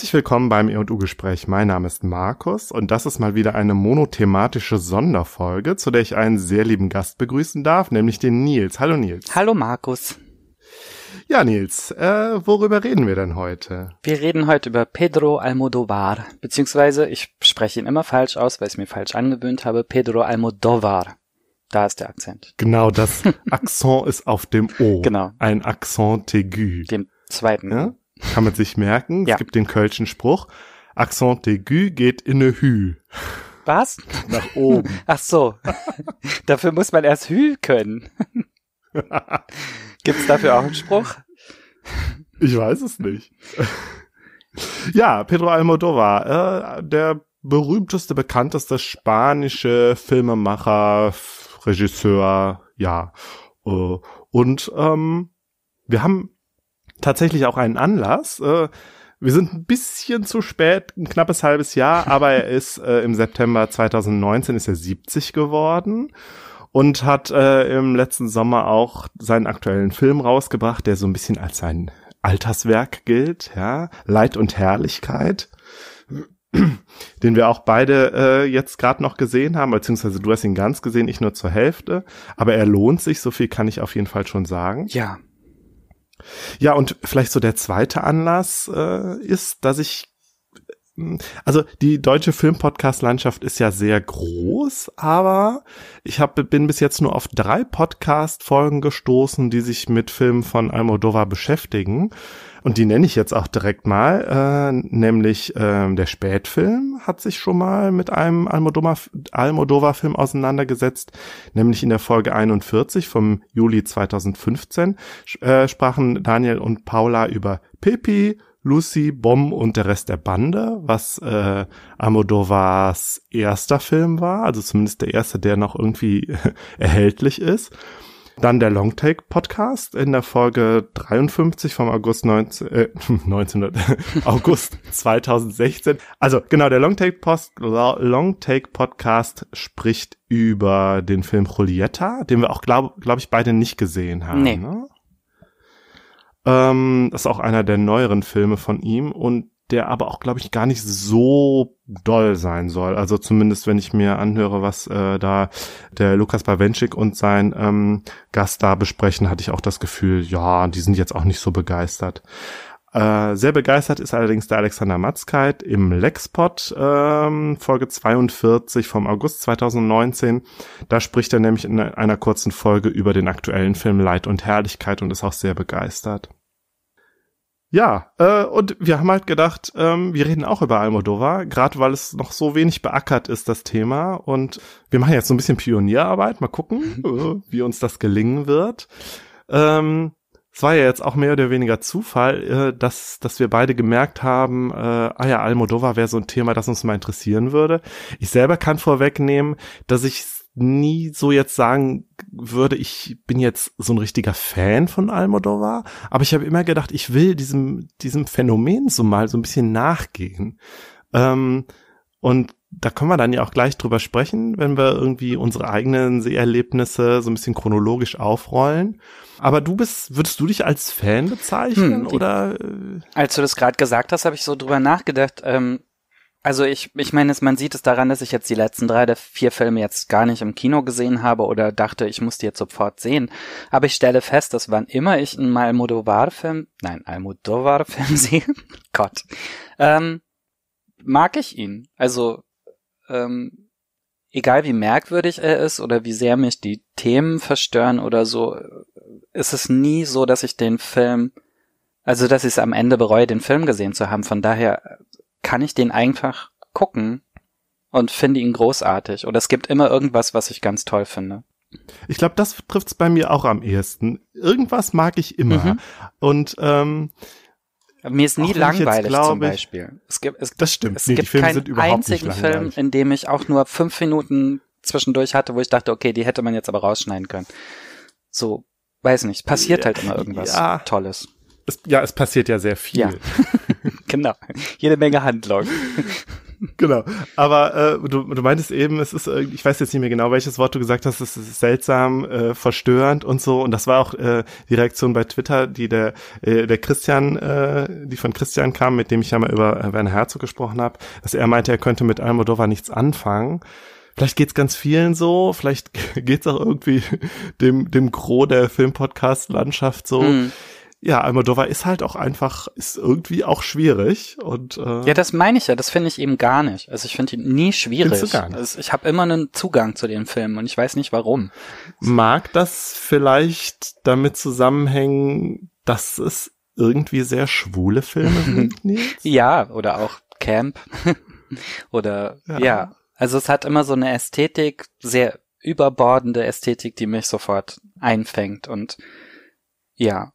Herzlich willkommen beim E&U-Gespräch. Mein Name ist Markus und das ist mal wieder eine monothematische Sonderfolge, zu der ich einen sehr lieben Gast begrüßen darf, nämlich den Nils. Hallo Nils. Hallo Markus. Ja, Nils, äh, worüber reden wir denn heute? Wir reden heute über Pedro Almodovar, beziehungsweise ich spreche ihn immer falsch aus, weil ich es mir falsch angewöhnt habe, Pedro Almodovar. Da ist der Akzent. Genau, das Akzent ist auf dem O. Genau. Ein Akzent aigu. Dem zweiten. Ja? Kann man sich merken. Ja. Es gibt den kölschen Spruch. Akzent aigu geht in eine Hü. Was? Nach oben. Ach so. dafür muss man erst Hü können. Gibt's dafür auch einen Spruch? Ich weiß es nicht. ja, Pedro Almodovar, äh, der berühmteste, bekannteste spanische Filmemacher, Regisseur, ja. Äh, und ähm, wir haben tatsächlich auch einen Anlass. Äh, wir sind ein bisschen zu spät, ein knappes halbes Jahr, aber er ist äh, im September 2019 ist er 70 geworden und hat äh, im letzten Sommer auch seinen aktuellen Film rausgebracht, der so ein bisschen als sein Alterswerk gilt, ja, Leid und Herrlichkeit, den wir auch beide äh, jetzt gerade noch gesehen haben, beziehungsweise du hast ihn ganz gesehen, ich nur zur Hälfte, aber er lohnt sich, so viel kann ich auf jeden Fall schon sagen. Ja. Ja, und vielleicht so der zweite Anlass äh, ist, dass ich also die deutsche Filmpodcast-Landschaft ist ja sehr groß, aber ich hab, bin bis jetzt nur auf drei Podcast-Folgen gestoßen, die sich mit Filmen von Almodovar beschäftigen. Und die nenne ich jetzt auch direkt mal, äh, nämlich äh, der Spätfilm hat sich schon mal mit einem Almodovar- Almodovar-Film auseinandergesetzt, nämlich in der Folge 41 vom Juli 2015 äh, sprachen Daniel und Paula über Pippi, Lucy, Bom und der Rest der Bande, was äh, Almodovars erster Film war, also zumindest der erste, der noch irgendwie erhältlich ist. Dann der Longtake Podcast in der Folge 53 vom August 19, äh, 1900, August 2016. Also genau, der Longtake, Post, Longtake Podcast spricht über den Film Julieta, den wir auch, glaube glaub ich, beide nicht gesehen haben. Nee. Ne? Ähm, das ist auch einer der neueren Filme von ihm und der aber auch, glaube ich, gar nicht so doll sein soll. Also zumindest, wenn ich mir anhöre, was äh, da der Lukas Bawenschik und sein ähm, Gast da besprechen, hatte ich auch das Gefühl, ja, die sind jetzt auch nicht so begeistert. Äh, sehr begeistert ist allerdings der Alexander Matzkeit im Lexpot ähm, Folge 42 vom August 2019. Da spricht er nämlich in einer kurzen Folge über den aktuellen Film Leid und Herrlichkeit und ist auch sehr begeistert. Ja, äh, und wir haben halt gedacht, ähm, wir reden auch über Almodovar, gerade weil es noch so wenig beackert ist, das Thema. Und wir machen jetzt so ein bisschen Pionierarbeit, mal gucken, äh, wie uns das gelingen wird. Ähm, es war ja jetzt auch mehr oder weniger Zufall, äh, dass, dass wir beide gemerkt haben, äh, ah ja, Almodovar wäre so ein Thema, das uns mal interessieren würde. Ich selber kann vorwegnehmen, dass ich nie so jetzt sagen würde, ich bin jetzt so ein richtiger Fan von Almodovar, aber ich habe immer gedacht, ich will diesem, diesem Phänomen so mal so ein bisschen nachgehen. Ähm, und da können wir dann ja auch gleich drüber sprechen, wenn wir irgendwie unsere eigenen Seherlebnisse so ein bisschen chronologisch aufrollen. Aber du bist, würdest du dich als Fan bezeichnen Hm, oder? äh, Als du das gerade gesagt hast, habe ich so drüber nachgedacht. Ähm, also ich, ich meine, man sieht es daran, dass ich jetzt die letzten drei der vier Filme jetzt gar nicht im Kino gesehen habe oder dachte, ich muss die jetzt sofort sehen. Aber ich stelle fest, dass wann immer ich einen Almodovar-Film, nein, Almodovar-Film sehe, Gott, ähm, mag ich ihn. Also ähm, egal wie merkwürdig er ist oder wie sehr mich die Themen verstören oder so, ist es nie so, dass ich den Film, also dass ich es am Ende bereue, den Film gesehen zu haben. Von daher kann ich den einfach gucken und finde ihn großartig. Oder es gibt immer irgendwas, was ich ganz toll finde. Ich glaube, das trifft's bei mir auch am ehesten. Irgendwas mag ich immer. Mhm. Und ähm, Mir ist nie langweilig glaube, zum Beispiel. Es gibt, es, das stimmt. es Nee, gibt keinen einzigen Film, in dem ich auch nur fünf Minuten zwischendurch hatte, wo ich dachte, okay, die hätte man jetzt aber rausschneiden können. So, weiß nicht, passiert Ja, halt immer irgendwas ja. Tolles. Es, ja, es passiert ja sehr viel. Ja. Genau. Jede Menge Handlung. genau. Aber äh, du, du meintest eben, es ist, äh, ich weiß jetzt nicht mehr genau, welches Wort du gesagt hast, es ist seltsam, äh, verstörend und so. Und das war auch äh, die Reaktion bei Twitter, die der, äh, der Christian, äh, die von Christian kam, mit dem ich ja mal über äh, Werner Herzog gesprochen habe, dass er meinte, er könnte mit Almodovar nichts anfangen. Vielleicht geht's ganz vielen so, vielleicht geht's auch irgendwie dem, dem Gros der Filmpodcast-Landschaft so. Mm ja, Almodovar ist halt auch einfach, ist irgendwie auch schwierig und äh, ja, das meine ich ja, das finde ich eben gar nicht. Also ich finde ihn nie schwierig. Du gar nicht? Also ich habe immer einen Zugang zu den Filmen und ich weiß nicht warum. Mag das vielleicht damit zusammenhängen, dass es irgendwie sehr schwule Filme sind? ja, oder auch Camp oder ja. ja. Also es hat immer so eine Ästhetik, sehr überbordende Ästhetik, die mich sofort einfängt und ja,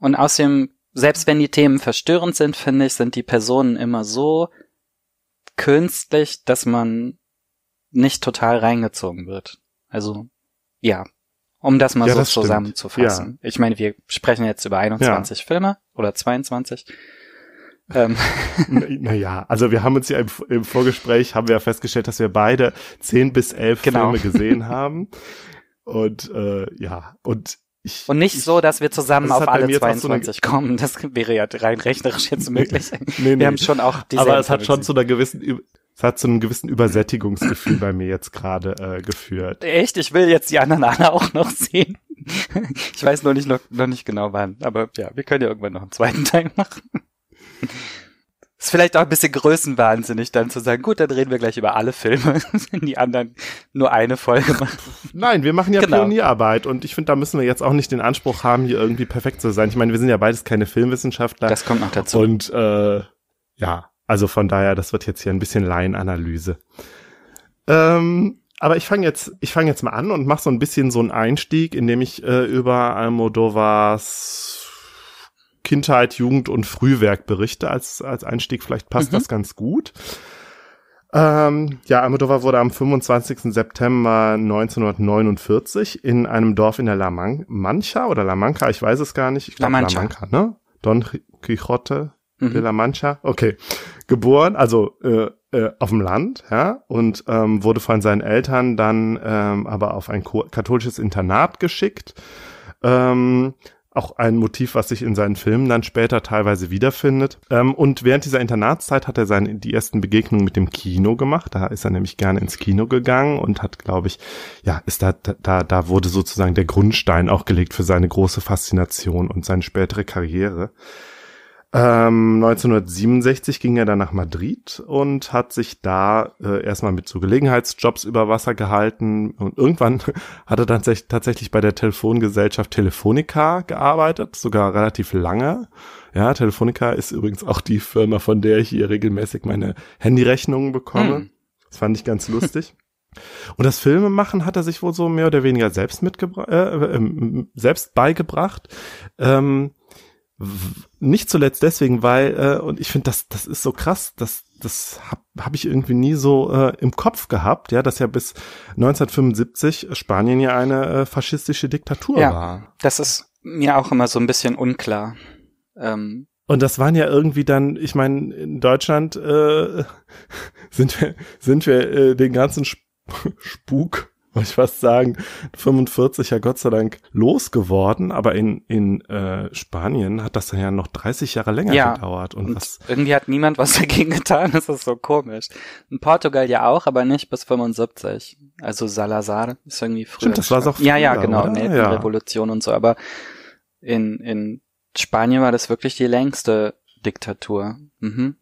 und außerdem, selbst wenn die Themen verstörend sind, finde ich, sind die Personen immer so künstlich, dass man nicht total reingezogen wird. Also, ja. Um das mal ja, so das zusammenzufassen. Ja. Ich meine, wir sprechen jetzt über 21 ja. Filme oder 22. Ähm. Naja, also wir haben uns ja im, im, Vorgespräch, haben wir ja festgestellt, dass wir beide 10 bis 11 genau. Filme gesehen haben. Und äh, ja, und ich, und nicht ich, so, dass wir zusammen auf alle 22 so kommen. Das wäre ja rein rechnerisch jetzt möglich. nee, nee. Wir haben schon auch diese. Aber es hat schon zu einer gewissen, es hat zu einem gewissen Übersättigungsgefühl bei mir jetzt gerade äh, geführt. Echt? Ich will jetzt die anderen alle auch noch sehen. ich weiß noch nicht, noch, noch nicht genau wann. Aber ja, wir können ja irgendwann noch einen zweiten Teil machen. Ist vielleicht auch ein bisschen größenwahnsinnig, dann zu sagen, gut, dann reden wir gleich über alle Filme, wenn die anderen nur eine Folge machen. Nein, wir machen ja genau. Pionierarbeit und ich finde, da müssen wir jetzt auch nicht den Anspruch haben, hier irgendwie perfekt zu sein. Ich meine, wir sind ja beides keine Filmwissenschaftler. Das kommt noch dazu. Und äh, ja, also von daher, das wird jetzt hier ein bisschen Laienanalyse. Ähm, aber ich fange jetzt, ich fange jetzt mal an und mache so ein bisschen so einen Einstieg, indem ich äh, über Almodovars Kindheit, Jugend und Frühwerk berichte als, als Einstieg. Vielleicht passt mhm. das ganz gut. Ähm, ja, Almodovar wurde am 25. September 1949 in einem Dorf in der La Man Mancha oder La Mancha, ich weiß es gar nicht. Ich glaube La, La Mancha, ne? Don Quixote mhm. de La Mancha. Okay. Geboren, also äh, äh, auf dem Land, ja, und ähm, wurde von seinen Eltern dann ähm, aber auf ein katholisches Internat geschickt. Ähm, auch ein Motiv, was sich in seinen Filmen dann später teilweise wiederfindet. Ähm, und während dieser Internatszeit hat er seine, die ersten Begegnungen mit dem Kino gemacht. Da ist er nämlich gerne ins Kino gegangen und hat, glaube ich, ja, ist da, da, da wurde sozusagen der Grundstein auch gelegt für seine große Faszination und seine spätere Karriere. Ähm, 1967 ging er dann nach Madrid und hat sich da äh, erstmal mit so Gelegenheitsjobs über Wasser gehalten und irgendwann hat er dann tatsächlich bei der Telefongesellschaft Telefonica gearbeitet, sogar relativ lange. Ja, Telefonica ist übrigens auch die Firma, von der ich hier regelmäßig meine Handyrechnungen bekomme. Hm. Das fand ich ganz lustig. Und das Filmemachen hat er sich wohl so mehr oder weniger selbst mitgebracht, äh, äh, selbst beigebracht. Ähm, nicht zuletzt deswegen, weil, äh, und ich finde, das, das ist so krass, das, das habe hab ich irgendwie nie so äh, im Kopf gehabt, ja, dass ja bis 1975 Spanien ja eine äh, faschistische Diktatur ja, war. Das ist mir auch immer so ein bisschen unklar. Ähm, und das waren ja irgendwie dann, ich meine, in Deutschland äh, sind wir, sind wir äh, den ganzen Spuk wollte ich fast sagen, 45 ja Gott sei Dank losgeworden, aber in, in äh, Spanien hat das dann ja noch 30 Jahre länger ja, gedauert. Und, und was irgendwie hat niemand was dagegen getan, das ist so komisch. In Portugal ja auch, aber nicht bis 75. Also Salazar ist irgendwie früher. Stimmt, das war auch früher, Ja, ja, genau, oder? in der ja. Revolution und so, aber in, in Spanien war das wirklich die längste Diktatur. Mhm.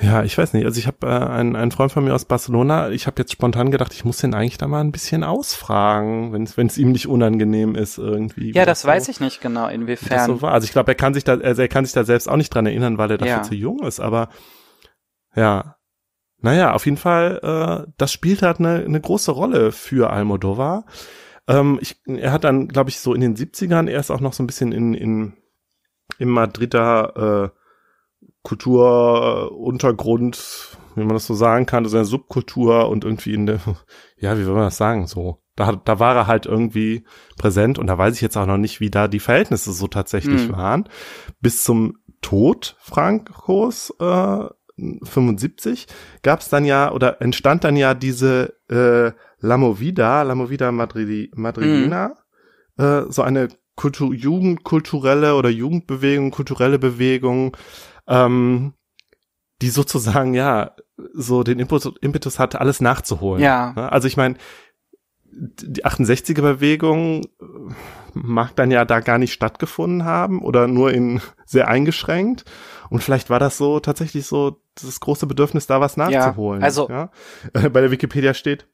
Ja, ich weiß nicht. Also ich habe äh, einen, einen Freund von mir aus Barcelona. Ich habe jetzt spontan gedacht, ich muss den eigentlich da mal ein bisschen ausfragen, wenn es ihm nicht unangenehm ist irgendwie. Ja, das so, weiß ich nicht genau, inwiefern. So war. Also ich glaube, er kann sich da, also er kann sich da selbst auch nicht dran erinnern, weil er dafür ja. zu jung ist. Aber ja, naja, auf jeden Fall, äh, das spielt halt eine, eine große Rolle für Almodovar. Ähm, ich, er hat dann, glaube ich, so in den 70ern erst auch noch so ein bisschen in, in im Madrider äh, Kulturuntergrund, wie man das so sagen kann, so eine Subkultur und irgendwie in der, ja, wie will man das sagen, so. Da, da war er halt irgendwie präsent und da weiß ich jetzt auch noch nicht, wie da die Verhältnisse so tatsächlich mhm. waren. Bis zum Tod Frankos, äh, 1975 gab es dann ja oder entstand dann ja diese äh, La Movida, La Movida Madrid, Madrilena, mhm. äh, so eine Kultur, Jugendkulturelle oder Jugendbewegung, kulturelle Bewegung, ähm, die sozusagen ja so den Impetus, Impetus hatte, alles nachzuholen. Ja. Also ich meine, die 68er Bewegung mag dann ja da gar nicht stattgefunden haben oder nur in sehr eingeschränkt. Und vielleicht war das so tatsächlich so das große Bedürfnis, da was nachzuholen. Ja, also ja? Äh, bei der Wikipedia steht,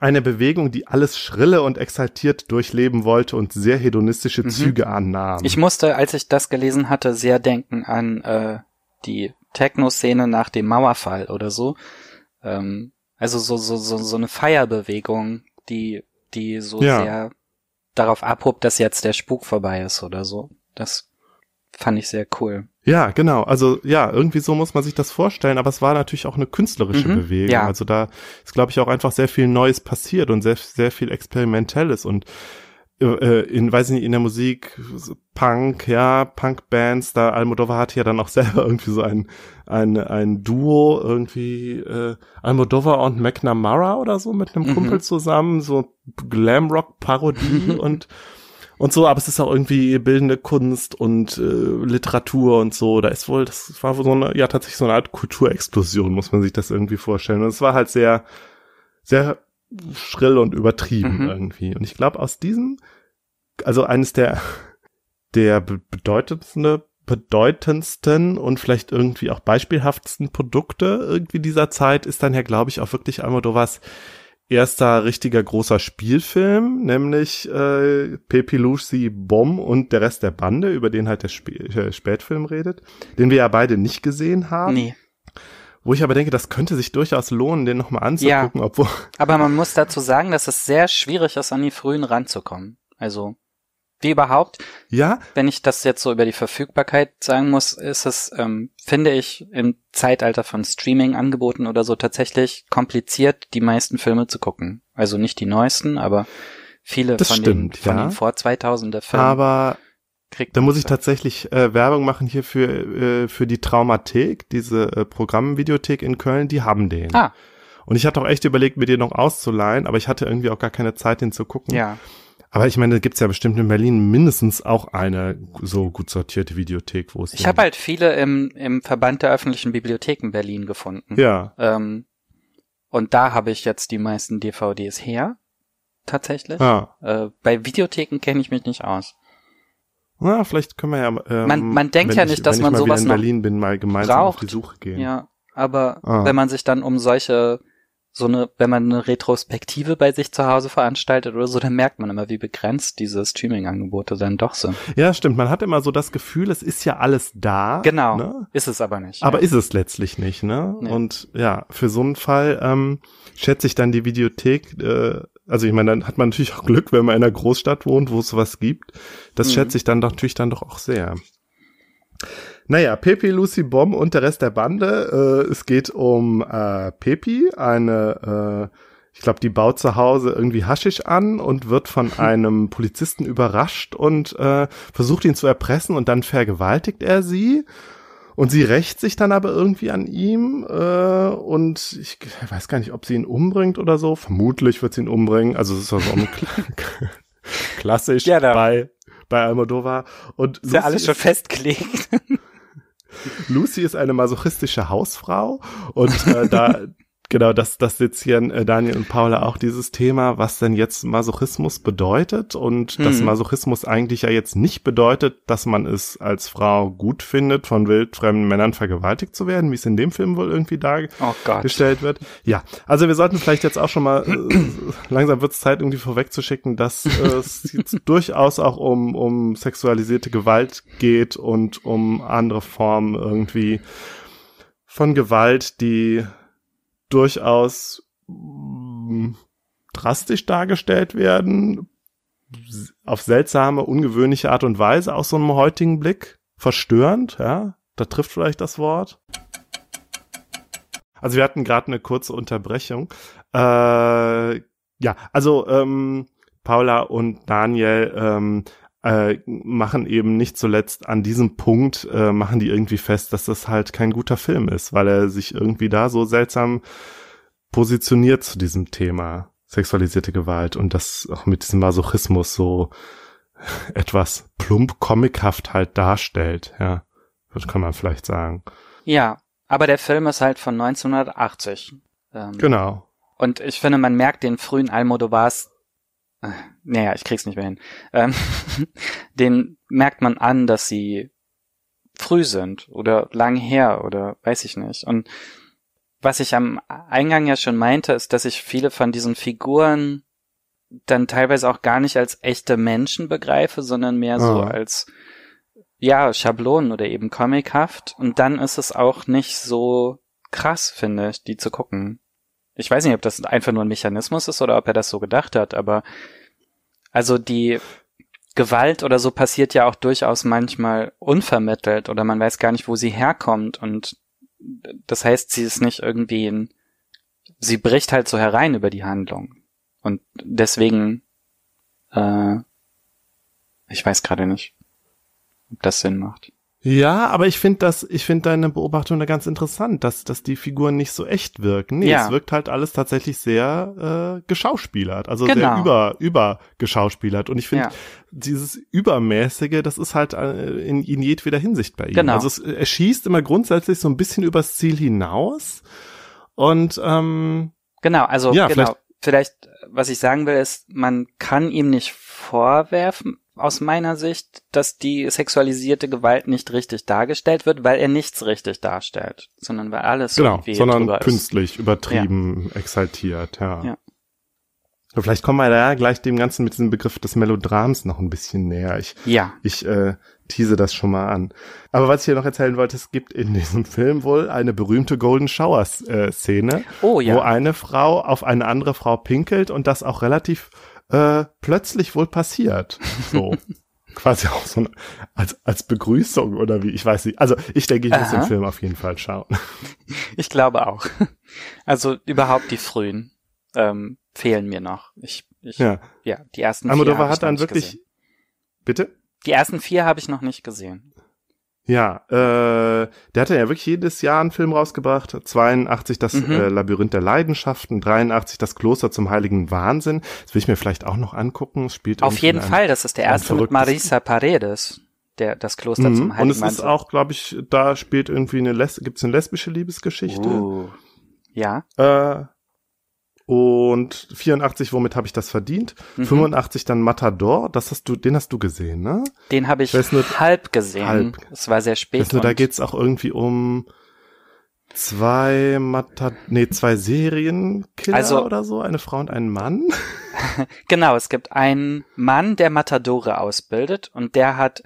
eine Bewegung, die alles schrille und exaltiert durchleben wollte und sehr hedonistische mhm. Züge annahm. Ich musste, als ich das gelesen hatte, sehr denken an äh, die Techno-Szene nach dem Mauerfall oder so. Ähm, also so, so, so, so eine Feierbewegung, die, die so ja. sehr darauf abhobt, dass jetzt der Spuk vorbei ist oder so. Das fand ich sehr cool. Ja, genau. Also ja, irgendwie so muss man sich das vorstellen, aber es war natürlich auch eine künstlerische mhm, Bewegung. Ja. Also da ist, glaube ich, auch einfach sehr viel Neues passiert und sehr, sehr viel Experimentelles und in, weiß ich nicht, in der Musik, Punk, ja, Punk-Bands, da Almodovar hatte ja dann auch selber irgendwie so ein, ein, ein Duo, irgendwie, äh, Almodovar und McNamara oder so mit einem mhm. Kumpel zusammen, so Glamrock-Parodie und und so, aber es ist auch irgendwie bildende Kunst und äh, Literatur und so. Da ist wohl, das war wohl so eine, ja tatsächlich so eine Art Kulturexplosion, muss man sich das irgendwie vorstellen. Und es war halt sehr, sehr schrill und übertrieben mhm. irgendwie. Und ich glaube, aus diesem, also eines der, der bedeutendsten, bedeutendsten und vielleicht irgendwie auch beispielhaftsten Produkte irgendwie dieser Zeit ist dann ja, glaube ich, auch wirklich Almodovas erster richtiger großer Spielfilm, nämlich äh, Pepi Lucy Bomb und der Rest der Bande, über den halt der Sp äh, Spätfilm redet, den wir ja beide nicht gesehen haben. Nee. Wo ich aber denke, das könnte sich durchaus lohnen, den nochmal anzugucken, ja, obwohl. Aber man muss dazu sagen, dass es sehr schwierig ist, an die frühen ranzukommen. Also, wie überhaupt. Ja. Wenn ich das jetzt so über die Verfügbarkeit sagen muss, ist es, ähm, finde ich, im Zeitalter von Streaming-Angeboten oder so tatsächlich kompliziert, die meisten Filme zu gucken. Also nicht die neuesten, aber viele das von, stimmt, den, von ja. den vor 2000er Filmen. Aber kriegt. Da muss ich tatsächlich äh, Werbung machen hier für, äh, für die Traumathek, diese äh, Programmvideothek in Köln, die haben den. Ah. Und ich hatte auch echt überlegt, mir den noch auszuleihen, aber ich hatte irgendwie auch gar keine Zeit, den zu gucken. Ja. Aber ich meine, da gibt's ja bestimmt in Berlin mindestens auch eine so gut sortierte Videothek, wo es. Ich habe halt viele im, im Verband der öffentlichen Bibliotheken Berlin gefunden. Ja. Ähm, und da habe ich jetzt die meisten DVDs her. Tatsächlich. Ah. Äh, bei Videotheken kenne ich mich nicht aus. Na, vielleicht können wir ja. Ähm, man, man denkt ja nicht, ich, dass man sowas in Berlin bin, mal gemeinsam braucht. auf die Suche gehen. Ja, aber ah. wenn man sich dann um solche so eine, wenn man eine Retrospektive bei sich zu Hause veranstaltet oder so, dann merkt man immer, wie begrenzt diese Streaming-Angebote dann doch sind. Ja, stimmt. Man hat immer so das Gefühl, es ist ja alles da. Genau. Ne? Ist es aber nicht. Aber ja. ist es letztlich nicht, ne? Nee. Und ja, für so einen Fall ähm, schätze ich dann die Videothek, äh, also ich meine, dann hat man natürlich auch Glück, wenn man in einer Großstadt wohnt, wo es sowas gibt. Das mhm. schätze ich dann doch, natürlich dann doch auch sehr. Naja, Pepe, Lucy, Bomb und der Rest der Bande. Äh, es geht um äh, Pepi, eine, äh, ich glaube, die baut zu Hause irgendwie Haschisch an und wird von einem Polizisten überrascht und äh, versucht ihn zu erpressen und dann vergewaltigt er sie. Und sie rächt sich dann aber irgendwie an ihm äh, und ich weiß gar nicht, ob sie ihn umbringt oder so. Vermutlich wird sie ihn umbringen. Also es ist so ein klassisch ja, bei bei Almodovar. Und ist ja alles schon festgelegt. Lucy ist eine masochistische Hausfrau und äh, da genau, das, das sezieren äh, Daniel und Paula auch dieses Thema, was denn jetzt Masochismus bedeutet und mhm. dass Masochismus eigentlich ja jetzt nicht bedeutet, dass man es als Frau gut findet, von wildfremden Männern vergewaltigt zu werden, wie es in dem Film wohl irgendwie dargestellt oh wird. Ja, also wir sollten vielleicht jetzt auch schon mal, äh, langsam wird es Zeit, irgendwie vorwegzuschicken, dass äh, es jetzt durchaus auch um, um sexualisierte Gewalt geht und um andere Formen irgendwie von Gewalt, die durchaus mm, drastisch dargestellt werden, auf seltsame, ungewöhnliche Art und Weise aus so einem heutigen Blick. Verstörend, ja, da trifft vielleicht das Wort. Also wir hatten gerade eine kurze Unterbrechung. Äh, ja, also ähm, Paula und Daniel ähm, äh, machen eben nicht zuletzt an diesem Punkt, äh, machen die irgendwie fest, dass das halt kein guter Film ist, weil er sich irgendwie da so seltsam positioniert zu diesem Thema sexualisierte Gewalt und das auch mit diesem Masochismus so etwas plump comichaft halt darstellt, ja. Das kann man vielleicht sagen. Ja, aber der Film ist halt von 1980. Ähm, genau. Und ich finde, man merkt den frühen Almodovars, naja, ich krieg's nicht mehr hin, ähm, den merkt man an, dass sie früh sind oder lang her oder weiß ich nicht. Und was ich am Eingang ja schon meinte, ist, dass ich viele von diesen Figuren dann teilweise auch gar nicht als echte Menschen begreife, sondern mehr so ah. als ja, Schablonen oder eben comichaft. Und dann ist es auch nicht so krass, finde ich, die zu gucken. Ich weiß nicht, ob das einfach nur ein Mechanismus ist oder ob er das so gedacht hat, aber also die Gewalt oder so passiert ja auch durchaus manchmal unvermittelt oder man weiß gar nicht, wo sie herkommt und das heißt, sie ist nicht irgendwie in, sie bricht halt so herein über die Handlung und deswegen, äh, ich weiß gerade nicht, ob das Sinn macht. Ja, aber ich finde das, ich finde deine Beobachtung da ganz interessant, dass, dass die Figuren nicht so echt wirken. Nee, ja. es wirkt halt alles tatsächlich sehr äh, geschauspielert, also genau. sehr über, über geschauspielert. Und ich finde, ja. dieses Übermäßige, das ist halt äh, in, in jedweder Hinsicht bei ihm. Genau. Also es, er schießt immer grundsätzlich so ein bisschen übers Ziel hinaus. Und ähm, genau, also ja, genau. Vielleicht, vielleicht, was ich sagen will, ist, man kann ihm nicht vorwerfen, aus meiner Sicht, dass die sexualisierte Gewalt nicht richtig dargestellt wird, weil er nichts richtig darstellt, sondern weil alles genau, sondern künstlich, ist. übertrieben, ja. exaltiert, ja. ja. Vielleicht kommen wir da gleich dem Ganzen mit diesem Begriff des Melodrams noch ein bisschen näher. Ich, ja. ich äh, tease das schon mal an. Aber was ich hier noch erzählen wollte, es gibt in diesem Film wohl eine berühmte Golden Shower äh, Szene, oh, ja. wo eine Frau auf eine andere Frau pinkelt und das auch relativ äh, plötzlich wohl passiert. So. Quasi auch so als, als Begrüßung oder wie, ich weiß nicht. Also ich denke, ich muss den Film auf jeden Fall schauen. Ich glaube auch. Also überhaupt die frühen ähm, fehlen mir noch. Ich, ich, ja. ja, die ersten Almodovar vier hat dann wirklich, gesehen. bitte? Die ersten vier habe ich noch nicht gesehen. Ja, äh, der hat ja wirklich jedes Jahr einen Film rausgebracht. 82 das mhm. äh, Labyrinth der Leidenschaften, 83 das Kloster zum heiligen Wahnsinn. Das will ich mir vielleicht auch noch angucken. Es spielt auf jeden Fall. Das ist der erste mit Marisa Paredes. Der, das Kloster mhm. zum Heiligen Wahnsinn. Und es ist auch, glaube ich, da spielt irgendwie eine Les gibt's eine lesbische Liebesgeschichte. Uh. Ja. Äh, und 84, womit habe ich das verdient? Mhm. 85 dann Matador, das hast du, den hast du gesehen, ne? Den habe ich, ich nur, halb gesehen. Halb. Es war sehr spät. Nur, da geht's auch irgendwie um zwei Mata nee, zwei Serienkiller also, oder so, eine Frau und einen Mann. genau, es gibt einen Mann, der Matadore ausbildet und der hat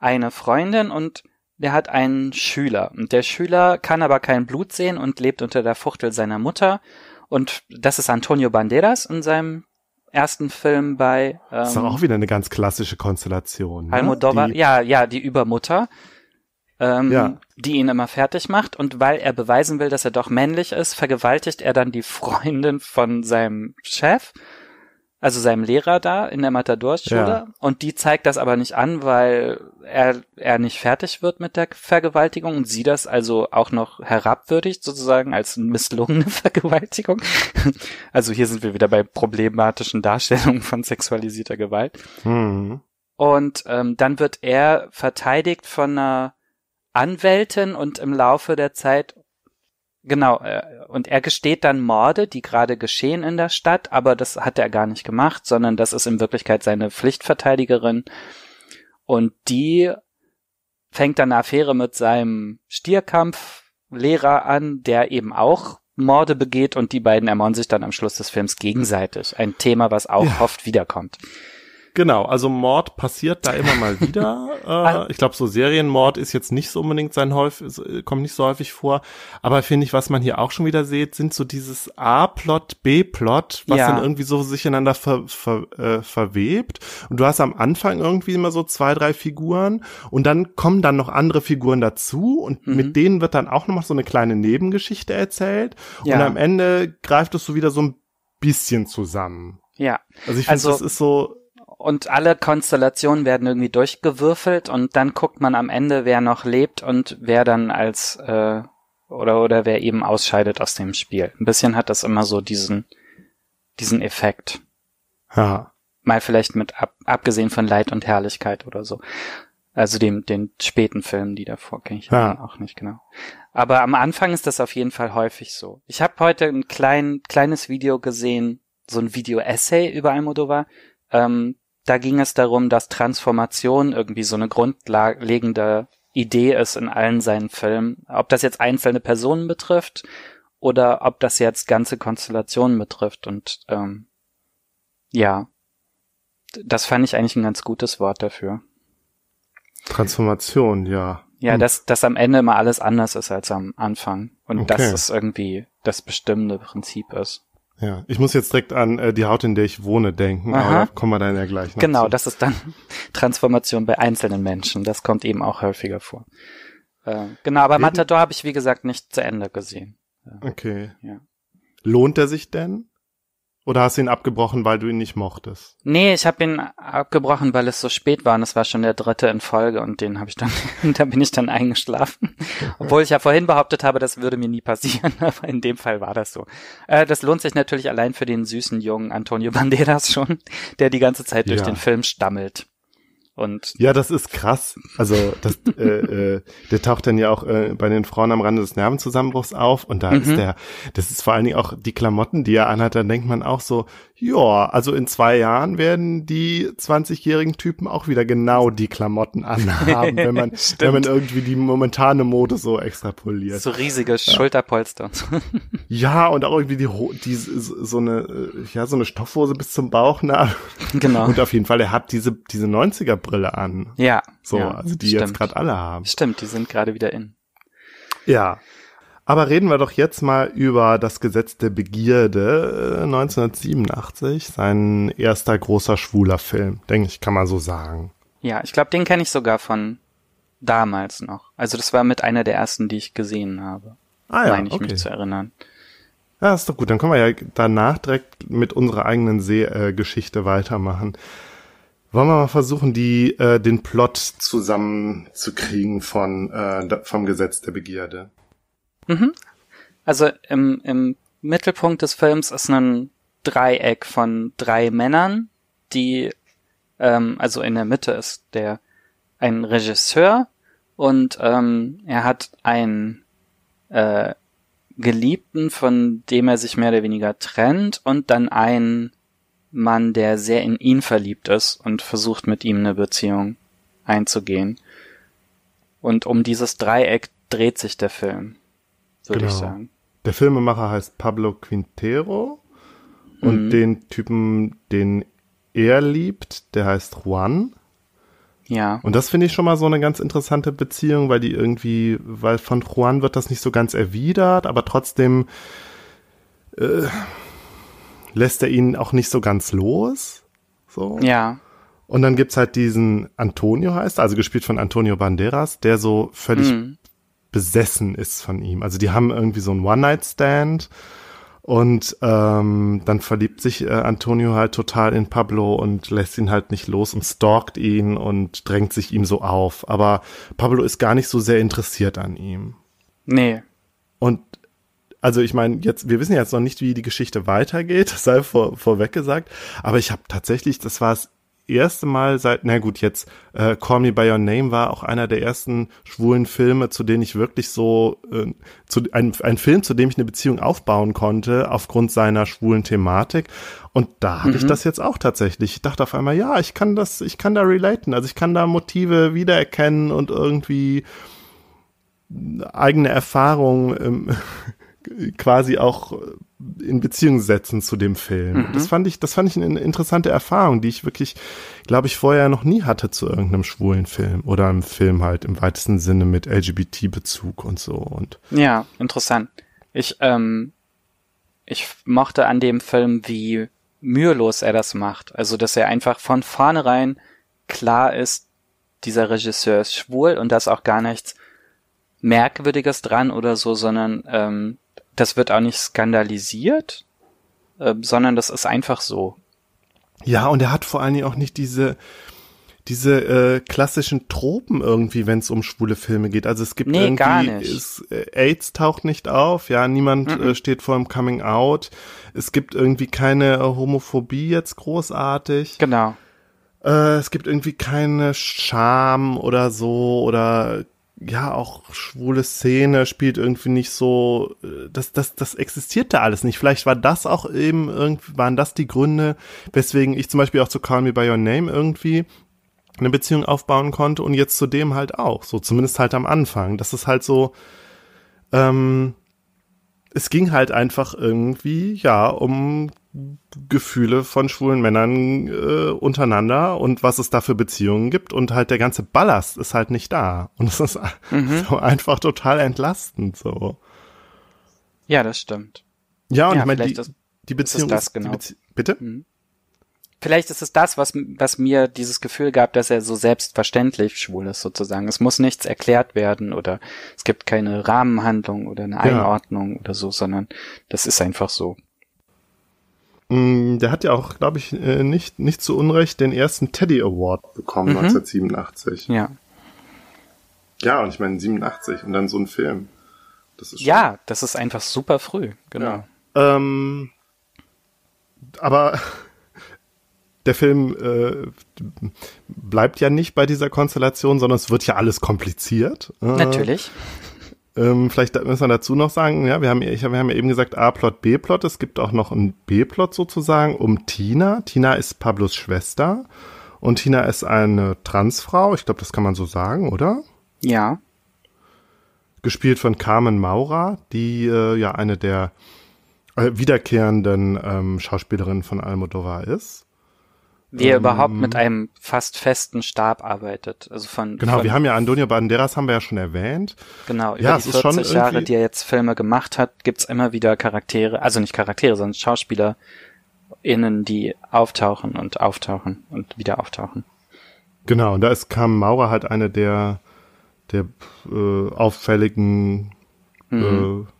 eine Freundin und der hat einen Schüler und der Schüler kann aber kein Blut sehen und lebt unter der Fuchtel seiner Mutter und das ist Antonio Banderas in seinem ersten Film bei. Ähm, das ist auch wieder eine ganz klassische Konstellation. Ne? Almodovar, die, ja, ja, die Übermutter, ähm, ja. die ihn immer fertig macht. Und weil er beweisen will, dass er doch männlich ist, vergewaltigt er dann die Freundin von seinem Chef also seinem Lehrer da in der Matadorschule ja. und die zeigt das aber nicht an, weil er er nicht fertig wird mit der Vergewaltigung und sie das also auch noch herabwürdigt sozusagen als misslungene Vergewaltigung. Also hier sind wir wieder bei problematischen Darstellungen von sexualisierter Gewalt. Mhm. Und ähm, dann wird er verteidigt von einer Anwältin und im Laufe der Zeit Genau, äh, und er gesteht dann Morde, die gerade geschehen in der Stadt, aber das hat er gar nicht gemacht, sondern das ist in Wirklichkeit seine Pflichtverteidigerin. Und die fängt dann eine Affäre mit seinem Stierkampflehrer an, der eben auch Morde begeht und die beiden ermorden sich dann am Schluss des Films gegenseitig. Ein Thema, was auch ja. oft wiederkommt. Genau, also Mord passiert da immer mal wieder. äh, ich glaube, so Serienmord ist jetzt nicht so unbedingt sein häufig, kommt nicht so häufig vor. Aber finde ich, was man hier auch schon wieder sieht, sind so dieses A-Plot, B-Plot, was ja. dann irgendwie so sich ineinander ver, ver, äh, verwebt. Und du hast am Anfang irgendwie immer so zwei, drei Figuren und dann kommen dann noch andere Figuren dazu und mhm. mit denen wird dann auch noch mal so eine kleine Nebengeschichte erzählt. Ja. Und am Ende greift es so wieder so ein bisschen zusammen. Ja. Also ich finde, also, das ist so, und alle Konstellationen werden irgendwie durchgewürfelt und dann guckt man am Ende, wer noch lebt und wer dann als äh, oder oder wer eben ausscheidet aus dem Spiel. Ein bisschen hat das immer so diesen diesen Effekt. Ja. Mal vielleicht mit ab, abgesehen von Leid und Herrlichkeit oder so. Also dem den späten Filmen, die davor kenne ich ja. auch nicht genau. Aber am Anfang ist das auf jeden Fall häufig so. Ich habe heute ein klein, kleines Video gesehen, so ein Video-Essay über Almodovar. Ähm, da ging es darum, dass Transformation irgendwie so eine grundlegende Idee ist in allen seinen Filmen. Ob das jetzt einzelne Personen betrifft oder ob das jetzt ganze Konstellationen betrifft. Und ähm, ja, das fand ich eigentlich ein ganz gutes Wort dafür. Transformation, ja. Ja, hm. dass, dass am Ende immer alles anders ist als am Anfang. Und okay. dass es irgendwie das bestimmende Prinzip ist. Ja, ich muss jetzt direkt an äh, die Haut, in der ich wohne, denken, Aha. aber da kommen wir dann ja gleich noch Genau, zu. das ist dann Transformation bei einzelnen Menschen. Das kommt eben auch häufiger vor. Äh, genau, aber? Matador habe ich, wie gesagt, nicht zu Ende gesehen. Okay. Ja. Lohnt er sich denn? Oder hast du ihn abgebrochen, weil du ihn nicht mochtest? Nee, ich habe ihn abgebrochen, weil es so spät war und es war schon der dritte in Folge und den habe ich dann, da bin ich dann eingeschlafen. Obwohl ich ja vorhin behauptet habe, das würde mir nie passieren, aber in dem Fall war das so. Äh, das lohnt sich natürlich allein für den süßen jungen Antonio Banderas schon, der die ganze Zeit durch ja. den Film stammelt. Und ja, das ist krass. Also das, äh, äh, der taucht dann ja auch äh, bei den Frauen am Rande des Nervenzusammenbruchs auf und da mhm. ist der, das ist vor allen Dingen auch die Klamotten, die er anhat, dann denkt man auch so, ja, also in zwei Jahren werden die 20-jährigen Typen auch wieder genau die Klamotten anhaben, wenn man, wenn man irgendwie die momentane Mode so extrapoliert. So riesige ja. Schulterpolster. Ja, und auch irgendwie die, die so eine, äh, ja, so eine Stoffhose bis zum Bauch, ne? Genau. Und auf jeden Fall, er hat diese, diese 90er-Brille an. Ja. So, ja, also die stimmt. jetzt gerade alle haben. Stimmt, die sind gerade wieder in. Ja. Aber reden wir doch jetzt mal über das Gesetz der Begierde 1987, äh, sein erster großer schwuler Film, denke ich, kann man so sagen. Ja, ich glaube, den kenne ich sogar von damals noch. Also das war mit einer der ersten, die ich gesehen habe. Ah ja, meine ich okay. mich zu erinnern. Ja, ist doch gut. Dann können wir ja danach direkt mit unserer eigenen Sehgeschichte äh, weitermachen. Wollen wir mal versuchen, die äh, den Plot zusammenzukriegen von äh, vom Gesetz der Begierde? Mhm. Also im, im Mittelpunkt des Films ist ein Dreieck von drei Männern, die, ähm, also in der Mitte ist der ein Regisseur und ähm, er hat einen äh, Geliebten, von dem er sich mehr oder weniger trennt und dann einen Mann, der sehr in ihn verliebt ist und versucht mit ihm eine Beziehung einzugehen. Und um dieses Dreieck dreht sich der Film würde genau. ich sagen. Der Filmemacher heißt Pablo Quintero und mhm. den Typen, den er liebt, der heißt Juan. Ja. Und das finde ich schon mal so eine ganz interessante Beziehung, weil die irgendwie, weil von Juan wird das nicht so ganz erwidert, aber trotzdem äh, lässt er ihn auch nicht so ganz los. So. Ja. Und dann gibt's halt diesen Antonio heißt, also gespielt von Antonio Banderas, der so völlig mhm besessen ist von ihm. Also die haben irgendwie so einen One-Night-Stand und ähm, dann verliebt sich äh, Antonio halt total in Pablo und lässt ihn halt nicht los und stalkt ihn und drängt sich ihm so auf. Aber Pablo ist gar nicht so sehr interessiert an ihm. Nee. Und also ich meine, jetzt, wir wissen jetzt noch nicht, wie die Geschichte weitergeht, das sei vor, vorweg gesagt, aber ich habe tatsächlich, das war es erste Mal seit, na gut, jetzt äh, Call Me By Your Name war auch einer der ersten schwulen Filme, zu denen ich wirklich so, äh, zu, ein, ein Film, zu dem ich eine Beziehung aufbauen konnte, aufgrund seiner schwulen Thematik. Und da hatte mhm. ich das jetzt auch tatsächlich. Ich dachte auf einmal, ja, ich kann das, ich kann da relaten, also ich kann da Motive wiedererkennen und irgendwie eigene Erfahrungen ähm, quasi auch in Beziehung setzen zu dem Film. Mhm. Das fand ich, das fand ich eine interessante Erfahrung, die ich wirklich, glaube ich, vorher noch nie hatte zu irgendeinem schwulen Film oder einem Film halt im weitesten Sinne mit LGBT-Bezug und so und. Ja, interessant. Ich, ähm, ich mochte an dem Film, wie mühelos er das macht. Also, dass er einfach von vornherein klar ist, dieser Regisseur ist schwul und da ist auch gar nichts Merkwürdiges dran oder so, sondern ähm, das wird auch nicht skandalisiert, äh, sondern das ist einfach so. Ja, und er hat vor allen Dingen auch nicht diese, diese äh, klassischen Tropen irgendwie, wenn es um schwule Filme geht. Also es gibt Nee, irgendwie. Es, äh, AIDS taucht nicht auf, ja, niemand Mhm. äh, steht vor dem Coming Out. Es gibt irgendwie keine äh, Homophobie jetzt großartig. Genau. Äh, es gibt irgendwie keine Scham oder so oder ja, auch schwule Szene spielt irgendwie nicht so, äh, das, das, das existiert da alles nicht. Vielleicht war das auch eben irgendwie, waren das die Gründe, weswegen ich zum Beispiel auch zu Call Me By Your Name irgendwie eine Beziehung aufbauen konnte und jetzt zu dem halt auch, so zumindest halt am Anfang. Das ist halt so, ähm, es ging halt einfach irgendwie, ja, um Gefühle von schwulen Männern äh, untereinander und was es da für Beziehungen gibt und halt der ganze Ballast ist halt nicht da und es ist Mhm. so einfach total entlastend so. Ja, das stimmt. Ja, und Ja, ich meine, die, das- die Beziehung das ist, die genau. Bezie bitte? Vielleicht ist es das, was, was mir dieses Gefühl gab, dass er so selbstverständlich schwul ist, sozusagen. Es muss nichts erklärt werden oder es gibt keine Rahmenhandlung oder eine Einordnung oder so, sondern das ist einfach so. Mm, Der hat ja auch, glaube ich, äh, nicht, nicht zu Unrecht den ersten Teddy Award bekommen, Mhm. 1987. Ja. Ja, und ich meine 87 und dann so ein Film. Das Ja, das ist einfach super früh, genau. Ja. Ähm, aber der Film äh, bleibt ja nicht bei dieser Konstellation, sondern es wird ja alles kompliziert. Äh, Natürlich. Ähm, vielleicht müssen wir dazu noch sagen, ja, wir haben, ich, wir haben ja eben gesagt A-Plot, B-Plot. Es gibt auch noch einen B-Plot sozusagen um Tina. Tina ist Pablos Schwester und Tina ist eine Transfrau. Ich glaube, das kann man so sagen, oder? Ja. gespielt von Carmen Maura, die äh, ja eine der äh, wiederkehrenden ähm, Schauspielerinnen von Almodovar ist. Wie er Ähm, überhaupt mit einem fast festen Stab arbeitet. Also von, Genau, von, wir haben ja Antonio Banderas, haben wir ja schon erwähnt. Genau, über Ja, die es ist schon 40 Jahre, die er jetzt Filme gemacht hat, gibt's immer wieder Charaktere, also nicht Charaktere, sondern SchauspielerInnen, die auftauchen und auftauchen und wieder auftauchen. Genau, und da ist Carmen Maura halt eine der, der äh, auffälligen Mhm. äh,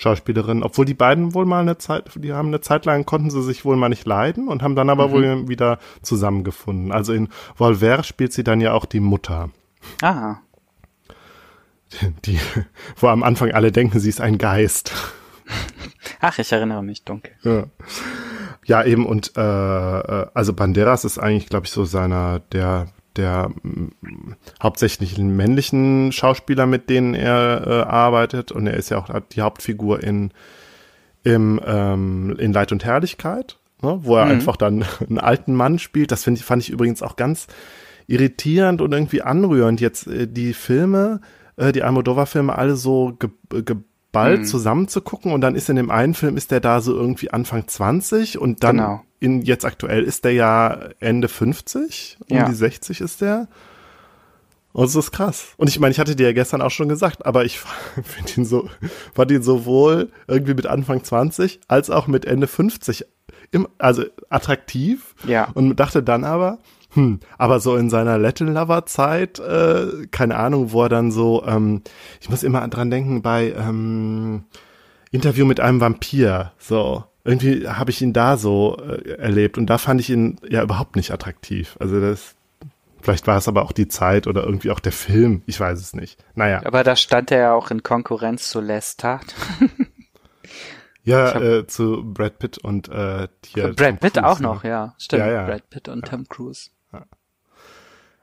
Schauspielerinnen, obwohl die beiden wohl mal eine Zeit, die haben eine Zeit lang, konnten sie sich wohl mal nicht leiden und haben dann aber Mhm. wohl wieder zusammengefunden. Also in Volver spielt sie dann ja auch die Mutter. Ah, die, wo am Anfang alle denken, sie ist ein Geist. ach, ich erinnere mich dunkel. Ja, ja eben und äh, äh, also Banderas ist eigentlich, glaube ich, so seiner der der mm, hauptsächlich männlichen Schauspieler, mit denen er äh, arbeitet und er ist ja auch die Hauptfigur in im ähm, in Leid und Herrlichkeit, ne, wo er Mhm. einfach dann einen alten Mann spielt. Das finde ich fand ich übrigens auch ganz irritierend und irgendwie anrührend jetzt äh, die Filme, äh, die Almodovar-Filme alle so ge geballt Mhm. zusammen zu gucken und dann ist in dem einen Film ist der da so irgendwie Anfang 20 und dann Genau. In jetzt aktuell ist der ja Ende 50, um Ja. die 60 ist der. Und das ist krass. Und ich meine, ich hatte dir ja gestern auch schon gesagt, aber ich finde ihn so, fand ihn sowohl irgendwie mit Anfang 20 als auch mit Ende 50 im, also attraktiv Ja. und dachte dann aber, hm, aber so in seiner Latin Lover Zeit, äh, keine Ahnung, wo er dann so, ähm, ich muss immer dran denken bei ähm, Interview mit einem Vampir, so irgendwie habe ich ihn da so äh, erlebt und da fand ich ihn ja überhaupt nicht attraktiv. Also das, vielleicht war es aber auch die Zeit oder irgendwie auch der Film, ich weiß es nicht. Naja, Aber da stand er ja auch in Konkurrenz zu Lestat. ja, hab- äh, zu Brad Pitt und äh, hier Brad Pitt Cruise, auch ne? noch, ja. Stimmt. Ja, ja. Brad Pitt und Tom Cruise.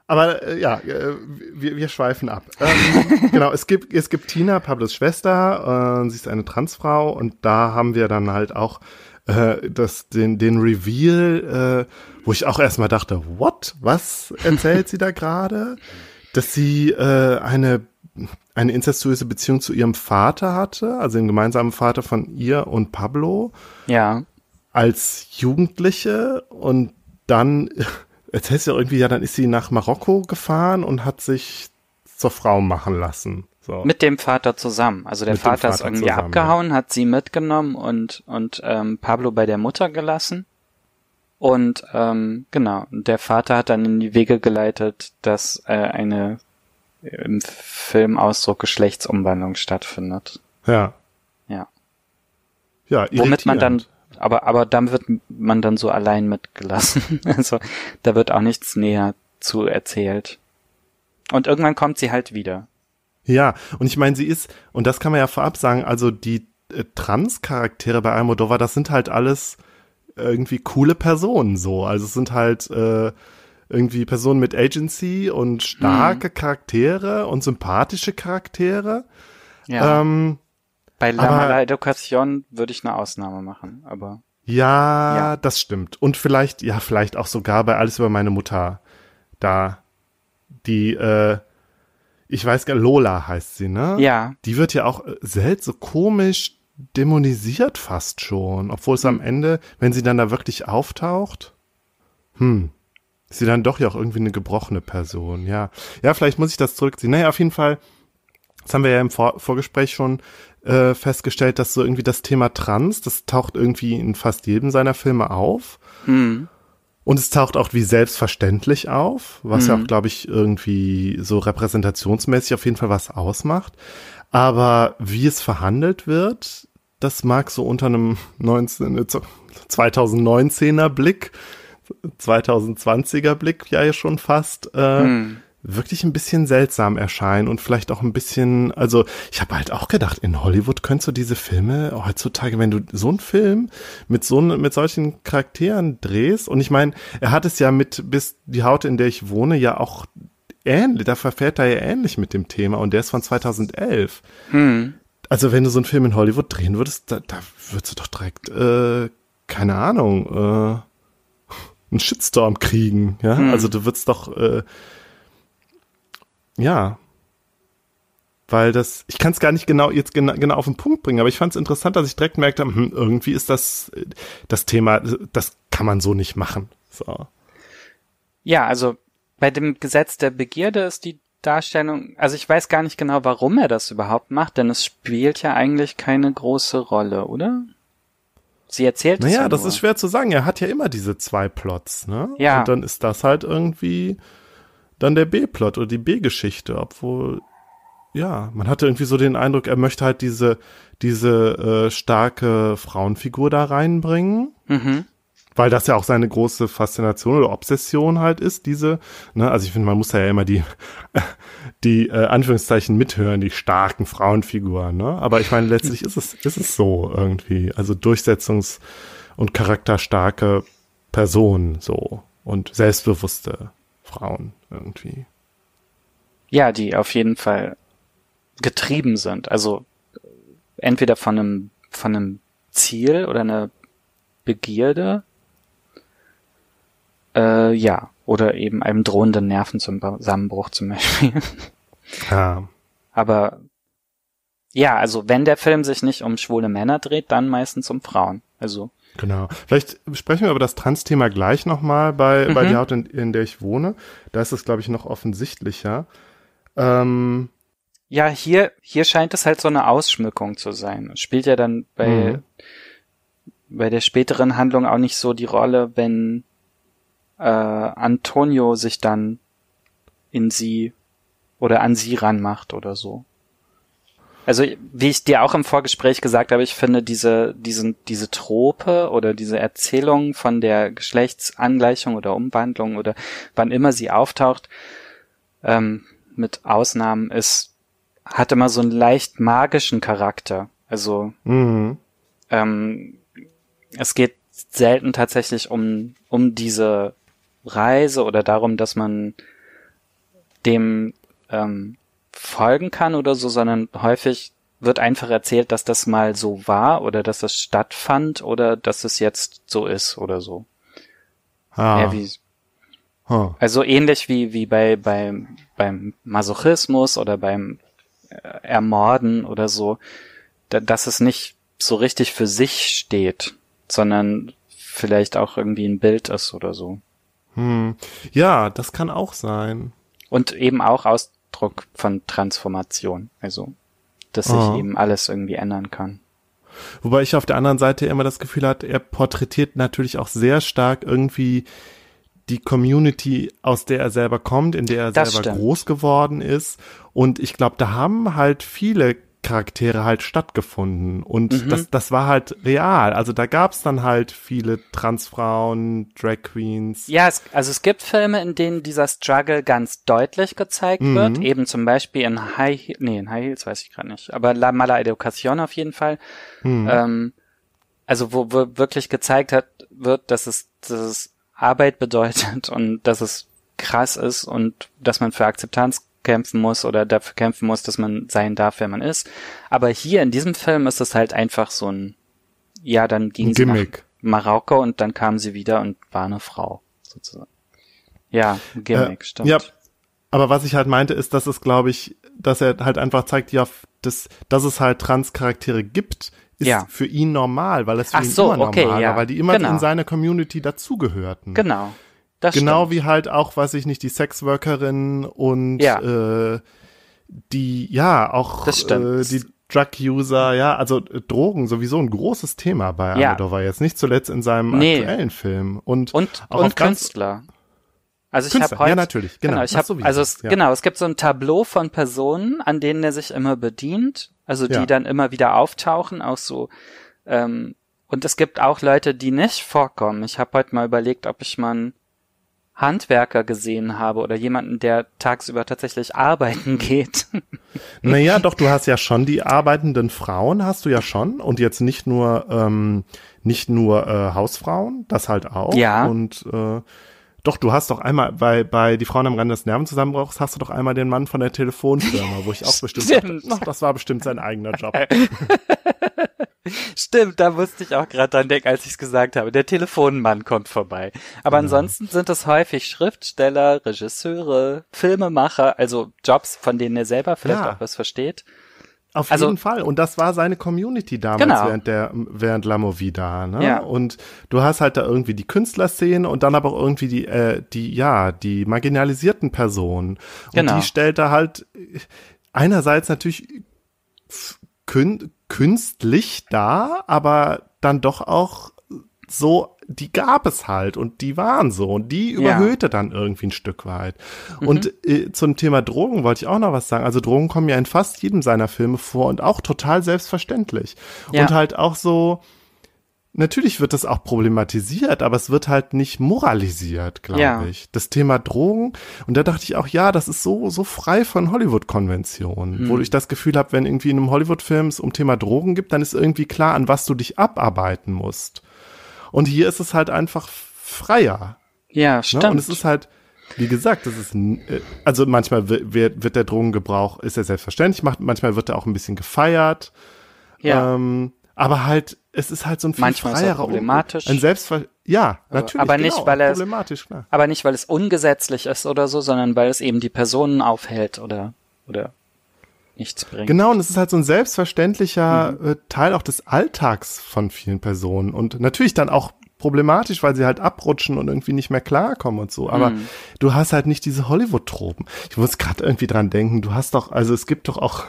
Aber äh, ja, äh, wir, wir schweifen ab. Ähm, genau, es gibt, es gibt Tina, Pablos Schwester, äh, sie ist eine Transfrau und da haben wir dann halt auch äh, das, den, den Reveal, äh, wo ich auch erstmal dachte, what? Was erzählt sie da gerade? Dass sie äh, eine, eine incestuöse Beziehung zu ihrem Vater hatte, also dem gemeinsamen Vater von ihr und Pablo Ja. als Jugendliche und dann erzählst du ja irgendwie, ja, dann ist sie nach Marokko gefahren und hat sich zur Frau machen lassen. So. Mit dem Vater zusammen. Also der dem Vater, ist Vater irgendwie zusammen, abgehauen, hat sie mitgenommen und, und ähm, Pablo bei der Mutter gelassen. Und ähm, genau, und der Vater hat dann in die Wege geleitet, dass äh, eine im Filmausdruck Geschlechtsumwandlung stattfindet. Ja. Ja. Ja, Womit man dann irritierend. Aber, aber dann wird man dann so allein mitgelassen. Also da wird auch nichts näher zu erzählt. Und irgendwann kommt sie halt wieder. Ja, und ich meine, sie ist, und das kann man ja vorab sagen, also die äh, Trans-Charaktere bei Almodovar, das sind halt alles irgendwie coole Personen so. Also es sind halt äh, irgendwie Personen mit Agency und starke mhm. Charaktere und sympathische Charaktere. Ja. Ähm, bei La Mala Education würde ich eine Ausnahme machen, aber. Ja, ja, das stimmt. Und vielleicht, ja, vielleicht auch sogar bei Alles über meine Mutter. Da, die, äh, ich weiß gar Lola heißt sie, ne? Ja. Die wird ja auch äh, selten so komisch dämonisiert fast schon, obwohl es hm. am Ende, wenn sie dann da wirklich auftaucht, hm, ist sie dann doch ja auch irgendwie eine gebrochene Person, ja. Ja, vielleicht muss ich das zurückziehen. Naja, auf jeden Fall, das haben wir ja im Vor Vorgespräch schon äh, festgestellt, dass so irgendwie das Thema Trans, das taucht irgendwie in fast jedem seiner Filme auf. Mhm. Und es taucht auch wie selbstverständlich auf, was mhm. ja auch, glaube ich, irgendwie so repräsentationsmäßig auf jeden Fall was ausmacht. Aber wie es verhandelt wird, das mag so unter einem 19, 2019er Blick, 2020er Blick ja schon fast, äh, hm wirklich ein bisschen seltsam erscheinen und vielleicht auch ein bisschen, also ich habe halt auch gedacht, in Hollywood könntest du diese Filme heutzutage, wenn du so einen Film mit so mit solchen Charakteren drehst und ich meine, er hat es ja mit bis die Haut, in der ich wohne, ja auch ähnlich, da verfährt er ja ähnlich mit dem Thema und der ist von 2011. Hm. Also wenn du so einen Film in Hollywood drehen würdest, da, da würdest du doch direkt, äh, keine Ahnung, äh, einen Shitstorm kriegen, ja, hm. also du würdest doch äh, ja. Weil das, ich kann es gar nicht genau jetzt genau, genau auf den Punkt bringen, aber ich fand es interessant, dass ich direkt merkte, hm, irgendwie ist das das Thema, das kann man so nicht machen. So. Ja, also bei dem Gesetz der Begierde ist die Darstellung, also ich weiß gar nicht genau, warum er das überhaupt macht, denn es spielt ja eigentlich keine große Rolle, oder? Sie erzählt naja, es ja das ist schwer zu sagen. Er hat ja immer diese zwei Plots, ne? Ja. Und dann ist das halt irgendwie dann der B-Plot oder die B-Geschichte, obwohl, ja, man hatte irgendwie so den Eindruck, er möchte halt diese, diese äh, starke Frauenfigur da reinbringen. Mhm. Weil das ja auch seine große Faszination oder Obsession halt ist, diese, ne, also ich finde, man muss ja immer die, die äh, Anführungszeichen mithören, die starken Frauenfiguren, ne? Aber ich meine, letztlich ist es, ist es so irgendwie. Also Durchsetzungs- und charakterstarke Personen so und selbstbewusste Frauen irgendwie. Ja, die auf jeden Fall getrieben sind. Also entweder von einem, von einem Ziel oder einer Begierde. Äh, ja, oder eben einem drohenden Nervenzusammenbruch zum Beispiel. Ja. Aber ja, also wenn der Film sich nicht um schwule Männer dreht, dann meistens um Frauen. Also Genau. Vielleicht sprechen wir über das Trans-Thema gleich nochmal bei, mhm. bei der Haut, in, in, der ich wohne. Da ist es, glaube ich, noch offensichtlicher. Ähm, ja, hier, hier scheint es halt so eine Ausschmückung zu sein. Spielt ja dann bei, mhm. bei der späteren Handlung auch nicht so die Rolle, wenn äh, Antonio sich dann in sie oder an sie ranmacht oder so. Also wie ich dir auch im Vorgespräch gesagt habe, ich finde diese diesen diese Trope oder diese Erzählung von der Geschlechtsangleichung oder Umwandlung oder wann immer sie auftaucht, ähm, mit Ausnahmen ist hat immer so einen leicht magischen Charakter. Also mhm. ähm, es geht selten tatsächlich um um diese Reise oder darum, dass man dem ähm, folgen kann oder so, sondern häufig wird einfach erzählt, dass das mal so war oder dass das stattfand oder dass es jetzt so ist oder so. Ah. Ja, wie, huh. Also ähnlich wie, wie bei, beim, beim Masochismus oder beim äh, Ermorden oder so, da, dass es nicht so richtig für sich steht, sondern vielleicht auch irgendwie ein Bild ist oder so. Hm. Ja, das kann auch sein. Und eben auch aus Ausdruck von Transformation. Also, dass sich oh. eben alles irgendwie ändern kann. Wobei ich auf der anderen Seite immer das Gefühl hat, er porträtiert natürlich auch sehr stark irgendwie die Community, aus der er selber kommt, in der er das selber stimmt. groß geworden ist. Und ich glaube, da haben halt viele Charaktere halt stattgefunden. Und Mhm. das, das war halt real. Also da gab's dann halt viele Transfrauen, Drag Queens. Ja, es, also es gibt Filme, in denen dieser Struggle ganz deutlich gezeigt Mhm. wird. Eben zum Beispiel in High He nee, in High Heels weiß ich gerade nicht. Aber La Mala Educación auf jeden Fall. Mhm. Ähm, also wo, wo wirklich gezeigt hat, wird, dass es, dass es Arbeit bedeutet und dass es krass ist und dass man für Akzeptanz kämpfen muss oder dafür kämpfen muss, dass man sein darf, wer man ist. Aber hier in diesem Film ist es halt einfach so ein, ja, dann ging Ein sie nach. Marokko und dann kam sie wieder und war eine Frau, sozusagen. Ja, ein Gimmick, Äh, stimmt. Ja, aber was ich halt meinte, ist, dass es, glaube ich, dass er halt einfach zeigt, ja, das, dass es halt Trans-Charaktere gibt, ist Ja. für ihn normal, weil es für Ach ihn so, immer okay, normal ja. war, weil die immer Genau. in seiner Community dazugehörten. Genau. Das Genau stimmt. wie halt auch, weiß ich nicht, die Sexworkerin und Ja. äh, die, ja, auch äh, die Drug-User, ja, also äh, Drogen sowieso ein großes Thema bei Ja. Almodovar jetzt, nicht zuletzt in seinem Nee. aktuellen Film. Und, Und, auch und Künstler. Also ich habe heute, ja, natürlich, genau, ich das habe, also es, ja. genau, es gibt so ein Tableau von Personen, an denen er sich immer bedient, also die Ja. dann immer wieder auftauchen, auch so. Ähm, und es gibt auch Leute, die nicht vorkommen. Ich habe heute mal überlegt, ob ich mal einen Handwerker gesehen habe oder jemanden, der tagsüber tatsächlich arbeiten geht. Naja, doch, du hast ja schon die arbeitenden Frauen, hast du ja schon. Und jetzt nicht nur, ähm, nicht nur äh, Hausfrauen, das halt auch. Ja. Und äh, doch, du hast doch einmal, bei, bei Die Frauen am Rande des Nervenzusammenbruchs, hast du doch einmal den Mann von der Telefonfirma, wo ich auch bestimmt dachte, das war bestimmt sein eigener Job. Stimmt, da musste ich auch gerade dran denken, als ich es gesagt habe. Der Telefonmann kommt vorbei. Aber ansonsten sind es häufig Schriftsteller, Regisseure, Filmemacher, also Jobs, von denen er selber vielleicht Ja. auch was versteht. Auf Also- jeden Fall. Und das war seine Community damals Genau. während der, während La Movida, ne? Ja. Und du hast halt da irgendwie die Künstlerszene und dann aber auch irgendwie die, äh, die, ja, die marginalisierten Personen. Und Genau. die stellt er halt einerseits natürlich kün künstlich dar, aber dann doch auch so, die gab es halt und die waren so und die Ja. überhöhte dann irgendwie ein Stück weit. Mhm. Und äh, zum Thema Drogen wollte ich auch noch was sagen. Also Drogen kommen ja in fast jedem seiner Filme vor und auch total selbstverständlich. Ja. Und halt auch so, natürlich wird das auch problematisiert, aber es wird halt nicht moralisiert, glaube Ja. ich. Das Thema Drogen. Und da dachte ich auch, ja, das ist so, so frei von Hollywood-Konventionen, Hm. wo ich das Gefühl habe, wenn irgendwie in einem Hollywood-Film es um Thema Drogen gibt, dann ist irgendwie klar, an was du dich abarbeiten musst. Und hier ist es halt einfach freier. Ja, Ne? stimmt. Und es ist halt, wie gesagt, das ist, äh, also manchmal wird, wird, wird der Drogengebrauch, ist ja selbstverständlich, macht, manchmal wird er auch ein bisschen gefeiert. ja. Ähm, aber halt, es ist halt so ein viel Manchmal ist er problematisch. Ein Selbstver ja, natürlich. aber nicht, genau, weil er es- problematisch, klar. Aber nicht, weil es ungesetzlich ist oder so, sondern weil es eben die Personen aufhält oder, oder nichts bringt. Genau, und es ist halt so ein selbstverständlicher Mhm. äh, Teil auch des Alltags von vielen Personen und natürlich dann auch problematisch, weil sie halt abrutschen und irgendwie nicht mehr klarkommen und so. Aber Mhm. du hast halt nicht diese Hollywood-Tropen. Ich muss gerade irgendwie dran denken, du hast doch, also es gibt doch auch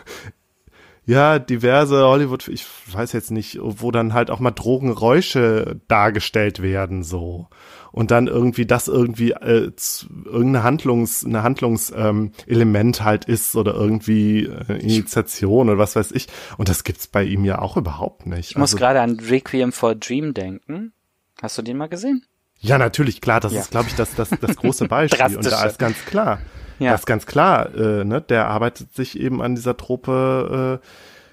ja, diverse Hollywood, ich weiß jetzt nicht, wo dann halt auch mal Drogenräusche dargestellt werden, so. Und dann irgendwie das irgendwie äh, irgendeine Handlungs, eine Handlungselement ähm, halt ist oder irgendwie äh, Initiation oder was weiß ich. Und das gibt's bei ihm ja auch überhaupt nicht. Ich muss Also, gerade an Requiem for a Dream denken. Hast du den mal gesehen? ja, natürlich, klar, das Ja. ist, glaube ich, das, das, das große Beispiel. und da ist ganz klar, Ja. das ist ganz klar, äh, ne, der arbeitet sich eben an dieser Truppe,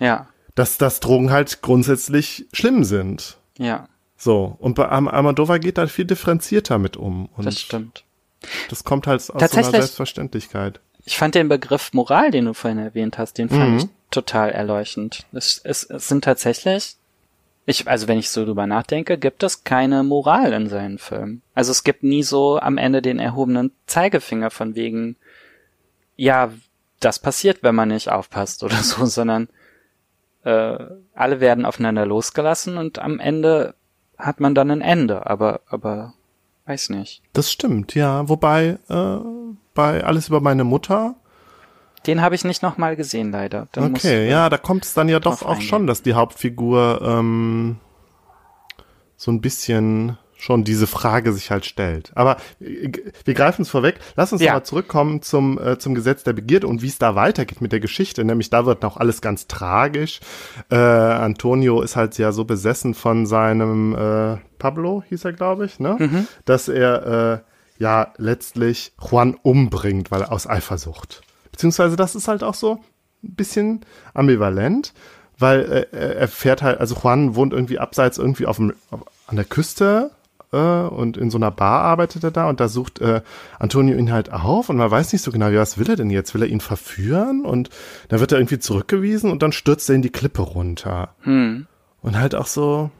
äh, Ja, dass, dass Drogen halt grundsätzlich schlimm sind. ja, So, und bei Am Amadova geht da viel differenzierter mit um. Und das stimmt. das kommt halt aus so einer Selbstverständlichkeit. Ich fand den Begriff Moral, den du vorhin erwähnt hast, den fand Mhm. ich total erleuchtend. Es, es, es sind tatsächlich, ich, also wenn ich so drüber nachdenke, gibt es keine Moral in seinen Filmen. Also es gibt nie so am Ende den erhobenen Zeigefinger von wegen, ja, das passiert, wenn man nicht aufpasst oder so, sondern äh, alle werden aufeinander losgelassen und am Ende hat man dann ein Ende, aber, aber weiß nicht. Das stimmt, ja. Wobei, äh, bei Alles über meine Mutter, Den habe ich nicht nochmal gesehen, leider. Da muss- okay, ja, da kommt es dann ja doch auch eingehen. schon, dass die Hauptfigur ähm, so ein bisschen schon diese Frage sich halt stellt. Aber äh, wir greifen es vorweg. Lass uns Ja. mal zurückkommen zum, äh, zum Gesetz der Begierde und wie es da weitergeht mit der Geschichte. Nämlich da wird noch alles ganz tragisch. Äh, Antonio ist halt ja so besessen von seinem äh, Pablo, hieß er, glaube ich, ne? Dass er äh, ja letztlich Juan umbringt, weil er aus Eifersucht. Beziehungsweise das ist halt auch so ein bisschen ambivalent, weil äh, er fährt halt, also Juan wohnt irgendwie abseits irgendwie auf dem, auf, an der Küste äh, und in so einer Bar arbeitet er da und da sucht äh, Antonio ihn halt auf und man weiß nicht so genau, ja, was will er denn jetzt? Will er ihn verführen? Und dann wird er irgendwie zurückgewiesen und dann stürzt er in die Klippe runter. Hm. Und halt auch so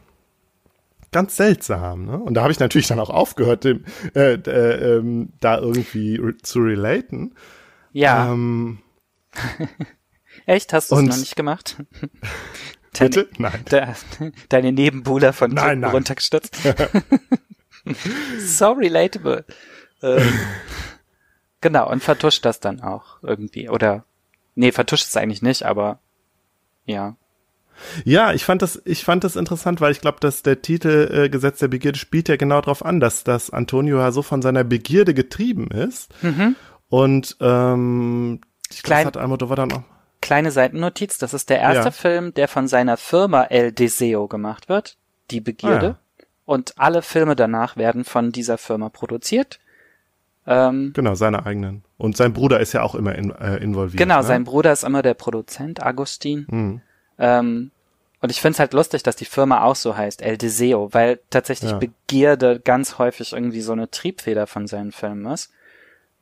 ganz seltsam, ne? Und da habe ich natürlich dann auch aufgehört, dem, äh, äh, ähm, da irgendwie re zu relaten. Ja, Ähm, echt? Hast du es noch nicht gemacht? bitte? Nein. Deine, deine Nebenbuhler von Nein, nein. runtergestürzt. so relatable. Ähm, genau, und vertuscht das dann auch irgendwie. Oder, nee, vertuscht es eigentlich nicht, aber ja. Ja, ich fand das, ich fand das interessant, weil ich glaube, dass der Titel äh, Gesetz der Begierde spielt ja genau darauf an, dass, dass Antonio ja so von seiner Begierde getrieben ist. Und ähm, ich glaube, das hat Almodovar dann auch. Kleine Seitennotiz, das ist der erste Ja. Film, der von seiner Firma El Deseo gemacht wird, die Begierde. Ah, Und alle Filme danach werden von dieser Firma produziert. Ähm, Genau, seine eigenen. Und sein Bruder ist ja auch immer in, äh, involviert. genau, ne? sein Bruder ist immer der Produzent, Agustin. Hm. Ähm, und ich find's halt lustig, dass die Firma auch so heißt, El Deseo, weil tatsächlich Ja. Begierde ganz häufig irgendwie so eine Triebfeder von seinen Filmen ist.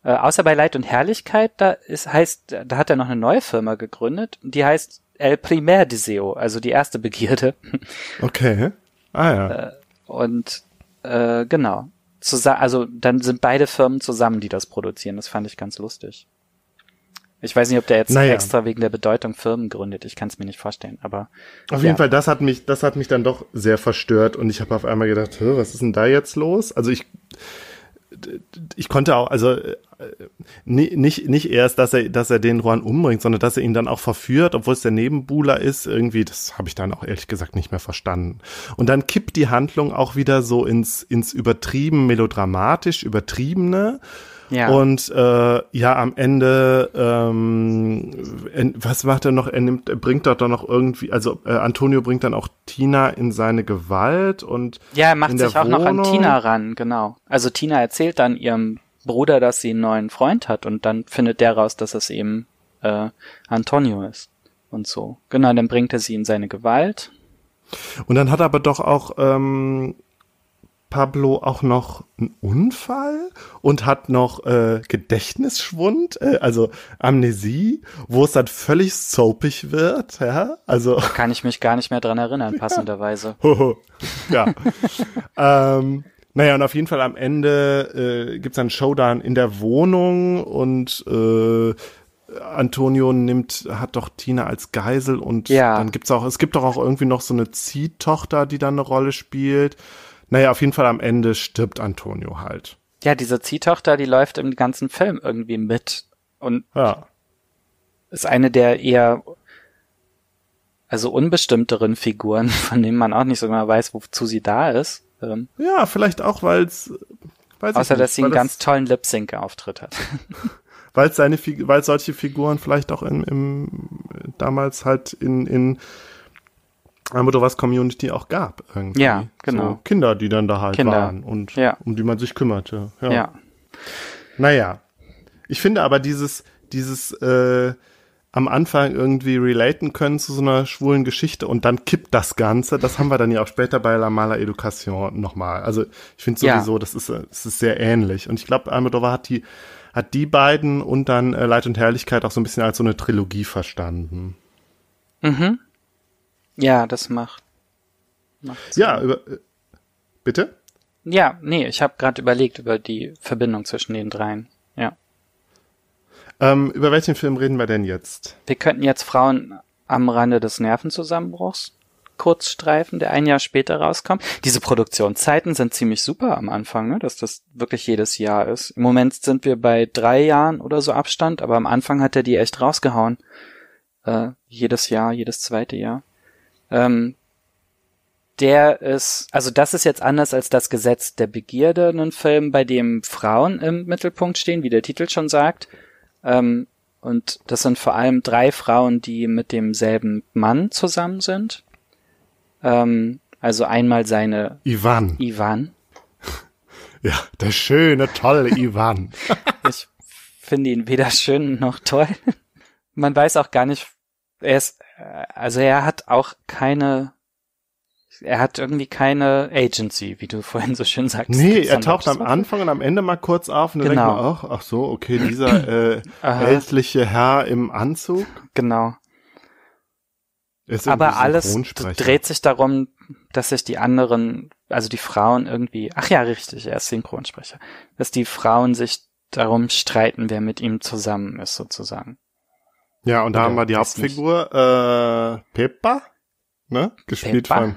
Äh, außer bei Leid und Herrlichkeit, da ist, heißt, da hat er noch eine neue Firma gegründet, die heißt El Primer Deseo, also die erste Begierde. Okay. Ah ja. Und äh, genau. Zusa also dann sind beide Firmen zusammen, die das produzieren. Das fand ich ganz lustig. Ich weiß nicht, ob der jetzt Naja. extra wegen der Bedeutung Firmen gründet. Ich kann es mir nicht vorstellen, aber Auf ja. jeden Fall, das hat mich, das hat mich dann doch sehr verstört und ich habe auf einmal gedacht, was ist denn da jetzt los? Also ich, ich konnte auch, also äh, ni- nicht nicht erst, dass er, dass er den Juan umbringt, sondern dass er ihn dann auch verführt, obwohl es der Nebenbuhler ist. Irgendwie, das habe ich dann auch ehrlich gesagt nicht mehr verstanden. Und dann kippt die Handlung auch wieder so ins ins übertrieben melodramatisch übertriebene. Ja. Und äh, ja, am Ende, ähm, was macht er noch? Er nimmt, er bringt dort dann noch irgendwie, also äh, Antonio bringt dann auch Tina in seine Gewalt und Ja, er macht sich auch noch an Wohnung. Tina ran, genau. Also Tina erzählt dann ihrem Bruder, dass sie einen neuen Freund hat und dann findet der raus, dass es eben äh, Antonio ist und so. Genau, dann bringt er sie in seine Gewalt. und dann hat aber doch auch ähm, Pablo auch noch einen Unfall und hat noch äh, Gedächtnisschwund, äh, also Amnesie, wo es dann völlig soapig wird, ja, also Kann ich mich gar nicht mehr dran erinnern, passenderweise. Ja. ähm, naja, und auf jeden Fall am Ende äh, gibt's dann einen Showdown in der Wohnung und äh, Antonio nimmt, hat doch Tina als Geisel und Ja. dann gibt's auch, es gibt doch auch irgendwie noch so eine Ziehtochter, die dann eine Rolle spielt. Naja, auf jeden Fall am Ende stirbt Antonio halt. Ja, diese Ziehtochter, die läuft im ganzen Film irgendwie mit und Ja. ist eine der eher also unbestimmteren Figuren, von denen man auch nicht so genau weiß, wozu sie da ist. Ähm, Ja, vielleicht auch, weil's weiß außer nicht, dass sie einen ganz tollen Lip-Sync-Auftritt hat. weil es seine weil solche Figuren vielleicht auch im, im damals halt in in Almodovars Community auch gab irgendwie. Ja, genau. So Kinder, die dann da halt Kinder. waren und Ja. um die man sich kümmerte. Ja. ja. Naja. Ich finde aber dieses dieses äh, am Anfang irgendwie relaten können zu so einer schwulen Geschichte und dann kippt das Ganze. Das haben wir dann ja auch später bei La Mala Education nochmal. Also ich finde Ja. sowieso, das ist, das ist sehr ähnlich. Und ich glaube, Almodovar hat die, hat die beiden und dann äh, Leid und Herrlichkeit auch so ein bisschen als so eine Trilogie verstanden. Mhm. Ja, das macht. macht Sinn. Ja, über, äh, bitte? Ja, nee, ich habe gerade überlegt über die Verbindung zwischen den dreien. Ja. Ähm, über welchen Film reden wir denn jetzt? Wir könnten jetzt Frauen am Rande des Nervenzusammenbruchs kurz streifen, der ein Jahr später rauskommt. Diese Produktionszeiten sind ziemlich super am Anfang, ne? dass das wirklich jedes Jahr ist. Im Moment sind wir bei drei Jahren oder so Abstand, aber am Anfang hat er die echt rausgehauen. Äh, jedes Jahr, jedes zweite Jahr. Ähm, der ist, also das ist jetzt anders als das Gesetz der Begierde, ein Film, bei dem Frauen im Mittelpunkt stehen, wie der Titel schon sagt. Ähm, und das sind vor allem drei Frauen, die mit demselben Mann zusammen sind. Ähm, also einmal seine Ivan. Ivan. Ja, der schöne, tolle Ivan. ich finde ihn weder schön noch toll. Man weiß auch gar nicht, er ist, also er hat auch keine er hat irgendwie keine Agency, wie du vorhin so schön sagst. Nee, er taucht am Anfang und am Ende mal kurz auf und dann genau. denkt man, ach, ach so, okay, dieser äh, ältliche Herr im Anzug. Genau. Aber alles dreht sich darum, dass sich die anderen, also die Frauen irgendwie, ach ja, richtig, er ist Synchronsprecher, dass die Frauen sich darum streiten, wer mit ihm zusammen ist, sozusagen. Ja, und da haben wir die Hauptfigur, äh, Peppa, ne? Gespielt Peppa. von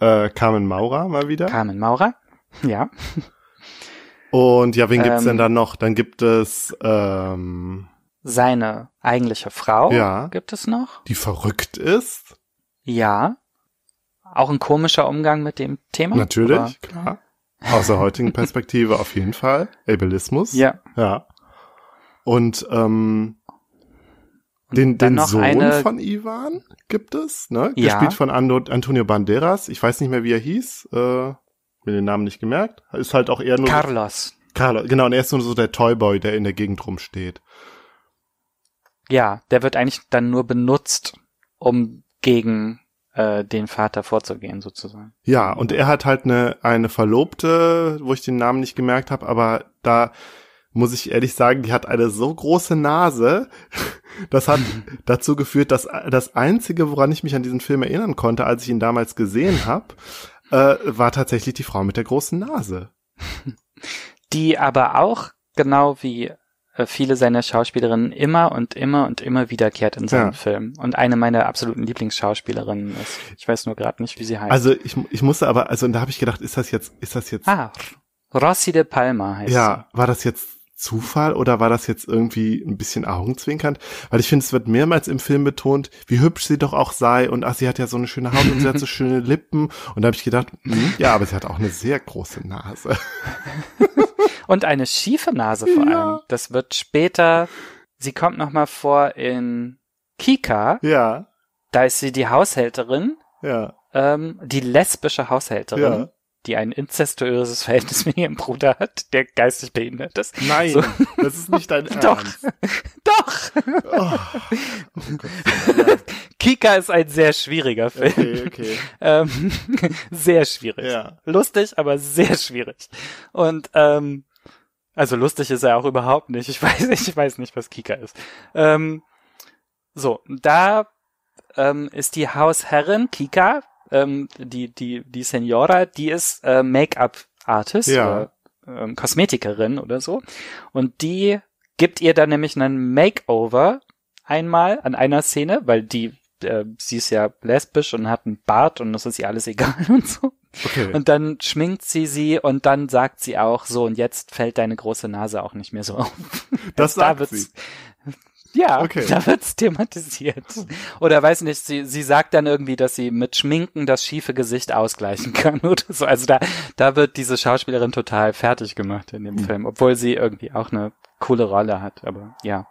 äh, Carmen Maurer mal wieder. Carmen Maurer, ja. Und ja, wen gibt's ähm, denn dann noch? Dann gibt es ähm, seine eigentliche Frau. Ja. Gibt es noch? Die verrückt ist. Ja. Auch ein komischer Umgang mit dem Thema. Natürlich, oder? klar. Aus der heutigen Perspektive auf jeden Fall. Ableismus. Ja. Ja. Und ähm, den, den Sohn eine... von Ivan gibt es, ne? Ja. Gespielt von Antonio Banderas. Ich weiß nicht mehr, wie er hieß. Äh, mir den Namen nicht gemerkt. Ist halt auch eher nur. Carlos. Carlos, genau. Und er ist nur so der Toyboy, der in der Gegend rumsteht. Ja, der wird eigentlich dann nur benutzt, um gegen äh, den Vater vorzugehen, sozusagen. Ja, und er hat halt eine, eine Verlobte, wo ich den Namen nicht gemerkt habe, aber da muss ich ehrlich sagen, die hat eine so große Nase. Das hat dazu geführt, dass das Einzige, woran ich mich an diesen Film erinnern konnte, als ich ihn damals gesehen habe, äh, war tatsächlich die Frau mit der großen Nase. Die aber auch, genau wie äh, viele seiner Schauspielerinnen, immer und immer und immer wiederkehrt in seinen ja. Filmen. Und eine meiner absoluten Lieblingsschauspielerinnen ist. Ich weiß nur gerade nicht, wie sie heißt. Also ich, ich musste aber, also und da habe ich gedacht, ist das jetzt, ist das jetzt. Ah, Rossi de Palma heißt Ja, sie. war das jetzt Zufall oder war das jetzt irgendwie ein bisschen augenzwinkernd? Weil ich finde, es wird mehrmals im Film betont, wie hübsch sie doch auch sei und ach, sie hat ja so eine schöne Haut und sie hat so schöne Lippen. Und da habe ich gedacht, hm, ja, aber sie hat auch eine sehr große Nase. und eine schiefe Nase vor ja. allem. Das wird später, sie kommt nochmal vor in Kika. Ja. Da ist sie die Haushälterin. Ja. Ähm, die lesbische Haushälterin. Ja die ein inzestuöses Verhältnis mit ihrem Bruder hat, der geistig behindert ist. Nein, so. das ist nicht dein Ernst. Doch, doch. Oh. Oh Kika ist ein sehr schwieriger Film. Okay, okay. Ähm, sehr schwierig. Ja. Lustig, aber sehr schwierig. Und ähm, also lustig ist er auch überhaupt nicht. Ich weiß, ich weiß nicht, was Kika ist. Ähm, so, da ähm, ist die Hausherrin Kika, ähm, die, die, die Senora, die ist äh, Make-up-Artist ja. oder ähm, Kosmetikerin oder so. Und die gibt ihr dann nämlich einen Makeover einmal an einer Szene, weil die, äh, sie ist ja lesbisch und hat einen Bart und das ist ihr alles egal und so. Okay. Und dann schminkt sie sie und dann sagt sie auch so, und jetzt fällt deine große Nase auch nicht mehr so auf. Das sagt da sie. Ja, okay. da wird's thematisiert. Oder weiß nicht, sie, sie sagt dann irgendwie, dass sie mit Schminken das schiefe Gesicht ausgleichen kann oder so. Also da, da wird diese Schauspielerin total fertig gemacht in dem mhm. Film, obwohl sie irgendwie auch eine coole Rolle hat. Aber ja.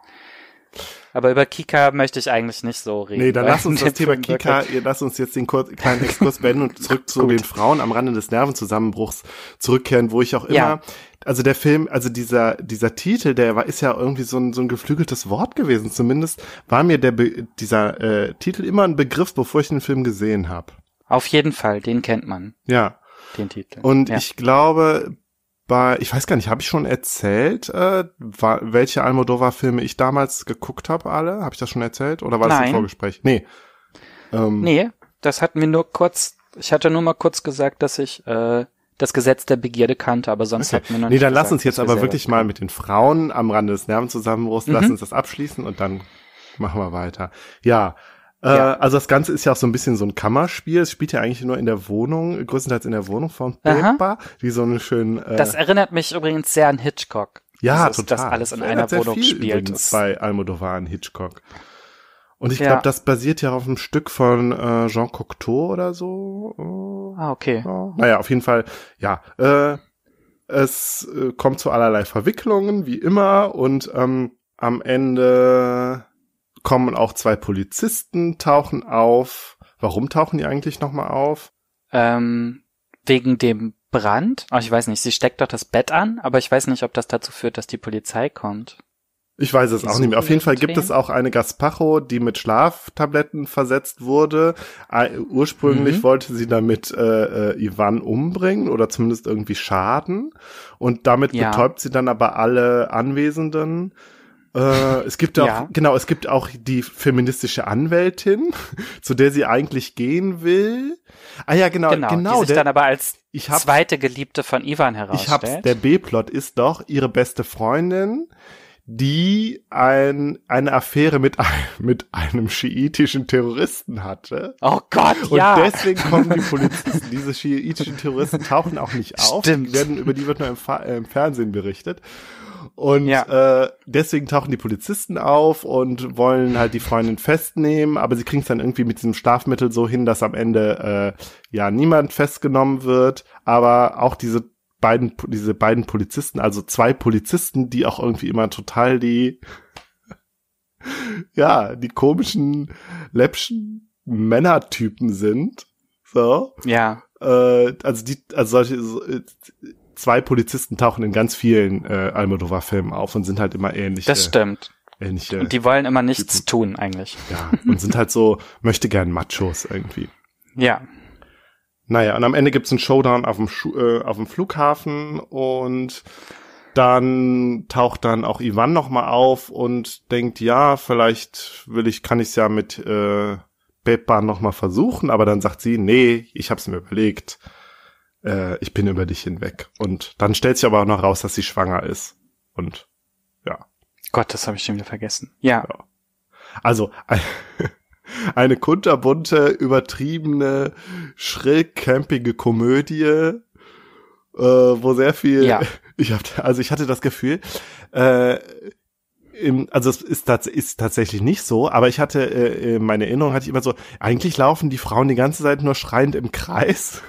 Aber über Kika möchte ich eigentlich nicht so reden. Nee, dann lass uns das Thema Kika, ihr lass uns jetzt den kurz, kleinen Exkurs beenden und zurück zu den Frauen am Rande des Nervenzusammenbruchs zurückkehren, wo ich auch immer, ja. also der Film, also dieser, dieser Titel, der war, ist ja irgendwie so ein, so ein geflügeltes Wort gewesen. Zumindest war mir der, dieser äh, Titel immer ein Begriff, bevor ich den Film gesehen habe. Auf jeden Fall, den kennt man. Ja. Den Titel. Und ja. ich glaube, bei, ich weiß gar nicht, habe ich schon erzählt, äh, welche Almodovar-Filme ich damals geguckt habe, alle? Habe ich das schon erzählt? Oder war das ein Vorgespräch? Nee. Ähm, nee, das hatten wir nur kurz, ich hatte nur mal kurz gesagt, dass ich äh, das Gesetz der Begierde kannte, aber sonst okay. hatten wir noch nee, nicht. Nee, dann gesagt, lass uns jetzt aber wirklich mal mit den Frauen am Rande des Nervenzusammenbruchs, mhm. lass uns das abschließen und dann machen wir weiter. Ja, äh, ja. also das Ganze ist ja auch so ein bisschen so ein Kammerspiel. Es spielt ja eigentlich nur in der Wohnung, größtenteils in der Wohnung von Peppa, wie so eine schön. Äh, das erinnert mich übrigens sehr an Hitchcock. Ja, das total. Das alles in einer Wohnung spielt. Bei Almodovar an Hitchcock. Und ich Ja. glaube, das basiert ja auf einem Stück von äh, Jean Cocteau oder so. Ah, okay. Ja. Naja, auf jeden Fall, ja. Äh, es äh, kommt zu allerlei Verwicklungen, wie immer. Und ähm, am Ende kommen auch zwei Polizisten, tauchen auf. Warum tauchen die eigentlich nochmal auf? Ähm, wegen dem Brand? Oh, ich weiß nicht, sie steckt doch das Bett an, aber ich weiß nicht, ob das dazu führt, dass die Polizei kommt. Ich weiß es Die auch nicht mehr. Auf jeden Fall gibt es auch eine Gaspacho, die mit Schlaftabletten versetzt wurde. Ursprünglich Mhm. wollte sie damit äh, äh, Ivan umbringen oder zumindest irgendwie schaden. Und damit Ja. betäubt sie dann aber alle Anwesenden. Äh, es gibt auch, Ja. genau, es gibt auch die feministische Anwältin, zu der sie eigentlich gehen will. Ah ja, genau, Genau, genau. die sich der, dann aber als ich hab's, zweite Geliebte von Ivan ich herausstellt. hab's, der B-Plot ist doch ihre beste Freundin, die ein, eine Affäre mit, mit einem schiitischen Terroristen hatte. oh Gott, Und ja. deswegen kommen die Polizisten, diese schiitischen Terroristen tauchen auch nicht auf. Stimmt. Die werden, über die wird nur im, Fa äh, im Fernsehen berichtet. Und Ja. äh, deswegen tauchen die Polizisten auf und wollen halt die Freundin festnehmen, aber sie kriegen es dann irgendwie mit diesem Schlafmittel so hin, dass am Ende äh, ja niemand festgenommen wird, aber auch diese beiden diese beiden Polizisten, also zwei Polizisten, die auch irgendwie immer total die ja, die komischen läppschen Männertypen sind. So. ja, Äh, also die, also solche so, äh, zwei Polizisten tauchen in ganz vielen äh, Almodovar-Filmen auf und sind halt immer ähnliche. das stimmt. ähnliche Und die wollen immer nichts Typen. tun, eigentlich. ja, und sind halt so, möchte gern Machos irgendwie. Ja. Naja, und am Ende gibt's einen Showdown auf dem, Schu äh, auf dem Flughafen und dann taucht dann auch Ivan nochmal auf und denkt, ja, vielleicht will ich, kann ich's ja mit äh, Pepa nochmal versuchen, aber dann sagt sie, nee, ich hab's mir überlegt, äh, ich bin über dich hinweg. Und dann stellt sich aber auch noch raus, dass sie schwanger ist. Und ja, Gott, das habe ich schon wieder vergessen. Ja. also eine kunterbunte, übertriebene, schrill campige Komödie, äh, wo sehr viel, Ja. ich hab, also ich hatte das Gefühl, äh, im, also es ist, tats ist tatsächlich nicht so, aber ich hatte, äh, in meiner Erinnerung hatte ich immer so, eigentlich laufen die Frauen die ganze Zeit nur schreiend im Kreis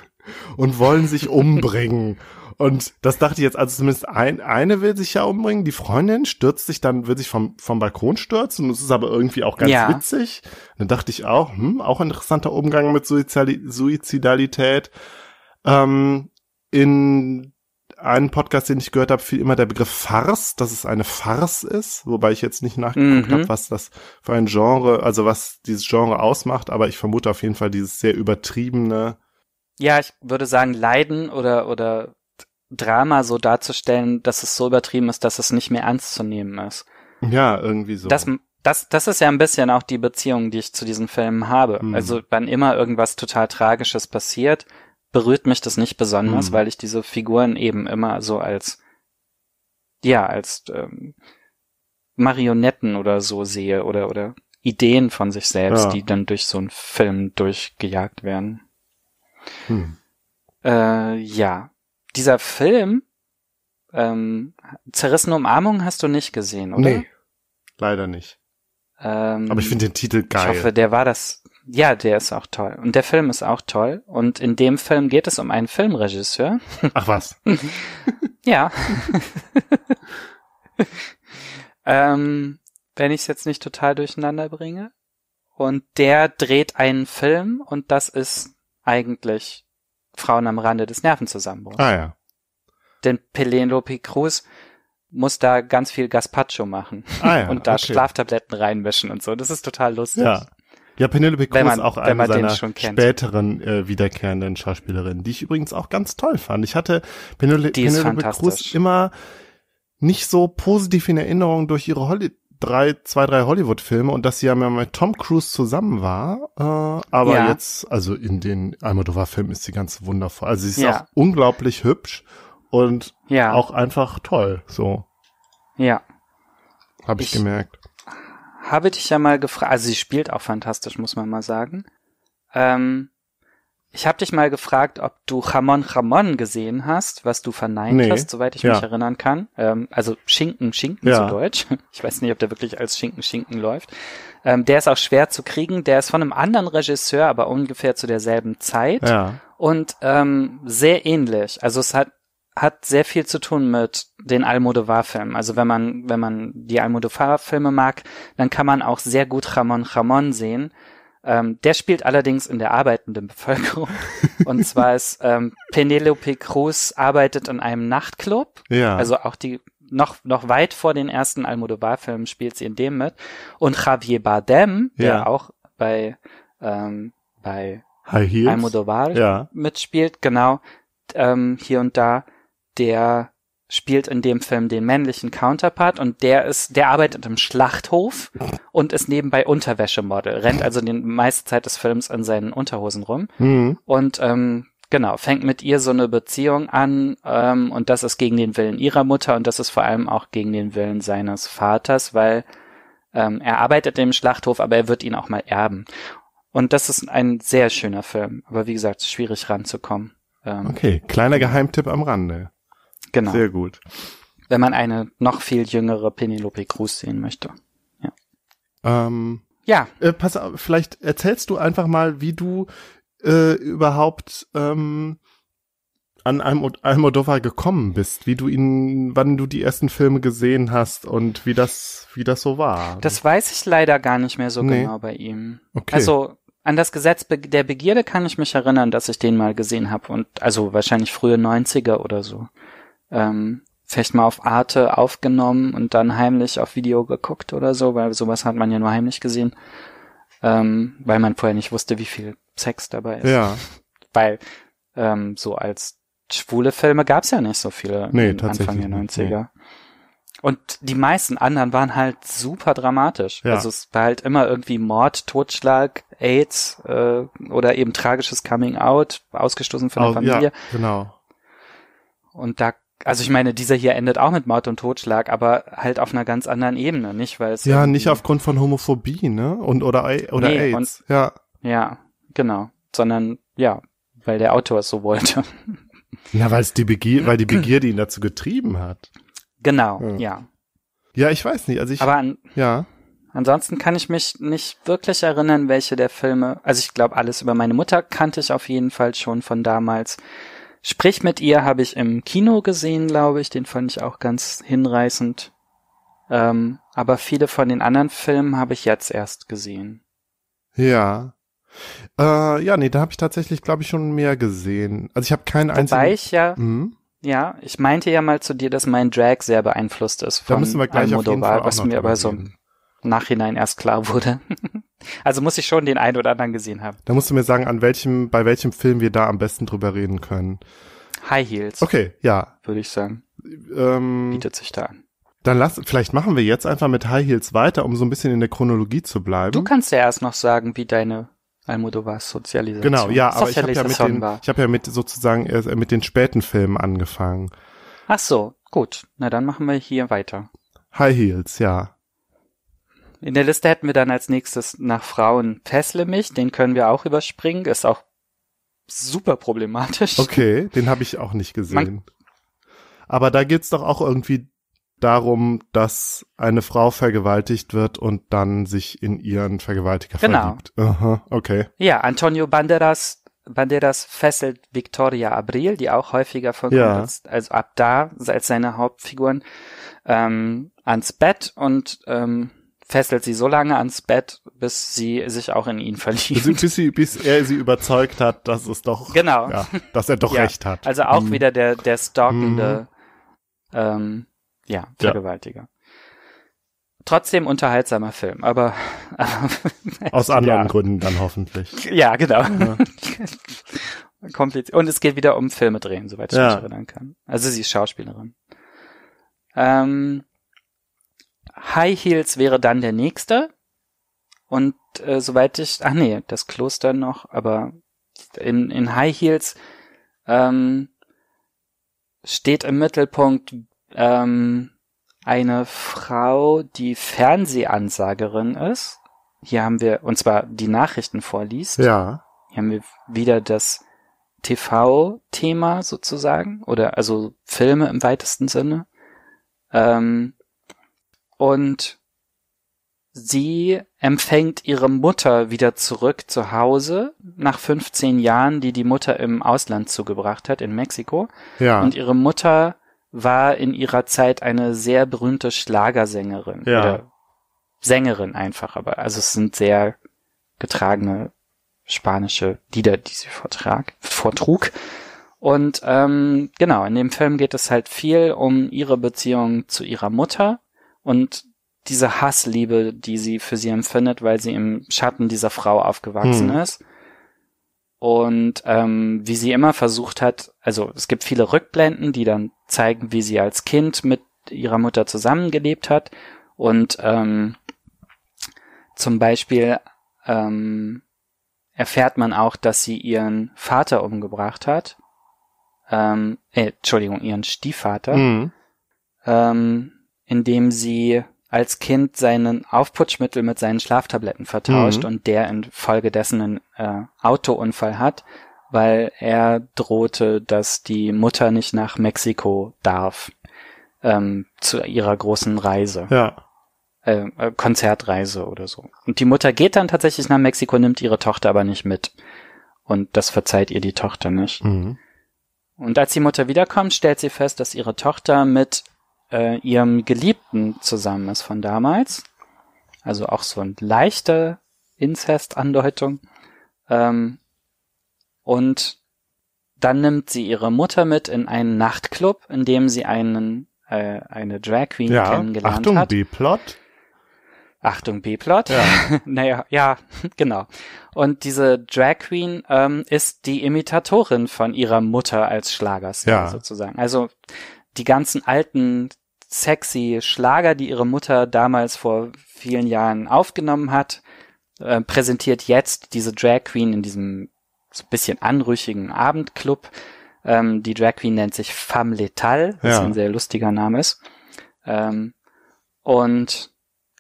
und wollen sich umbringen. Und das dachte ich jetzt, also zumindest ein, eine will sich ja umbringen, die Freundin stürzt sich dann, will sich vom, vom Balkon stürzen, und es ist aber irgendwie auch ganz Ja. witzig. Dann dachte ich auch, hm, auch ein interessanter Umgang mit Suizali Suizidalität. Ähm, in einem Podcast, den ich gehört habe, fiel immer der Begriff Farce, dass es eine Farce ist, wobei ich jetzt nicht nachgeguckt Mhm. habe, was das für ein Genre, also was dieses Genre ausmacht, aber ich vermute auf jeden Fall dieses sehr übertriebene, Ja, ich würde sagen, Leiden oder, oder Drama so darzustellen, dass es so übertrieben ist, dass es nicht mehr ernst zu nehmen ist. ja, irgendwie so. Das, das, das ist ja ein bisschen auch die Beziehung, die ich zu diesen Filmen habe. Mhm. Also, wann immer irgendwas total Tragisches passiert, berührt mich das nicht besonders, Mhm. weil ich diese Figuren eben immer so als, ja, als ähm, Marionetten oder so sehe oder, oder Ideen von sich selbst, Ja. die dann durch so einen Film durchgejagt werden. Hm. Äh, ja. Dieser Film, ähm, Zerrissene Umarmung hast du nicht gesehen, oder? Nee, leider nicht. Ähm, Aber ich finde den Titel geil. Ich hoffe, der war das. Ja, der ist auch toll. Und der Film ist auch toll. Und in dem Film geht es um einen Filmregisseur. Ach was. Ja. ähm, wenn ich es jetzt nicht total durcheinander bringe. Und der dreht einen Film und das ist eigentlich Frauen am Rande des Nervenzusammenbruchs. Ah ja. Denn Penelope Cruz muss da ganz viel Gazpacho machen Ah ja. und da okay. Schlaftabletten reinmischen und so. Das ist total lustig. Ja. Ja, Penelope Cruz man- ist auch eine seiner späteren äh, wiederkehrenden Schauspielerinnen, die ich übrigens auch ganz toll fand. Ich hatte Penel Die Penelope Cruz immer nicht so positiv in Erinnerung durch ihre Holly drei, zwei, drei Hollywood-Filme und dass sie ja mal mit Tom Cruise zusammen war. Äh, aber Ja. jetzt, also in den Almodovar-Filmen ist sie ganz wundervoll. Also sie ist Ja. auch unglaublich hübsch und Ja, auch einfach toll. So ja. habe ich, Ich- gemerkt. Habe dich ja mal gefragt, also sie spielt auch fantastisch, muss man mal sagen. Ähm, Ich habe dich mal gefragt, ob du Jamon Jamon gesehen hast, was du verneint Nee, hast, soweit ich ja. mich erinnern kann. Ähm, also Schinken, Schinken Ja. zu Deutsch. Ich weiß nicht, ob der wirklich als Schinken, Schinken läuft. Ähm, der ist auch schwer zu kriegen. Der ist von einem anderen Regisseur, aber ungefähr zu derselben Zeit Ja. und ähm, sehr ähnlich. Also es hat hat sehr viel zu tun mit den Almodovar-Filmen. Also wenn man wenn man die Almodovar-Filme mag, dann kann man auch sehr gut Ramon Ramon sehen. Ähm, der spielt allerdings in der arbeitenden Bevölkerung. und zwar ist ähm, Penelope Cruz arbeitet in einem Nachtclub. Ja. Also auch die noch noch weit vor den ersten Almodovar-Filmen spielt sie in dem mit. Und Javier Bardem, der Ja. auch bei ähm, bei. Almodovar Ja. mitspielt, genau, ähm, hier und da, der spielt in dem Film den männlichen Counterpart und der ist, der arbeitet im Schlachthof und ist nebenbei Unterwäschemodel, rennt also die meiste Zeit des Films in seinen Unterhosen rum Mhm. und ähm, genau, fängt mit ihr so eine Beziehung an ähm, und das ist gegen den Willen ihrer Mutter und das ist vor allem auch gegen den Willen seines Vaters, weil ähm, er arbeitet im Schlachthof, aber er wird ihn auch mal erben. Und das ist ein sehr schöner Film, aber wie gesagt, schwierig ranzukommen. Ähm, Okay, kleiner Geheimtipp am Rande. Genau, Sehr gut. wenn man eine noch viel jüngere Penelope Cruz sehen möchte. Ähm, Ja, äh, pass auf, vielleicht erzählst du einfach mal, wie du äh, überhaupt ähm, an Almo Almodovar gekommen bist, wie du ihn, wann du die ersten Filme gesehen hast und wie das, wie das so war. das weiß ich leider gar nicht mehr so Nee. genau bei ihm. okay. Also an das Gesetz der Begierde kann ich mich erinnern, dass ich den mal gesehen habe und also wahrscheinlich frühe 90er oder so. Ähm, vielleicht mal auf Arte aufgenommen und dann heimlich auf Video geguckt oder so, weil sowas hat man ja nur heimlich gesehen, ähm, weil man vorher nicht wusste, wie viel Sex dabei ist. ja, Weil ähm, so als schwule Filme gab's ja nicht so viele Nee, Anfang der nicht, 90er. Und die meisten anderen waren halt super dramatisch. Ja. Also es war halt immer irgendwie Mord, Totschlag, AIDS äh, oder eben tragisches Coming Out, ausgestoßen von der Au- Familie. ja, genau. Und da, also ich meine, dieser hier endet auch mit Mord und Totschlag, aber halt auf einer ganz anderen Ebene, nicht? Weil es Ja, nicht aufgrund von Homophobie, ne? Und oder oder Nee, AIDS. Ja. Ja, genau. Sondern ja, weil der Autor es so wollte. Ja, weil es die Begier, weil die Begierde ihn dazu getrieben hat. genau, Ja. ja. Ja, ich weiß nicht. Also ich, Aber an, ja, Ansonsten kann ich mich nicht wirklich erinnern, welche der Filme. Also ich glaube, alles über meine Mutter kannte ich auf jeden Fall schon von damals. Sprich mit ihr habe ich im Kino gesehen, glaube ich. Den fand ich auch ganz hinreißend. Ähm, aber viele von den anderen Filmen habe ich jetzt erst gesehen. ja. Äh, ja, nee, da habe ich tatsächlich, glaube ich, schon mehr gesehen. Also ich habe keinen einzigen. Wobei ich ja, Mhm. ja, ich meinte ja mal zu dir, dass mein Drag sehr beeinflusst ist Da von müssen wir gleich auf jeden Fall Almodovar, was mir aber so reden. Nachhinein erst klar wurde. also muss ich schon den einen oder anderen gesehen haben. Da musst du mir sagen, an welchem, bei welchem Film wir da am besten drüber reden können. High Heels, Okay, ja. würde ich sagen, Ähm, bietet sich da an. dann lass, vielleicht machen wir jetzt einfach mit High Heels weiter, um so ein bisschen in der Chronologie zu bleiben. Du kannst ja erst noch sagen, wie deine Almodovars Sozialisation. Genau, ja, aber ich habe ja mit den, ich habe ja mit sozusagen äh, mit den späten Filmen angefangen. Ach so, gut. Na, dann machen wir hier weiter. High Heels, ja. In der Liste hätten wir dann als nächstes nach Frauen Fessle mich, den können wir auch überspringen, ist auch super problematisch. Okay, den habe ich auch nicht gesehen. Aber da geht's doch auch irgendwie darum, dass eine Frau vergewaltigt wird und dann sich in ihren Vergewaltiger Genau. verliebt. Aha, okay. Ja, Antonio Banderas, Banderas fesselt Victoria Abril, die auch häufiger vorkommt, Ja. als, also ab da als seine Hauptfiguren, ähm, ans Bett und ähm, fesselt sie so lange ans Bett, bis sie sich auch in ihn Bis, verliebt. bis, sie, bis er sie überzeugt hat, dass es doch, Genau. ja, dass er doch Ja, recht hat. Also auch Mhm. wieder der, der stalkende, ähm, ja, Vergewaltiger. Trotzdem unterhaltsamer Film, aber, Aus anderen ja. Gründen dann hoffentlich. ja, genau. Ja. Kompliziert. Und es geht wieder um Filme drehen, soweit ich Ja. mich erinnern kann. Also sie ist Schauspielerin. Ähm, High Heels wäre dann der nächste. Und äh, soweit ich, ach nee, das Kloster noch, aber in, in High Heels ähm, steht im Mittelpunkt ähm, eine Frau, die Fernsehansagerin ist. Hier haben wir, und zwar die Nachrichten vorliest. Ja. hier haben wir wieder das TV-Thema sozusagen oder also Filme im weitesten Sinne. Ähm, und sie empfängt ihre Mutter wieder zurück zu Hause nach 15 Jahren, die die Mutter im Ausland zugebracht hat in Mexiko. Ja. Und ihre Mutter war in ihrer Zeit eine sehr berühmte Schlagersängerin Ja. oder Sängerin einfach, aber also es sind sehr getragene spanische Lieder, die sie vortrag, vortrug. Und ähm, genau, in dem Film geht es halt viel um ihre Beziehung zu ihrer Mutter und diese Hassliebe, die sie für sie empfindet, weil sie im Schatten dieser Frau aufgewachsen Hm. ist. Und ähm, wie sie immer versucht hat, also es gibt viele Rückblenden, die dann zeigen, wie sie als Kind mit ihrer Mutter zusammengelebt hat. Und ähm, zum Beispiel ähm, erfährt man auch, dass sie ihren Vater umgebracht hat. Ähm, äh, Entschuldigung, ihren Stiefvater Mhm. ähm, indem sie als Kind seinen Aufputschmittel mit seinen Schlaftabletten vertauscht Mhm. und der infolgedessen einen äh, Autounfall hat, weil er drohte, dass die Mutter nicht nach Mexiko darf ähm, zu ihrer großen Reise, Ja. äh, äh, Konzertreise oder so. Und die Mutter geht dann tatsächlich nach Mexiko, nimmt ihre Tochter aber nicht mit. Und das verzeiht ihr die Tochter nicht. Mhm. Und als die Mutter wiederkommt, stellt sie fest, dass ihre Tochter mit äh, ihrem Geliebten zusammen ist von damals. Also auch so eine leichte Inzest-Andeutung. Ähm, und dann nimmt sie ihre Mutter mit in einen Nachtclub, in dem sie einen äh, eine Drag Queen Ja. kennengelernt Achtung, hat. B-Plot. Achtung, B-Plot. Ja. naja, ja, genau. Und diese Drag Queen ähm, ist die Imitatorin von ihrer Mutter als Schlagerstar Ja. sozusagen. Also die ganzen alten sexy Schlager, die ihre Mutter damals vor vielen Jahren aufgenommen hat, äh, präsentiert jetzt diese Drag Queen in diesem so bisschen anrüchigen Abendclub. Ähm, die Drag Queen nennt sich Femme Letale, was Ja. ein sehr lustiger Name ist. Ähm, und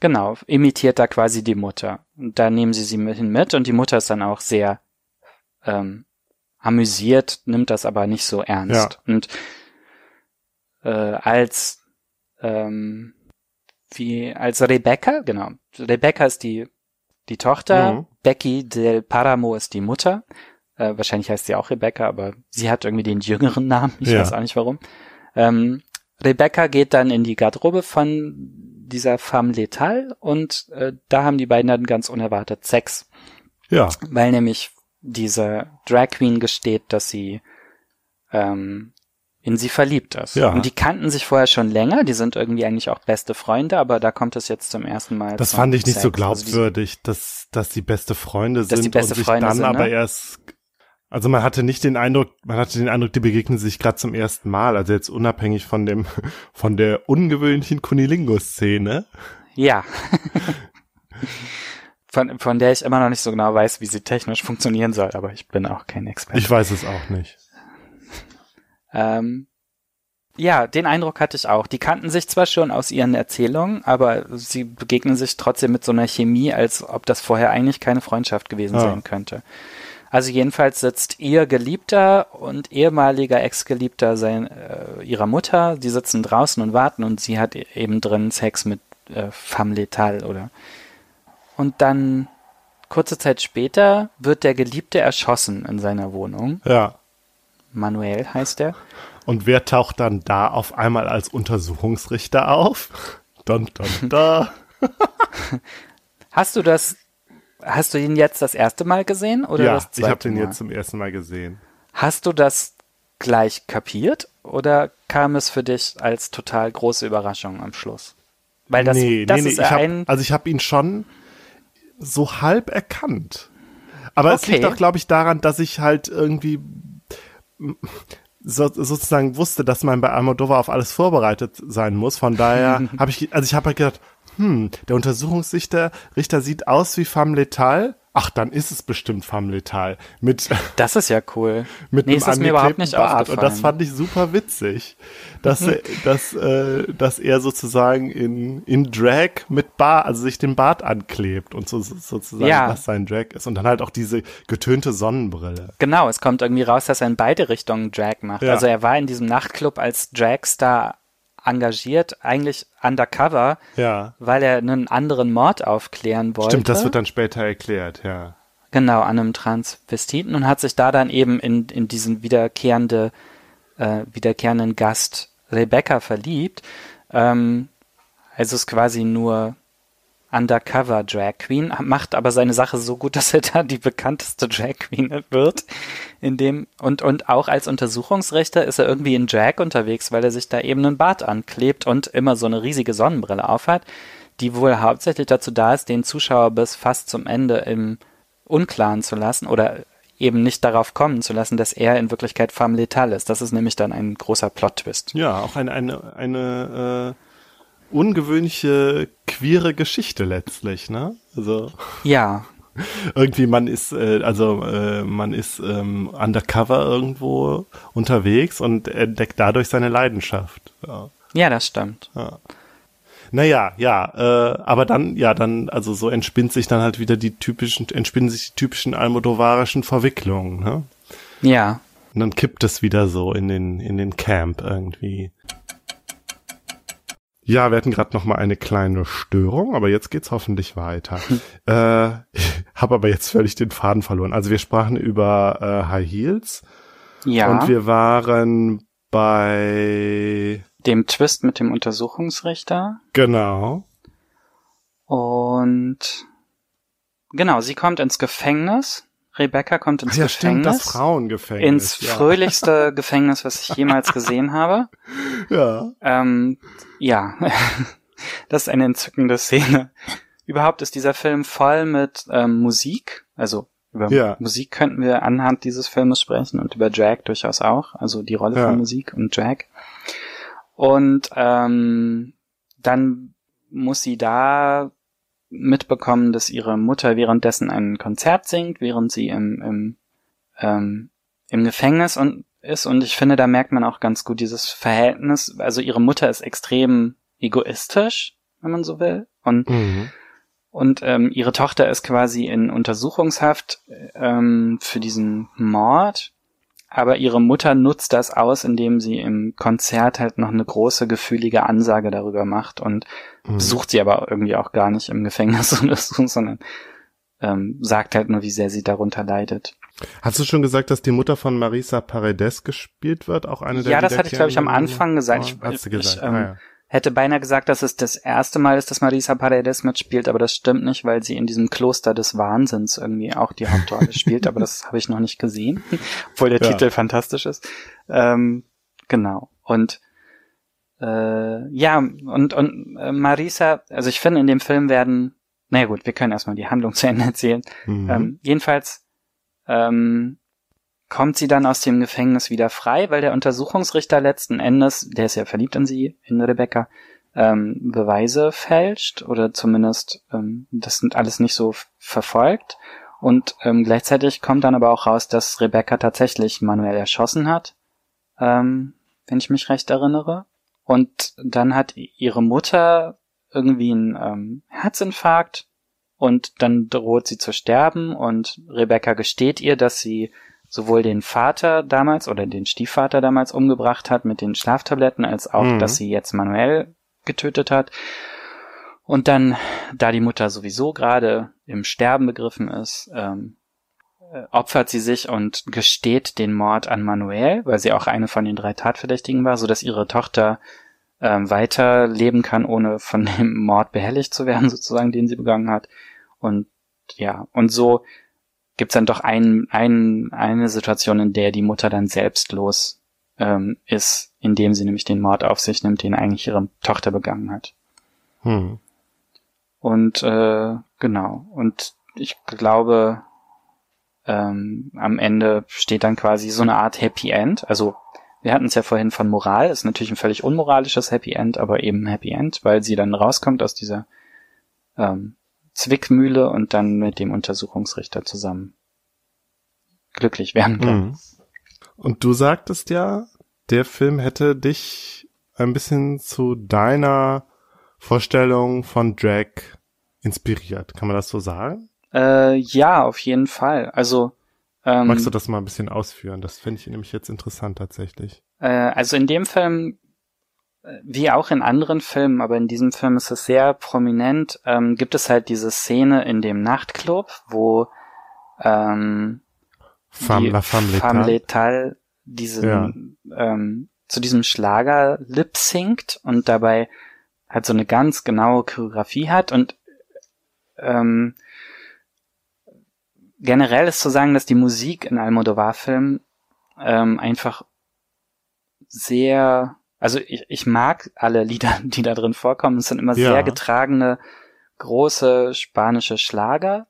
genau, imitiert da quasi die Mutter. Und da nehmen sie sie mit hin mit und die Mutter ist dann auch sehr ähm, amüsiert, nimmt das aber nicht so ernst. Und äh, als ähm, wie als Rebecca, genau, Rebecca ist die die Tochter, Mhm. Becky del Paramo ist die Mutter. Äh, wahrscheinlich heißt sie auch Rebecca, aber sie hat irgendwie den jüngeren Namen. Ich Ja. weiß auch nicht warum. Ähm, Rebecca geht dann in die Garderobe von dieser Femme Letale und äh, da haben die beiden dann ganz unerwartet Sex, Ja. weil nämlich diese Drag Queen gesteht, dass sie ähm, in sie verliebt ist. Ja. Und die kannten sich vorher schon länger, die sind irgendwie eigentlich auch beste Freunde, aber da kommt es jetzt zum ersten Mal. Das fand ich nicht so Sex. Also die- glaubwürdig, dass, dass die beste Freunde sind die beste und sich Freunde dann sind, aber ne? erst, also man hatte nicht den Eindruck, man hatte den Eindruck, die begegnen sich gerade zum ersten Mal, also jetzt unabhängig von dem, von der ungewöhnlichen Kunilingus-Szene. Ja. von, von der ich immer noch nicht so genau weiß, wie sie technisch funktionieren soll, aber ich bin auch kein Experte. Ich weiß es auch nicht. Ähm, ja, den Eindruck hatte ich auch. Die kannten sich zwar schon aus ihren Erzählungen, aber sie begegnen sich trotzdem mit so einer Chemie, als ob das vorher eigentlich keine Freundschaft gewesen Ah. sein könnte. Also jedenfalls sitzt ihr Geliebter und ehemaliger Ex-Geliebter sein, äh, ihrer Mutter, die sitzen draußen und warten und sie hat eben drin Sex mit äh, Femme Letale oder und dann kurze Zeit später wird der Geliebte erschossen in seiner Wohnung. Ja. Manuel heißt er. Und wer taucht dann da auf einmal als Untersuchungsrichter auf? Dun, dun, da. Hast du das, hast du ihn jetzt das erste Mal gesehen oder ja, das ich zweite habe den jetzt zum ersten Mal gesehen. Hast du das gleich kapiert oder kam es für dich als total große Überraschung am Schluss? Weil das, nee, das nee, nee. ist Ich hab, ein, also ich habe ihn schon so halb erkannt. Aber es Okay. liegt auch, glaube ich, daran, dass ich halt irgendwie so, sozusagen wusste, dass man bei Almodovar auf alles vorbereitet sein muss. Von daher habe ich, also ich habe halt gedacht, hm, der Untersuchungsrichter Richter sieht aus wie Femme Letale, ach, dann ist es bestimmt Femme Letal. Mit, das ist ja cool. Mit nee, einem ist mir überhaupt nicht Bart. Und das fand ich super witzig. Dass, er, dass, äh, dass er sozusagen in, in Drag mit Bart, also sich den Bart anklebt und so, sozusagen Ja. das sein Drag ist. Und dann halt auch diese getönte Sonnenbrille. Genau, es kommt irgendwie raus, dass er in beide Richtungen Drag macht. Ja. Also er war in diesem Nachtclub als Dragstar engagiert, eigentlich undercover, Ja. weil er einen anderen Mord aufklären wollte. Stimmt, das wird dann später erklärt, ja. Genau, an einem Transvestiten und hat sich da dann eben in, in diesen wiederkehrende, äh, wiederkehrenden Gast Rebecca verliebt. Ähm, also ist quasi nur Undercover Drag Queen, macht aber seine Sache so gut, dass er da die bekannteste Drag Queen wird. In dem, und, und auch als Untersuchungsrichter ist er irgendwie in Drag unterwegs, weil er sich da eben einen Bart anklebt und immer so eine riesige Sonnenbrille aufhat, die wohl hauptsächlich dazu da ist, den Zuschauer bis fast zum Ende im Unklaren zu lassen oder eben nicht darauf kommen zu lassen, dass er in Wirklichkeit femme letale ist. Das ist nämlich dann ein großer Plot-Twist. Ja, auch eine, eine, eine äh, ungewöhnliche queere Geschichte letztlich, ne? Also Ja, irgendwie man ist, äh, also äh, man ist ähm, undercover irgendwo unterwegs und entdeckt dadurch seine Leidenschaft. Ja. ja, das stimmt. Naja, ja, äh, aber dann, ja, dann, also so entspinnt sich dann halt wieder die typischen, entspinnen sich die typischen almodovarischen Verwicklungen, ne? Ja, Und dann kippt es wieder so in den, in den Camp irgendwie. Ja, wir hatten gerade noch mal eine kleine Störung, aber jetzt geht's hoffentlich weiter. äh, ich habe aber jetzt völlig den Faden verloren. Also wir sprachen über äh, High Heels ja. und wir waren bei dem Twist mit dem Untersuchungsrichter genau. und genau, sie kommt ins Gefängnis. Rebecca kommt ins ja, stimmt, Gefängnis. das Frauengefängnis. ins ja. fröhlichste Gefängnis, was ich jemals gesehen habe. Ja. Ähm, ja, das ist eine entzückende Szene. Überhaupt ist dieser Film voll mit ähm, Musik. Also über Ja. Musik könnten wir anhand dieses Filmes sprechen und über Drag durchaus auch. Also die Rolle Ja. von Musik und Drag. Und ähm, dann muss sie da mitbekommen, dass ihre Mutter währenddessen ein Konzert singt, während sie im, im, ähm, im Gefängnis und ist. Und ich finde, da merkt man auch ganz gut dieses Verhältnis. Also ihre Mutter ist extrem egoistisch, wenn man so will. Und Mhm. und ähm, ihre Tochter ist quasi in Untersuchungshaft ähm, für diesen Mord. Aber ihre Mutter nutzt das aus, indem sie im Konzert halt noch eine große gefühlige Ansage darüber macht und Mhm. besucht sie aber irgendwie auch gar nicht im Gefängnis oder so, sondern ähm, sagt halt nur, wie sehr sie darunter leidet. Hast du schon gesagt, dass die Mutter von Marisa Paredes gespielt wird? Auch eine der Ja, das hatte ich, glaube ich, am Anfang gesagt. Oh, Ich- hast du ich, gesagt? ähm, ah, ja. Hätte beinahe gesagt, dass es das erste Mal ist, dass Marisa Paredes mitspielt, aber das stimmt nicht, weil sie in diesem Kloster des Wahnsinns irgendwie auch die Hauptrolle spielt, aber das habe ich noch nicht gesehen, obwohl der Ja. Titel fantastisch ist. Ähm, genau. Und äh, ja, und, und äh, Marisa, also ich finde, in dem Film werden, naja gut, wir können erstmal die Handlung zu Ende erzählen. Mhm. Ähm, jedenfalls ähm, kommt sie dann aus dem Gefängnis wieder frei, weil der Untersuchungsrichter letzten Endes, der ist ja verliebt in sie, in Rebecca, ähm, Beweise fälscht oder zumindest ähm, das sind alles nicht so verfolgt. Und ähm, gleichzeitig kommt dann aber auch raus, dass Rebecca tatsächlich Manuel erschossen hat, ähm, wenn ich mich recht erinnere. Und dann hat ihre Mutter irgendwie einen ähm, Herzinfarkt und dann droht sie zu sterben und Rebecca gesteht ihr, dass sie sowohl den Vater damals oder den Stiefvater damals umgebracht hat mit den Schlaftabletten, als auch, Mhm. dass sie jetzt Manuel getötet hat. Und dann, da die Mutter sowieso gerade im Sterben begriffen ist, ähm, äh, opfert sie sich und gesteht den Mord an Manuel, weil sie auch eine von den drei Tatverdächtigen war, so dass ihre Tochter ähm, weiter leben kann, ohne von dem Mord behelligt zu werden, sozusagen, den sie begangen hat. Und ja, und so gibt's dann doch ein, ein, eine Situation, in der die Mutter dann selbstlos ähm, ist, indem sie nämlich den Mord auf sich nimmt, den eigentlich ihre Tochter begangen hat. Hm. Und äh, genau. Und ich glaube, ähm, am Ende steht dann quasi so eine Art Happy End. Also wir hatten es ja vorhin von Moral, ist natürlich ein völlig unmoralisches Happy End, aber eben Happy End, weil sie dann rauskommt aus dieser ähm, Zwickmühle und dann mit dem Untersuchungsrichter zusammen glücklich werden kann. Mhm. Und du sagtest ja, der Film hätte dich ein bisschen zu deiner Vorstellung von Drag inspiriert. Kann man das so sagen? Äh, ja, auf jeden Fall. Also ähm, magst du das mal ein bisschen ausführen? Das finde ich nämlich jetzt interessant tatsächlich. Äh, also in dem Film wie auch in anderen Filmen, aber in diesem Film ist es sehr prominent, ähm, gibt es halt diese Szene in dem Nachtclub, wo ähm, Femme, die la Femme Femme Letale diesen, ja. ähm, zu diesem Schlager lip singt und dabei halt so eine ganz genaue Choreografie hat und ähm, generell ist zu sagen, dass die Musik in Almodovar-Filmen ähm, einfach sehr also ich, ich mag alle Lieder, die da drin vorkommen. Es sind immer ja. sehr getragene, große spanische Schlager.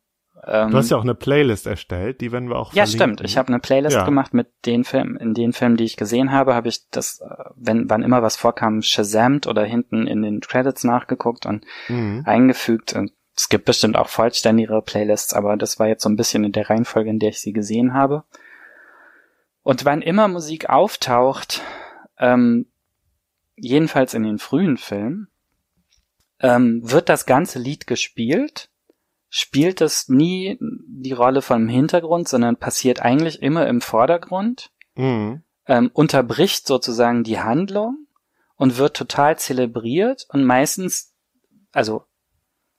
Ähm, du hast ja auch eine Playlist erstellt, die werden wir auch Ja, verlinken. stimmt. Ich habe eine Playlist ja. gemacht mit den Filmen, in den Filmen, die ich gesehen habe, habe ich das, äh, wenn wann immer was vorkam, shazamt oder hinten in den Credits nachgeguckt und mhm. eingefügt. Und es gibt bestimmt auch vollständigere Playlists, aber das war jetzt so ein bisschen in der Reihenfolge, in der ich sie gesehen habe. Und wann immer Musik auftaucht, ähm, jedenfalls in den frühen Filmen, ähm, wird das ganze Lied gespielt, spielt es nie die Rolle vom Hintergrund, sondern passiert eigentlich immer im Vordergrund, mhm. ähm, unterbricht sozusagen die Handlung und wird total zelebriert und meistens, also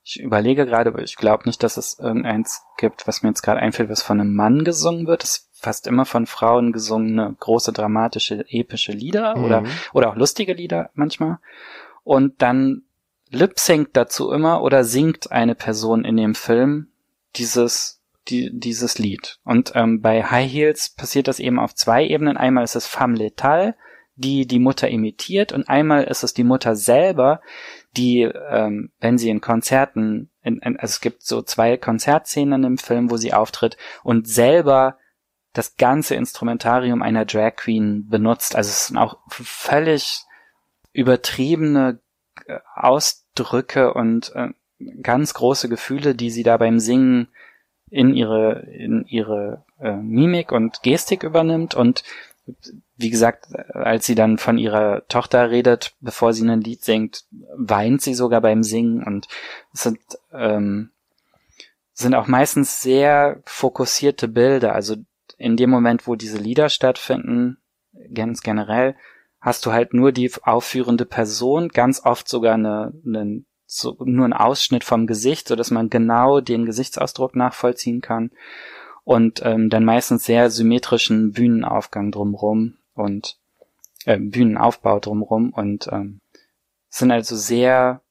ich überlege gerade, aber ich glaube nicht, dass es irgendeins gibt, was mir jetzt gerade einfällt, was von einem Mann gesungen wird. Das fast immer von Frauen gesungene große dramatische epische Lieder mhm. oder oder auch lustige Lieder manchmal. Und dann lip sync dazu immer oder singt eine Person in dem Film dieses die, dieses Lied. Und ähm, bei High Heels passiert das eben auf zwei Ebenen. Einmal ist es femme letale die die Mutter imitiert. Und einmal ist es die Mutter selber die ähm, wenn sie in Konzerten in, in, also es gibt so zwei Konzertszenen im Film wo sie auftritt und selber das ganze Instrumentarium einer Drag Queen benutzt. Also es sind auch völlig übertriebene äh, Ausdrücke und äh, ganz große Gefühle, die sie da beim Singen in ihre in ihre äh, Mimik und Gestik übernimmt und wie gesagt, als sie dann von ihrer Tochter redet, bevor sie ein Lied singt, weint sie sogar beim Singen und es sind ähm, sind auch meistens sehr fokussierte Bilder. Also in dem Moment, wo diese Lieder stattfinden, ganz generell, hast du halt nur die aufführende Person, ganz oft sogar eine, eine so, nur ein Ausschnitt vom Gesicht, so dass man genau den Gesichtsausdruck nachvollziehen kann und ähm, dann meistens sehr symmetrischen Bühnenaufgang drumrum und äh, Bühnenaufbau drumrum und ähm, sind also sehr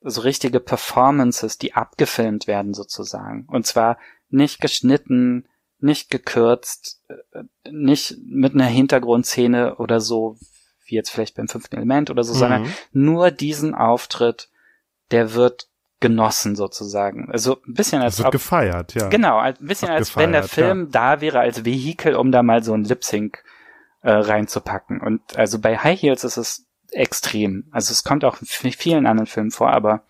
so richtige Performances, die abgefilmt werden sozusagen. Und zwar nicht geschnitten, nicht gekürzt, äh, nicht mit einer Hintergrundszene oder so, wie jetzt vielleicht beim fünften Element oder so, mhm. sondern nur diesen Auftritt, der wird genossen sozusagen. Also ein bisschen als das wird ob, gefeiert, ja. Genau, ein bisschen wird als gefeiert, wenn der Film ja. da wäre als Vehikel, um da mal so ein Lip Sync äh, reinzupacken. Und also bei High Heels ist es extrem. Also es kommt auch in vielen anderen Filmen vor, aber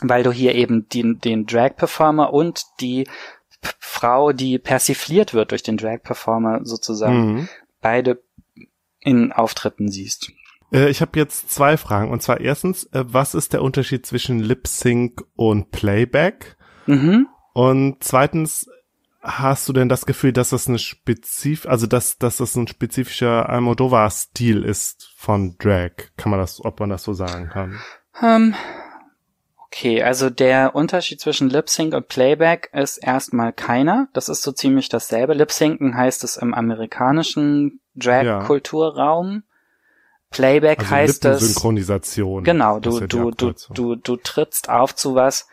weil du hier eben den, den Drag-Performer und die Frau, die persifliert wird durch den Drag-Performer sozusagen, mhm. beide in Auftritten siehst. Äh, ich habe jetzt zwei Fragen. Und zwar erstens, äh, was ist der Unterschied zwischen Lip Sync und Playback? Mhm. Und zweitens, hast du denn das Gefühl, dass das eine spezif, also dass, dass das ein spezifischer Almodovar-Stil ist von Drag? Kann man das, ob man das so sagen kann? Um, ähm, Okay, also der Unterschied zwischen Lip Sync und Playback ist erstmal keiner. Das ist so ziemlich dasselbe. Lip Syncen heißt es im amerikanischen Drag-Kulturraum. Playback also heißt es. Synchronisation. Genau, du, du, du, du, du trittst auf zu was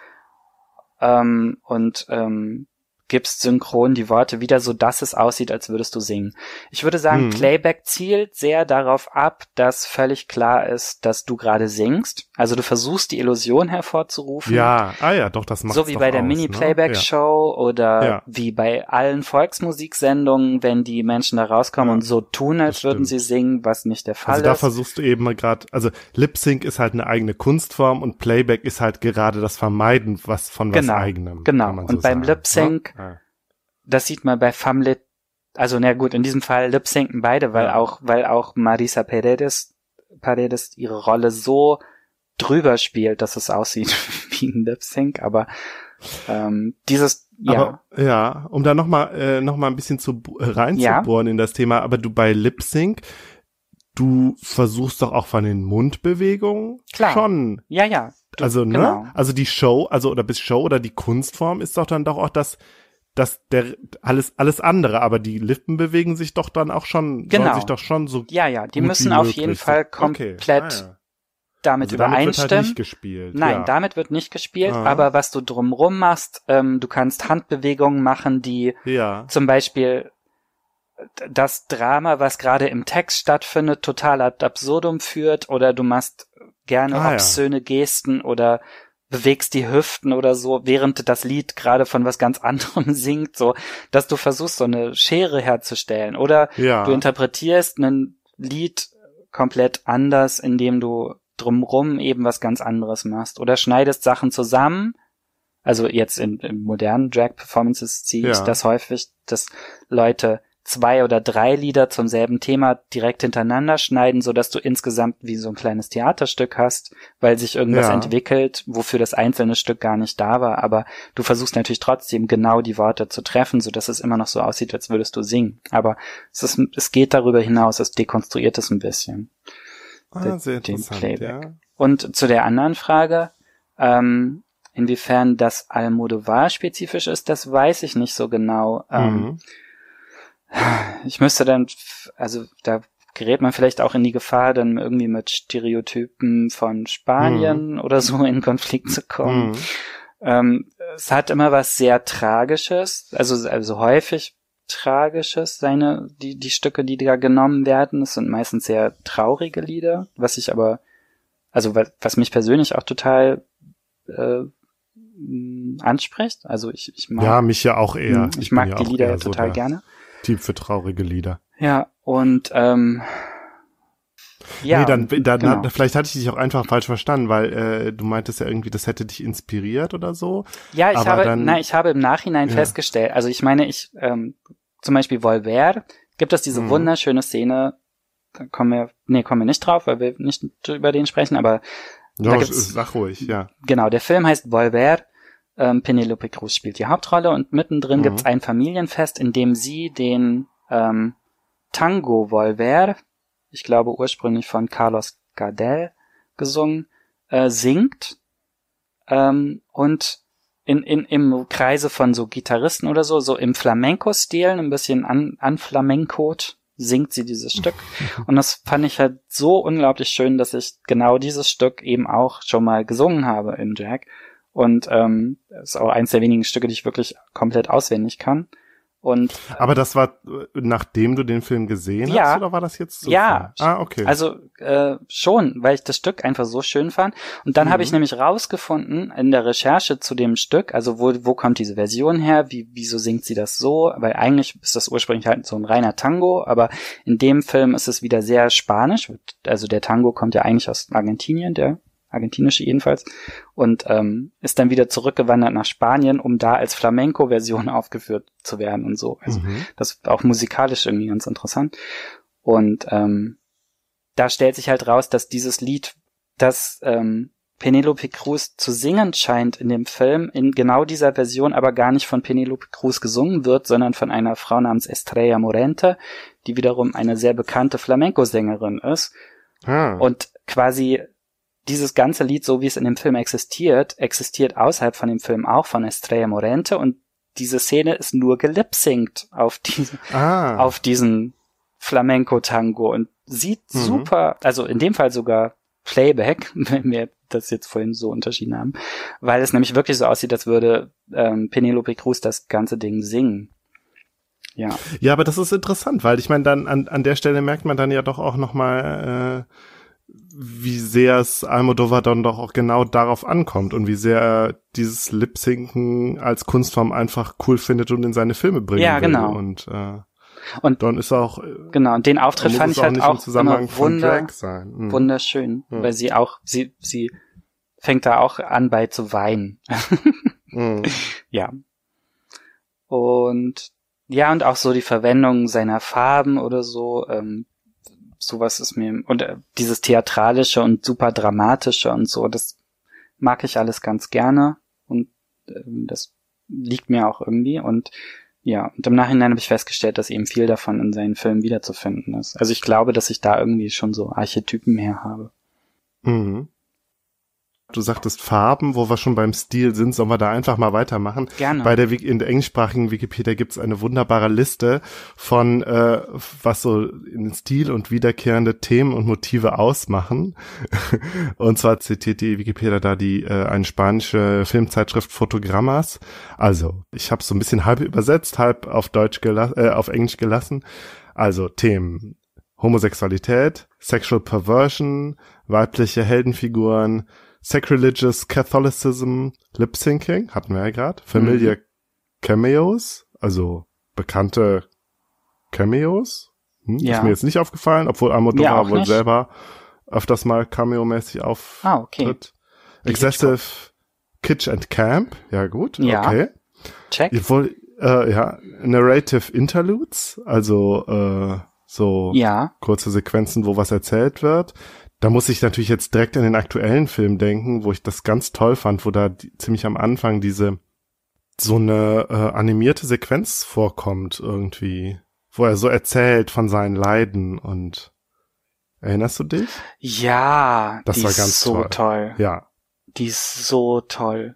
ähm, und ähm, gibst synchron die Worte wieder so, dass es aussieht, als würdest du singen. Ich würde sagen, Mhm. Playback zielt sehr darauf ab, dass völlig klar ist, dass du gerade singst. Also du versuchst die Illusion hervorzurufen. Ja, ah ja, doch, das macht So wie bei der aus, Mini-Playback-Show oder Ja. wie bei allen Volksmusiksendungen, wenn die Menschen da rauskommen Ja, und so tun, als würden sie singen, was nicht der Ne? Fall Also da ist. versuchst du eben mal gerade, also Lip Sync ist halt eine eigene Kunstform und Playback ist halt gerade das Vermeiden was von was Genau, eigenem. genau. man Und so beim Lip Sync ne? Das sieht man bei Famlet, also na gut, in diesem Fall lip-sinken beide, weil Ja. auch, weil auch Marisa Paredes, Paredes ihre Rolle so drüber spielt, dass es aussieht wie ein Lip-Sync, aber ähm, dieses, ja, Aber ja, um da nochmal äh, noch mal ein bisschen zu äh, reinzubohren in das Thema, aber du bei Lip Sync, du versuchst doch auch von den Mundbewegungen Klar. schon. ja, ja, du- Also, ne? genau. Also die Show, also oder bis Show oder die Kunstform ist doch dann doch auch das, das der alles alles andere, aber die Lippen bewegen sich doch dann auch schon, Genau. sich doch schon so Ja, ja, die müssen auf jeden. Fall Okay. komplett Ah, ja. damit Also damit wird halt übereinstimmen. nicht gespielt. Nein, ja. damit wird nicht gespielt, Ah. aber was du drumrum machst, ähm, du kannst Handbewegungen machen, die ja. zum Beispiel das Drama, was gerade im Text stattfindet, total ad absurdum führt oder du machst gerne Ah, ja. obszöne Gesten oder bewegst die Hüften oder so, während das Lied gerade von was ganz anderem singt, so, dass du versuchst, so eine Schere herzustellen oder Ja. du interpretierst ein Lied komplett anders, indem du drumrum eben was ganz anderes machst oder schneidest Sachen zusammen. Also jetzt in, in modernen Drag-Performances sehe ich Ja. das häufig, dass Leute zwei oder drei Lieder zum selben Thema direkt hintereinander schneiden, so dass du insgesamt wie so ein kleines Theaterstück hast, weil sich irgendwas Ja. entwickelt, wofür das einzelne Stück gar nicht da war. Aber du versuchst natürlich trotzdem genau die Worte zu treffen, so dass es immer noch so aussieht, als würdest du singen. Aber es ist, es geht darüber hinaus, es dekonstruiert es ein bisschen. ah, sehr interessant, Playback. ja. Und zu der anderen Frage, ähm, inwiefern das Almodovar spezifisch ist, das weiß ich nicht so genau. Ähm, Mhm. Ich müsste dann, also da gerät man vielleicht auch in die Gefahr, dann irgendwie mit Stereotypen von Spanien oder so in Konflikt zu kommen. Mhm. Ähm, es hat immer was sehr Tragisches, also, also häufig Tragisches, seine, die, die Stücke, die da genommen werden. Es sind meistens sehr traurige Lieder, was ich aber, also was, was mich persönlich auch total äh, anspricht. Also ich, ich mag, Ja, mich ja auch eher. ich, bin mag die Lieder so total der gerne. Typ für traurige Lieder. Ja, und ähm, ja, nee, dann, dann genau. vielleicht hatte ich dich auch einfach falsch verstanden, weil äh, du meintest ja irgendwie, das hätte dich inspiriert oder so. Ja, ich Aber habe, dann- na, ich habe im Nachhinein Ja. festgestellt, also ich meine, ich, ähm, zum Beispiel Volver, gibt es diese Mhm. wunderschöne Szene, da kommen wir, nee, kommen wir nicht drauf, weil wir nicht über den sprechen, aber Ja, Da gibt's- sag ruhig, ja. genau, der Film heißt Volver, ähm, Penelope Cruz spielt die Hauptrolle und mittendrin Mhm. gibt's ein Familienfest, in dem sie den ähm, Tango Volver, ich glaube ursprünglich von Carlos Gardel gesungen, äh, singt ähm, und in, in, im Kreise von so Gitarristen oder so, so im Flamenco-Stil, ein bisschen an, an Flamencot, singt sie dieses Stück. Und das fand ich halt so unglaublich schön, dass ich genau dieses Stück eben auch schon mal gesungen habe in Jack. Und ähm, ist auch eins der wenigen Stücke, die ich wirklich komplett auswendig kann. Und Aber das war, äh, nachdem du den Film gesehen Ja. hast, oder war das jetzt Zufall? Ja. Ah, okay. Also äh, schon, weil ich das Stück einfach so schön fand. Und dann Mhm. habe ich nämlich rausgefunden in der Recherche zu dem Stück, also wo, wo kommt diese Version her, wie, wieso singt sie das so? Weil eigentlich ist das ursprünglich halt so ein reiner Tango, aber in dem Film ist es wieder sehr spanisch. Also der Tango kommt ja eigentlich aus Argentinien, der argentinische jedenfalls, und ähm, ist dann wieder zurückgewandert nach Spanien, um da als Flamenco-Version aufgeführt zu werden und so. Also Mhm. das ist auch musikalisch irgendwie ganz interessant. Und ähm, da stellt sich halt raus, dass dieses Lied, das ähm, Penelope Cruz zu singen scheint in dem Film, in genau dieser Version aber gar nicht von Penelope Cruz gesungen wird, sondern von einer Frau namens Estrella Morente, die wiederum eine sehr bekannte Flamenco-Sängerin ist. Ah. Und quasi dieses ganze Lied, so wie es in dem Film existiert, existiert außerhalb von dem Film auch von Estrella Morente und diese Szene ist nur gelipsingt auf diese, ah. auf diesen Flamenco-Tango und sieht Mhm. super, also in dem Fall sogar Playback, wenn wir das jetzt vorhin so unterschieden haben, weil es nämlich wirklich so aussieht, als würde ähm, Penelope Cruz das ganze Ding singen. Ja. Ja, aber das ist interessant, weil ich meine, dann an, an der Stelle merkt man dann ja doch auch nochmal, äh, wie sehr es Almodovar dann doch auch genau darauf ankommt und wie sehr er dieses Lip-Sinken als Kunstform einfach cool findet und in seine Filme bringen Ja, will. genau. Und, äh, Und dann ist auch, äh, genau, und den Auftritt fand ich halt auch Zusammenhang immer von wunder. Mhm. wunderschön, Ja. weil sie auch, sie, sie fängt da auch an bei zu weinen. Mhm. Ja. Und ja, und auch so die Verwendung seiner Farben oder so, ähm, sowas ist mir, und äh, dieses Theatralische und super Dramatische und so, das mag ich alles ganz gerne und ähm, das liegt mir auch irgendwie und ja, und im Nachhinein habe ich festgestellt, dass eben viel davon in seinen Filmen wiederzufinden ist. Also ich glaube, dass ich da irgendwie schon so Archetypen her habe. Mhm. Du sagtest Farben, wo wir schon beim Stil sind, sollen wir da einfach mal weitermachen. Gerne. Bei der in der englischsprachigen Wikipedia gibt es eine wunderbare Liste von äh, was so in Stil und wiederkehrende Themen und Motive ausmachen. und zwar zitiert die Wikipedia da die äh, eine spanische Filmzeitschrift Fotogrammas. Also ich habe so ein bisschen halb übersetzt, halb auf Deutsch gelassen, äh, auf Englisch gelassen. Also Themen Homosexualität, Sexual Perversion, weibliche Heldenfiguren, Sacrilegious Catholicism, Lip Syncing, hatten wir ja gerade, Familiar Cameos, also bekannte Cameos. Hm, Ja. Ist mir jetzt nicht aufgefallen, obwohl Almodovar auch wohl selber öfters mal Cameo-mäßig auftritt. Ah, okay. Excessive Kitsch and Camp, ja gut, Ja. okay. Check. Wollt, äh, ja, Narrative Interludes, also äh, so Ja. kurze Sequenzen, wo was erzählt wird. Da muss ich natürlich jetzt direkt an den aktuellen Film denken, wo ich das ganz toll fand, wo da die, ziemlich am Anfang diese so eine äh, animierte Sequenz vorkommt irgendwie, wo er so erzählt von seinen Leiden und erinnerst du dich? Ja, Das die war ist ganz so toll. toll. Ja. Die ist so toll.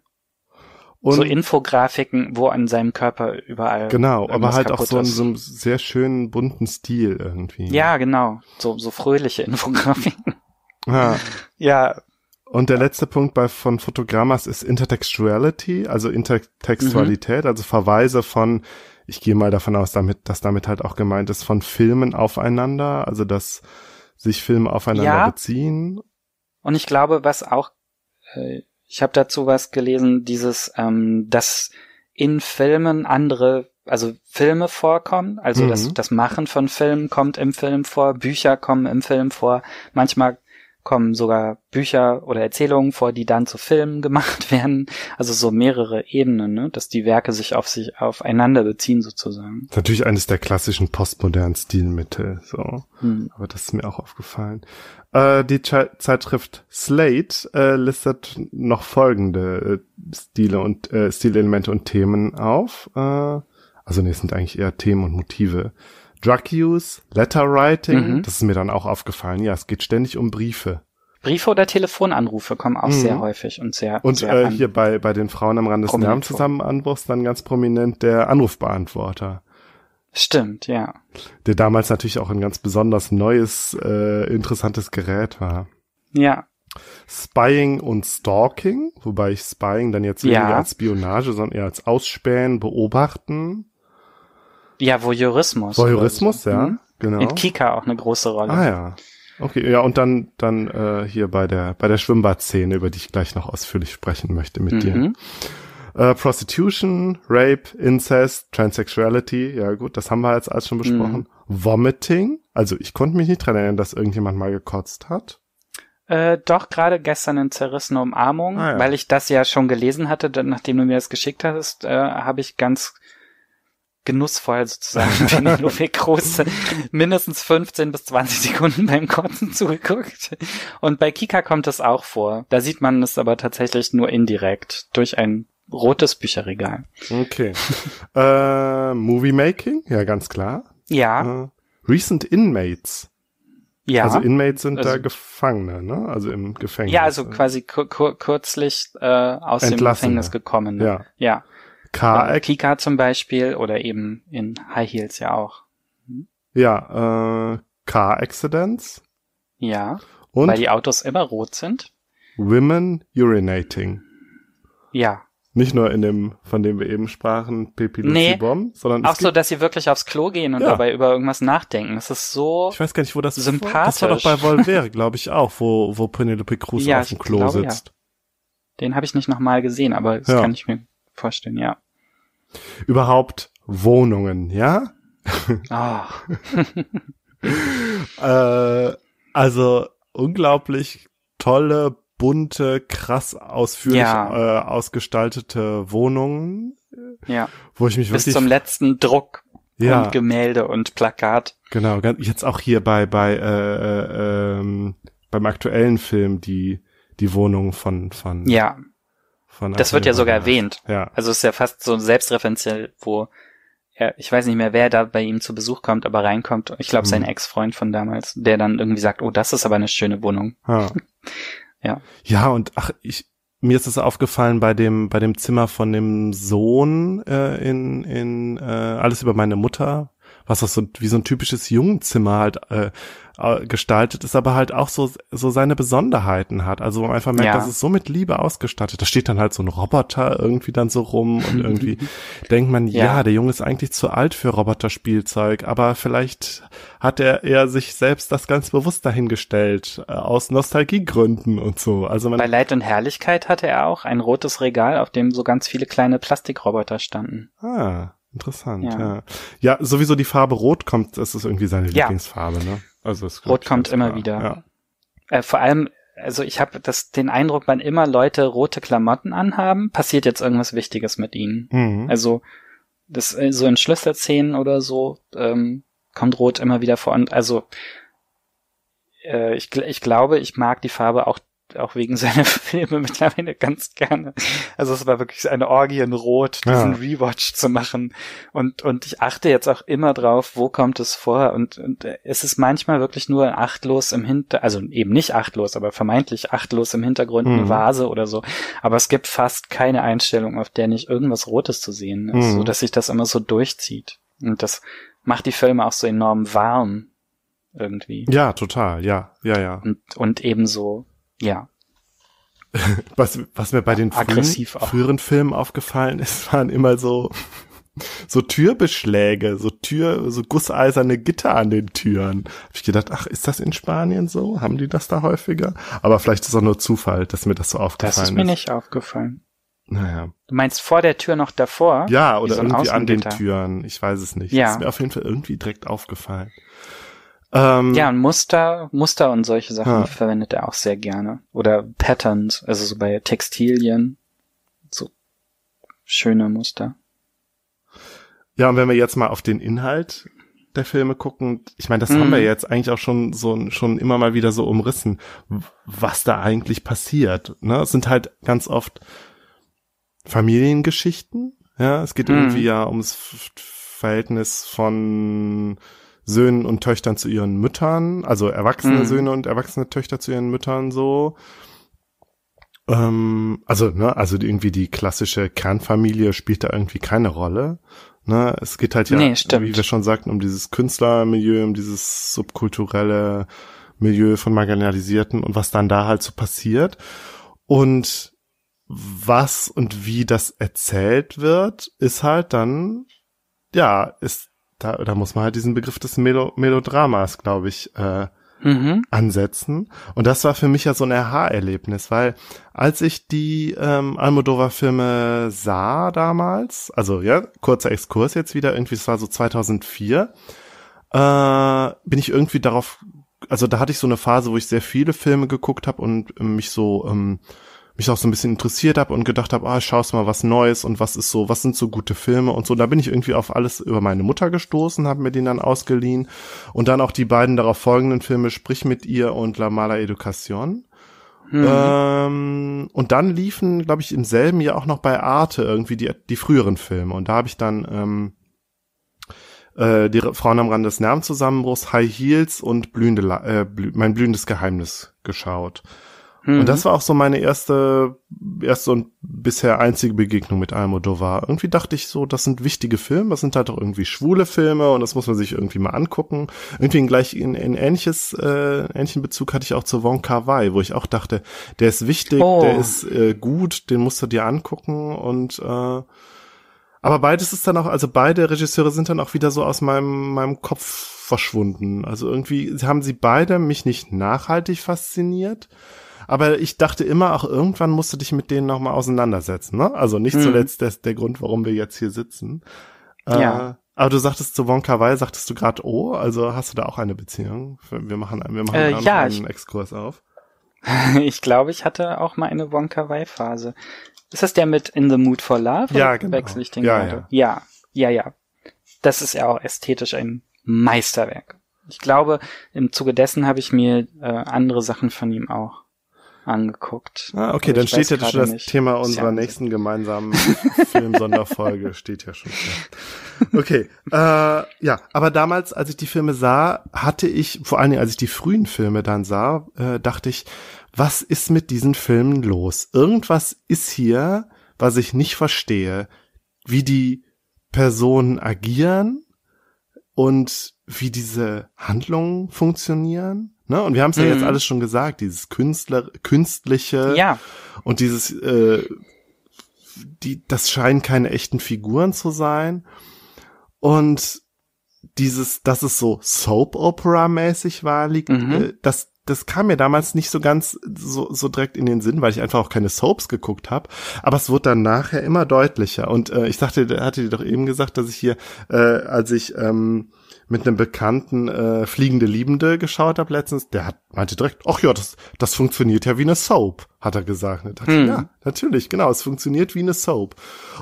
Und so Infografiken, wo an seinem Körper überall. genau, aber halt auch so in ist. so einem sehr schönen bunten Stil irgendwie. Ja, genau. So, so fröhliche Infografiken. Ja. ja, Und der letzte Punkt bei von Fotogrammas ist Intertextuality, also Intertextualität, Mhm. also Verweise von, ich gehe mal davon aus, damit, dass damit halt auch gemeint ist, von Filmen aufeinander, also dass sich Filme aufeinander Ja. beziehen. und ich glaube, was auch, äh, ich habe dazu was gelesen, dieses, ähm, dass in Filmen andere, also Filme vorkommen, also Mhm. das, das Machen von Filmen kommt im Film vor, Bücher kommen im Film vor, manchmal kommen sogar Bücher oder Erzählungen vor, die dann zu Filmen gemacht werden. Also so mehrere Ebenen, ne? dass die Werke sich auf sich aufeinander beziehen sozusagen. Natürlich eines der klassischen postmodernen Stilmittel, so. Hm. Aber das ist mir auch aufgefallen. Äh, die Ze- Zeitschrift Slate äh, listet noch folgende äh, Stile und äh, Stilelemente und Themen auf. Äh, also nee, es sind eigentlich eher Themen und Motive. Drug Use, Letter Writing, Mhm. das ist mir dann auch aufgefallen. Ja, es geht ständig um Briefe. Briefe oder Telefonanrufe kommen auch Mhm. sehr häufig und sehr, Und sehr äh, hier bei, bei den Frauen am Rand des Prominent Nervenzusammenbruchs dann ganz prominent der Anrufbeantworter. Stimmt, ja. Der damals natürlich auch ein ganz besonders neues, äh, interessantes Gerät war. Ja, Spying und Stalking, wobei ich Spying dann jetzt weniger Ja. als Spionage, sondern eher als Ausspähen, Beobachten. Ja, Voyeurismus. Voyeurismus, so. ja, Mhm. genau. In Kika auch eine große Rolle. Ah ja. Okay, ja, und dann, dann äh, hier bei der, bei der Schwimmbadszene, über die ich gleich noch ausführlich sprechen möchte mit dir. Mhm. Äh, Prostitution, Rape, Incest, Transsexuality, ja gut, das haben wir jetzt alles schon besprochen. Mhm. Vomiting, also ich konnte mich nicht dran erinnern, dass irgendjemand mal gekotzt hat. Äh, doch, gerade gestern in Zerrissene Umarmung, Ah, ja. weil ich das ja schon gelesen hatte, nachdem du mir das geschickt hast, äh, habe ich ganz genussvoll sozusagen Penelope Cruz mindestens 15 bis 20 Sekunden beim Kotzen zugeguckt. Und bei Kika kommt es auch vor. Da sieht man es aber tatsächlich nur indirekt durch ein rotes Bücherregal. Okay. äh, Movie Making, ja ganz klar. Ja, Äh, Recent Inmates. ja. Also Inmates sind da Also- Gefangene, ne? Also im Gefängnis. ja, also quasi kur kur kürzlich äh, aus dem. Gefängnis gekommen. Ne? Ja. Ja. Car Kika zum Beispiel oder eben in High Heels ja auch. ja, äh, Car Accidents Ja. Und Weil die Autos immer rot sind. Women Urinating. Ja. Nicht nur in dem, von dem wir eben sprachen, Pipi Nee. Bomb, sondern Auch so, dass sie wirklich aufs Klo gehen und Ja. dabei über irgendwas nachdenken. Das ist so. ich weiß gar nicht, wo das Sympathisch. Das war doch bei Volver, glaube ich auch, wo, wo Penelope Cruz Ja, auf dem Klo glaube, ja. sitzt. Den habe ich nicht nochmal gesehen, aber das Ja. kann ich mir vorstellen, ja. Überhaupt Wohnungen, ja? Ah, Äh, also unglaublich tolle, bunte, krass ausführlich Ja. äh, ausgestaltete Wohnungen, ja. wo ich mich Bis wirklich zum letzten Druck ja und Gemälde und Plakat. genau jetzt auch hier bei bei äh, äh, ähm, beim aktuellen Film die die Wohnung von von Ja, von das wird ja sogar erwähnt. ja Also es ist ja fast so selbstreferenziell, wo er, ich weiß nicht mehr, wer da bei ihm zu Besuch kommt, aber reinkommt. Ich glaube, sein Mhm. Ex-Freund von damals, der dann irgendwie sagt, oh, das ist aber eine schöne Wohnung. Ja. Ja. Ja, und ach, ich, mir ist es aufgefallen bei dem, bei dem Zimmer von dem Sohn äh, in, in äh, Alles über meine Mutter, was auch so wie so ein typisches Jungenzimmer halt äh, gestaltet ist, aber halt auch so, so seine Besonderheiten hat. Also wo man einfach merkt, Ja. dass es so mit Liebe ausgestattet. Da steht dann halt so ein Roboter irgendwie dann so rum und irgendwie denkt man, ja. Ja. der Junge ist eigentlich zu alt für Roboterspielzeug, aber vielleicht hat er eher sich selbst das ganz bewusst dahingestellt, äh, aus Nostalgiegründen und so. Also man, Bei Leid und Herrlichkeit hatte er auch ein rotes Regal, auf dem so ganz viele kleine Plastikroboter standen. ah, interessant, ja. Ja. ja. sowieso die Farbe Rot kommt, das ist irgendwie seine Ja. Lieblingsfarbe, ne? Also es Rot kommt immer klar. wieder. Ja. Äh, vor allem, also ich habe das den Eindruck, wann immer Leute rote Klamotten anhaben, passiert jetzt irgendwas Wichtiges mit ihnen. Mhm. Also das äh, so in Schlüsselszenen oder so ähm, kommt Rot immer wieder vor. Und also äh, ich, ich glaube, ich mag die Farbe auch auch wegen seiner Filme mittlerweile ganz gerne. Also es war wirklich eine Orgie in Rot, diesen Ja. Rewatch zu machen. Und, und ich achte jetzt auch immer drauf, wo kommt es vor. Und, und es ist manchmal wirklich nur achtlos im Hinter, also eben nicht achtlos, aber vermeintlich achtlos im Hintergrund Mhm. eine Vase oder so. Aber es gibt fast keine Einstellung, auf der nicht irgendwas Rotes zu sehen ist, Mhm. so dass sich das immer so durchzieht. Und das macht die Filme auch so enorm warm irgendwie. ja, total, ja, ja, ja. Und, und ebenso, ja, Was, was mir bei den frühen, früheren Filmen aufgefallen ist, waren immer so, so Türbeschläge, so Tür, so gusseiserne Gitter an den Türen. Hab ich gedacht, ach, ist das in Spanien so? Haben die das da häufiger? Aber vielleicht ist es auch nur Zufall, dass mir das so aufgefallen das ist mir nicht aufgefallen. Naja. Du meinst vor der Tür noch davor? Ja, oder so irgendwie an den. Türen. Ich weiß es nicht. Ja. Ist mir auf jeden Fall irgendwie direkt aufgefallen. Ähm, Ja, und Muster, Muster und solche Sachen Ja. verwendet er auch sehr gerne. Oder Patterns, also so bei Textilien. So schöne Muster. Ja, und wenn wir jetzt mal auf den Inhalt der Filme gucken, ich meine, das Mhm. haben wir jetzt eigentlich auch schon so schon immer mal wieder so umrissen, was da eigentlich passiert. Ne? Es sind halt ganz oft Familiengeschichten. Ja, es geht Mhm. irgendwie ja ums Verhältnis von Söhnen und Töchtern zu ihren Müttern, also erwachsene Mhm. Söhne und erwachsene Töchter zu ihren Müttern so. Ähm, also, ne, also irgendwie die klassische Kernfamilie spielt da irgendwie keine Rolle. Ne, es geht halt ja, Nee, wie wir schon sagten, um dieses Künstlermilieu, um dieses subkulturelle Milieu von Marginalisierten und was dann da halt so passiert. Und was und wie das erzählt wird, ist halt dann, ja, ist, da, da muss man halt diesen Begriff des Melo Melodramas, glaube ich, äh, Mhm. ansetzen. Und das war für mich ja so ein Aha-Erlebnis, weil als ich die ähm, Almodovar-Filme sah damals, also ja, kurzer Exkurs jetzt wieder, irgendwie, es war so 2004, äh, bin ich irgendwie darauf, also da hatte ich so eine Phase, wo ich sehr viele Filme geguckt habe und mich so ähm, mich auch so ein bisschen interessiert habe und gedacht habe, ah, schaust mal was Neues und was ist so, was sind so gute Filme und so. Da bin ich irgendwie auf alles über meine Mutter gestoßen, habe mir den dann ausgeliehen und dann auch die beiden darauf folgenden Filme, Sprich mit ihr und La Mala Educación. Mhm. Ähm, und dann liefen, glaube ich, im selben Jahr auch noch bei Arte irgendwie die, die früheren Filme. Und da habe ich dann ähm, äh, die Frauen am Rand des Nervenzusammenbruchs, High Heels und blühende, äh, blü mein blühendes Geheimnis geschaut. Mhm. Und das war auch so meine erste, erste und bisher einzige Begegnung mit Almodovar. Irgendwie dachte ich so, das sind wichtige Filme, das sind halt auch irgendwie schwule Filme und das muss man sich irgendwie mal angucken. Irgendwie gleich in, in ähnliches, äh, ähnlichen Bezug hatte ich auch zu Wong Kar Wai, wo ich auch dachte, der ist wichtig, oh. der ist äh, gut, den musst du dir angucken und äh, aber beides ist dann auch, also beide Regisseure sind dann auch wieder so aus meinem, meinem Kopf verschwunden. Also irgendwie haben sie beide mich nicht nachhaltig fasziniert. Aber ich dachte immer, auch irgendwann musst du dich mit denen nochmal auseinandersetzen. Ne? Also nicht mhm. zuletzt der, der Grund, warum wir jetzt hier sitzen. Äh, ja. Aber du sagtest zu Wonka Wai, sagtest du gerade oh, also hast du da auch eine Beziehung? Wir machen, wir machen äh, ja, einen ich, Exkurs auf. ich glaube, ich hatte auch mal eine Wonka Wai Phase. Ist das der mit In the Mood for Love? Ja, genau. Wechsel ich den ja, gerade? Ja. ja, ja, ja. Das ist ja auch ästhetisch ein Meisterwerk. Ich glaube, im Zuge dessen habe ich mir äh, andere Sachen von ihm auch angeguckt. Ah, okay, dann steht ja schon das nicht. Thema unserer nächsten gemeinsamen Film-Sonderfolge steht ja schon. Okay, äh, ja, aber damals, als ich die Filme sah, hatte ich, vor allen Dingen, als ich die frühen Filme dann sah, äh, dachte ich, was ist mit diesen Filmen los? Irgendwas ist hier, was ich nicht verstehe, wie die Personen agieren und wie diese Handlungen funktionieren. Ne? Und wir haben es ja mhm. jetzt alles schon gesagt, dieses Künstler, künstliche ja. und dieses, äh, die, das scheinen keine echten Figuren zu sein. Und dieses, dass es so Soap-Opera-mäßig war, liegt, mhm. äh, das, das kam mir damals nicht so ganz so, so direkt in den Sinn, weil ich einfach auch keine Soaps geguckt habe. Aber es wurde dann nachher immer deutlicher. Und äh, ich dachte, hatte dir doch eben gesagt, dass ich hier, äh, als ich ähm, mit einem Bekannten äh, Fliegende Liebende geschaut habe letztens, der hat meinte direkt, ach ja, das, das funktioniert ja wie eine Soap, hat er gesagt. Dachte, hm. Ja, natürlich, genau, es funktioniert wie eine Soap.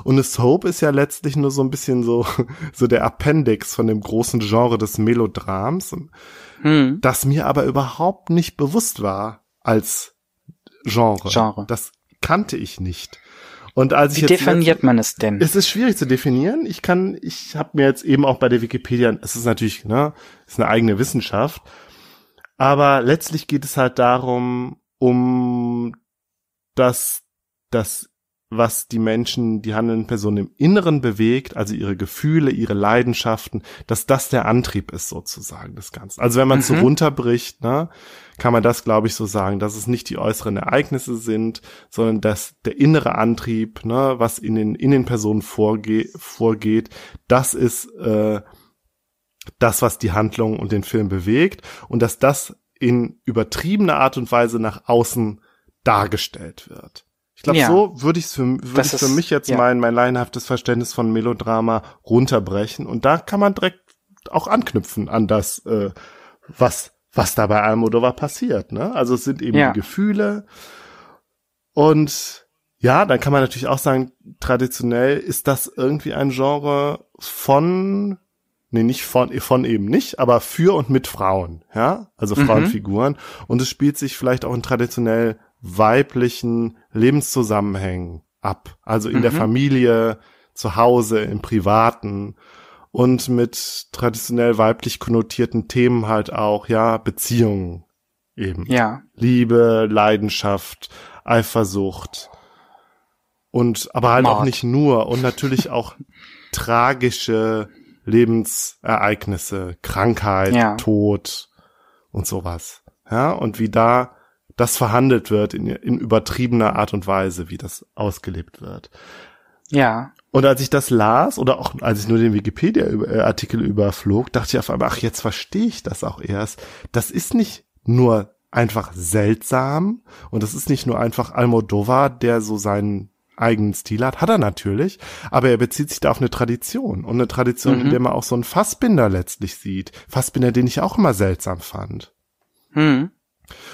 Und eine Soap ist ja letztlich nur so ein bisschen so, so der Appendix von dem großen Genre des Melodrams, hm. das mir aber überhaupt nicht bewusst war als Genre. Genre. Das kannte ich nicht. Und als Wie ich jetzt definiert man es denn? Es ist schwierig zu definieren. Ich kann, ich habe mir jetzt eben auch bei der Wikipedia, es ist natürlich, ne, ist eine eigene Wissenschaft, aber letztlich geht es halt darum, um das, das was die Menschen, die handelnden Personen im Inneren bewegt, also ihre Gefühle, ihre Leidenschaften, dass das der Antrieb ist sozusagen das Ganze. Also wenn man es mhm. so runterbricht, ne, kann man das, glaube ich, so sagen, dass es nicht die äußeren Ereignisse sind, sondern dass der innere Antrieb, ne, was in den in den Personen vorge vorgeht, das ist äh, das, was die Handlung und den Film bewegt und dass das in übertriebener Art und Weise nach außen dargestellt wird. Ich glaube, ja. so würde ich es für, würd für mich jetzt ja. mein, mein laienhaftes Verständnis von Melodrama runterbrechen. Und da kann man direkt auch anknüpfen an das, äh, was, was da bei Almodovar passiert. Ne? Also es sind eben ja. die Gefühle. Und ja, dann kann man natürlich auch sagen, traditionell ist das irgendwie ein Genre von nee, nicht von, von eben nicht, aber für und mit Frauen, ja, also mhm. Frauenfiguren. Mhm. Und es spielt sich vielleicht auch in traditionell weiblichen Lebenszusammenhängen ab. Also in mhm. der Familie, zu Hause, im Privaten und mit traditionell weiblich konnotierten Themen halt auch, ja, Beziehungen eben. Ja. Liebe, Leidenschaft, Eifersucht. Und aber halt Mord. auch nicht nur und natürlich auch tragische Lebensereignisse, Krankheit, ja. Tod und sowas. Ja, und wie da das verhandelt wird in, in übertriebener Art und Weise, wie das ausgelebt wird. Ja. Und als ich das las oder auch als ich nur den Wikipedia-Artikel überflog, dachte ich auf einmal, ach, jetzt verstehe ich das auch erst. Das ist nicht nur einfach seltsam und das ist nicht nur einfach Almodovar, der so seinen eigenen Stil hat, hat er natürlich, aber er bezieht sich da auf eine Tradition und eine Tradition, mhm. in der man auch so einen Fassbinder letztlich sieht. Fassbinder, den ich auch immer seltsam fand. Mhm.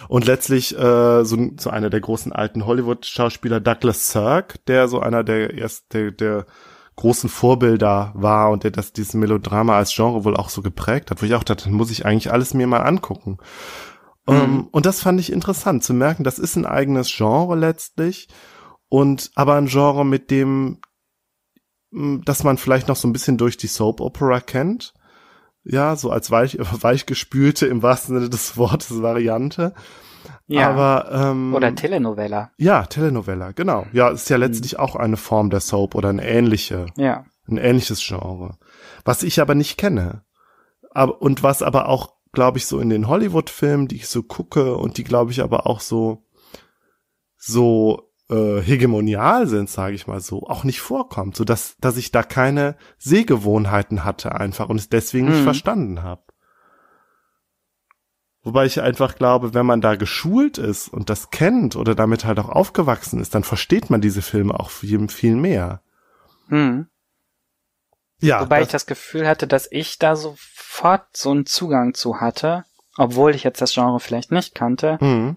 Und letztlich äh, so, so einer der großen alten Hollywood-Schauspieler Douglas Sirk, der so einer der erst der, der großen Vorbilder war und der das dieses Melodrama als Genre wohl auch so geprägt hat, wo ich auch dachte, muss ich eigentlich alles mir mal angucken. Mhm. Um, ähm, und das fand ich interessant zu merken, das ist ein eigenes Genre letztlich und aber ein Genre, mit dem, dass man vielleicht noch so ein bisschen durch die Soap Opera kennt ja, so als weich, weichgespülte im wahrsten Sinne des Wortes Variante. Ja. Aber, ähm, Oder Telenovela. Ja, Telenovela, genau. Ja, ist ja letztlich mhm. auch eine Form der Soap oder eine ähnliche. Ja. Ein ähnliches Genre. Was ich aber nicht kenne. Aber, und was aber auch, glaube ich, so in den Hollywood-Filmen, die ich so gucke und die, glaube ich, aber auch so, so äh, hegemonial sind, sage ich mal so, auch nicht vorkommt, so dass dass ich da keine Sehgewohnheiten hatte einfach und es deswegen hm. nicht mhm. verstanden habe. Wobei ich einfach glaube, wenn man da geschult ist und das kennt oder damit halt auch aufgewachsen ist, dann versteht man diese Filme auch viel, viel mehr. Hm. Ja. Wobei das, ich das Gefühl hatte, dass ich da sofort so einen Zugang zu hatte, obwohl ich jetzt das Genre vielleicht nicht kannte. Hm.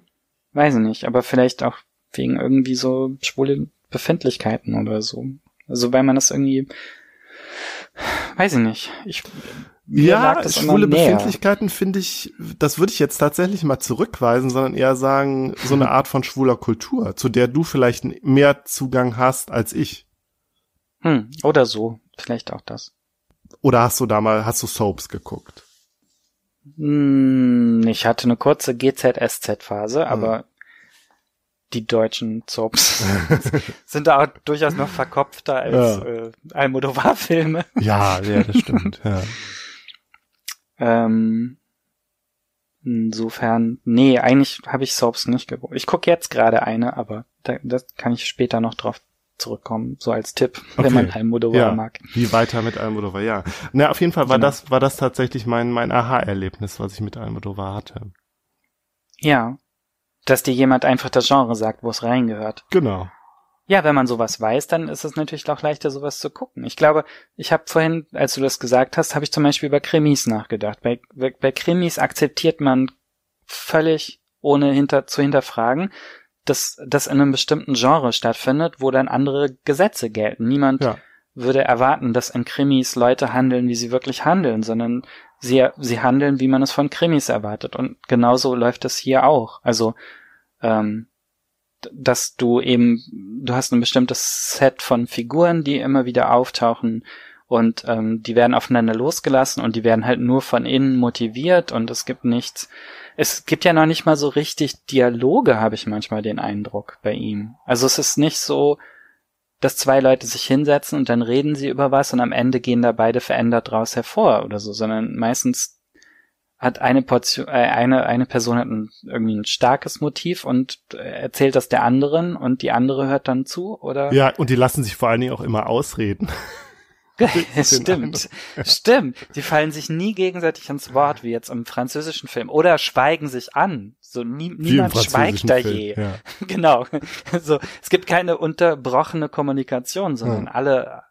Weiß ich nicht, aber vielleicht auch wegen irgendwie so schwule Befindlichkeiten oder so. Also weil man das irgendwie, weiß ich nicht. Ich, ja, schwule Befindlichkeiten finde ich, das würde ich jetzt tatsächlich mal zurückweisen, sondern eher sagen, so eine Art von schwuler Kultur, zu der du vielleicht mehr Zugang hast als ich. Hm, oder so, vielleicht auch das. Oder hast du da mal, hast du Soaps geguckt? Hm, ich hatte eine kurze GZSZ-Phase, hm. Die deutschen Soaps sind da auch durchaus noch verkopfter als ja. äh, Almodovar-Filme. Ja, ja, das stimmt. Ja. ähm, insofern, nee, eigentlich habe ich Soaps nicht geguckt. Ich gucke jetzt gerade eine, aber da, das kann ich später noch drauf zurückkommen, so als Tipp, okay. wenn man Almodovar ja. mag. Wie weiter mit Almodovar, ja. Na, auf jeden Fall war genau. das, war das tatsächlich mein, mein Aha-Erlebnis, was ich mit Almodovar hatte. Ja, dass dir jemand einfach das Genre sagt, wo es reingehört. Genau. Ja, wenn man sowas weiß, dann ist es natürlich auch leichter, sowas zu gucken. Ich glaube, ich habe vorhin, als du das gesagt hast, habe ich zum Beispiel über Krimis nachgedacht. Bei, bei, Krimis akzeptiert man völlig ohne hinter, zu hinterfragen, dass das in einem bestimmten Genre stattfindet, wo dann andere Gesetze gelten. Niemand ja. Würde erwarten, dass in Krimis Leute handeln, wie sie wirklich handeln, sondern sie, sie handeln, wie man es von Krimis erwartet. Und genauso läuft es hier auch. Also, ähm, dass du eben, du hast ein bestimmtes Set von Figuren, die immer wieder auftauchen und ähm, die werden aufeinander losgelassen und die werden halt nur von innen motiviert und es gibt nichts. Es gibt ja noch nicht mal so richtig Dialoge, habe ich manchmal den Eindruck bei ihm. Also es ist nicht so, dass zwei Leute sich hinsetzen und dann reden sie über was und am Ende gehen da beide verändert draus hervor oder so, sondern meistens hat eine Portion, äh, eine, eine Person hat ein, irgendwie ein starkes Motiv und erzählt das der anderen und die andere hört dann zu, oder? Ja, und die lassen sich vor allen Dingen auch immer ausreden. stimmt, stimmt. Die fallen sich nie gegenseitig ins Wort, wie jetzt im französischen Film. Oder schweigen sich an. So nie, niemand schweigt da je. Ja. genau. So, es gibt keine unterbrochene Kommunikation, sondern ja. alle,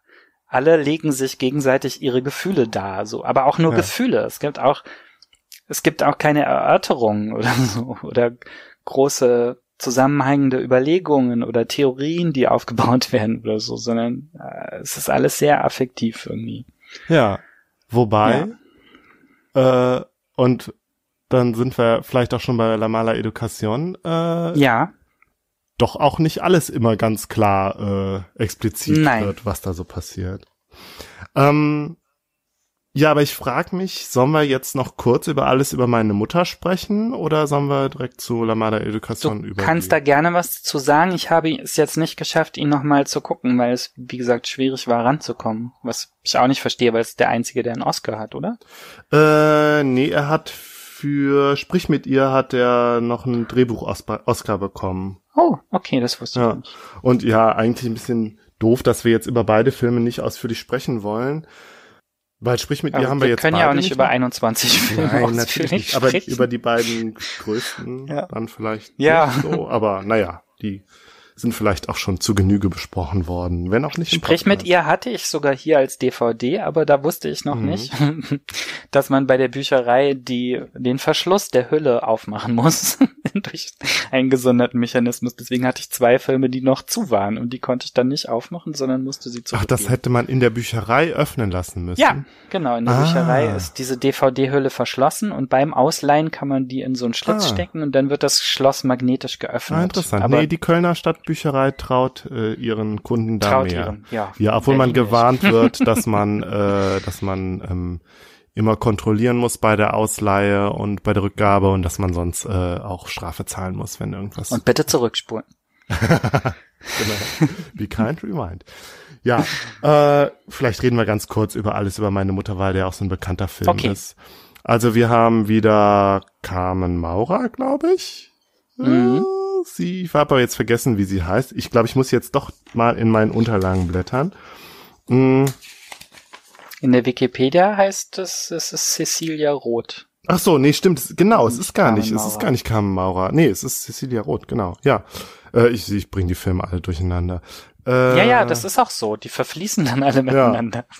alle legen sich gegenseitig ihre Gefühle dar. So, aber auch nur ja. Gefühle. Es gibt auch, es gibt auch keine Erörterungen oder so oder große zusammenhängende Überlegungen oder Theorien, die aufgebaut werden oder so, sondern äh, es ist alles sehr affektiv irgendwie. Ja, wobei, ja. Äh, und dann sind wir vielleicht auch schon bei La Mala Education. Äh, ja. Doch auch nicht alles immer ganz klar äh, explizit Nein. wird, was da so passiert. Ähm, ja, aber ich frage mich, sollen wir jetzt noch kurz über alles über meine Mutter sprechen oder sollen wir direkt zu Lamada Education übergehen? Du kannst da gerne was zu sagen. Ich habe es jetzt nicht geschafft, ihn nochmal zu gucken, weil es, wie gesagt, schwierig war, ranzukommen. Was ich auch nicht verstehe, weil es der Einzige, der einen Oscar hat, oder? Äh, nee, er hat für Sprich mit ihr hat er noch einen Drehbuch-Oscar bekommen. Oh, okay, das wusste ja. ich nicht. Und ja, eigentlich ein bisschen doof, dass wir jetzt über beide Filme nicht ausführlich sprechen wollen. Weil sprich mit ihr haben wir, wir jetzt können ja auch nicht über 21 Filme Nein, natürlich nicht, aber über die beiden größten ja. dann vielleicht ja. so, aber naja, die sind vielleicht auch schon zu Genüge besprochen worden, wenn auch nicht. Sprich mit ihr hatte ich sogar hier als DVD, aber da wusste ich noch mhm. nicht, dass man bei der Bücherei die, den Verschluss der Hülle aufmachen muss durch einen gesonderten Mechanismus. Deswegen hatte ich zwei Filme, die noch zu waren und die konnte ich dann nicht aufmachen, sondern musste sie zu. Ach, das hätte man in der Bücherei öffnen lassen müssen. Ja, genau. In der ah. Bücherei ist diese DVD-Hülle verschlossen und beim Ausleihen kann man die in so einen Schlitz ah. stecken und dann wird das Schloss magnetisch geöffnet. Ah, interessant. Aber nee, die Kölner Stadt Bücherei traut äh, ihren Kunden da traut mehr. Ihren, ja, ja, obwohl man gewarnt wird, dass man, äh, dass man ähm, immer kontrollieren muss bei der Ausleihe und bei der Rückgabe und dass man sonst äh, auch Strafe zahlen muss, wenn irgendwas. Und bitte zurückspulen. genau. Be kind, remind. Ja, äh, vielleicht reden wir ganz kurz über alles über meine Mutter, weil der auch so ein bekannter Film Okay. ist. Also wir haben wieder Carmen Maurer, glaube ich. Mhm. Äh, Sie, ich habe aber jetzt vergessen, wie sie heißt. Ich glaube, ich muss jetzt doch mal in meinen Unterlagen blättern. Mm, In der Wikipedia heißt es, es ist Cecilia Roth. Ach so, nee, stimmt. Genau, es ist gar nicht, es ist gar nicht Carmen Maurer. Nee, es ist Cecilia Roth, genau. Ja, äh, ich, ich bringe die Filme alle durcheinander. Äh, Ja, ja, das ist auch so. Die verfließen dann alle miteinander.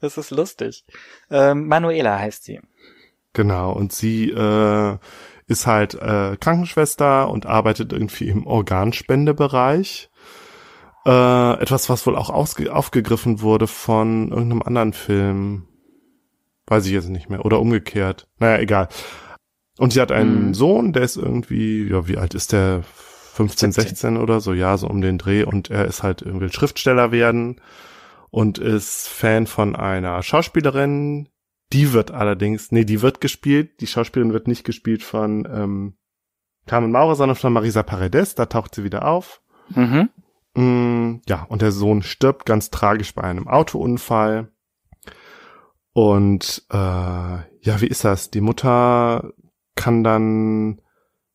Das ist lustig. Ähm, Manuela heißt sie. Genau, und sie äh, ist halt äh, Krankenschwester und arbeitet irgendwie im Organspendebereich. Äh, etwas, was wohl auch ausge aufgegriffen wurde von irgendeinem anderen Film. Weiß ich jetzt nicht mehr. Oder umgekehrt. Naja, egal. Und sie hat einen Hm. Sohn, der ist irgendwie, ja, wie alt ist der? 15, 17. 16 oder so, ja, so um den Dreh. Und er ist halt irgendwie Schriftsteller werden und ist Fan von einer Schauspielerin. Die wird allerdings, nee, die wird gespielt. Die Schauspielerin wird nicht gespielt von ähm, Carmen Maurer, sondern von Marisa Paredes. Da taucht sie wieder auf. Mhm. Mm, ja, und der Sohn stirbt ganz tragisch bei einem Autounfall. Und äh, ja, wie ist das? Die Mutter kann dann,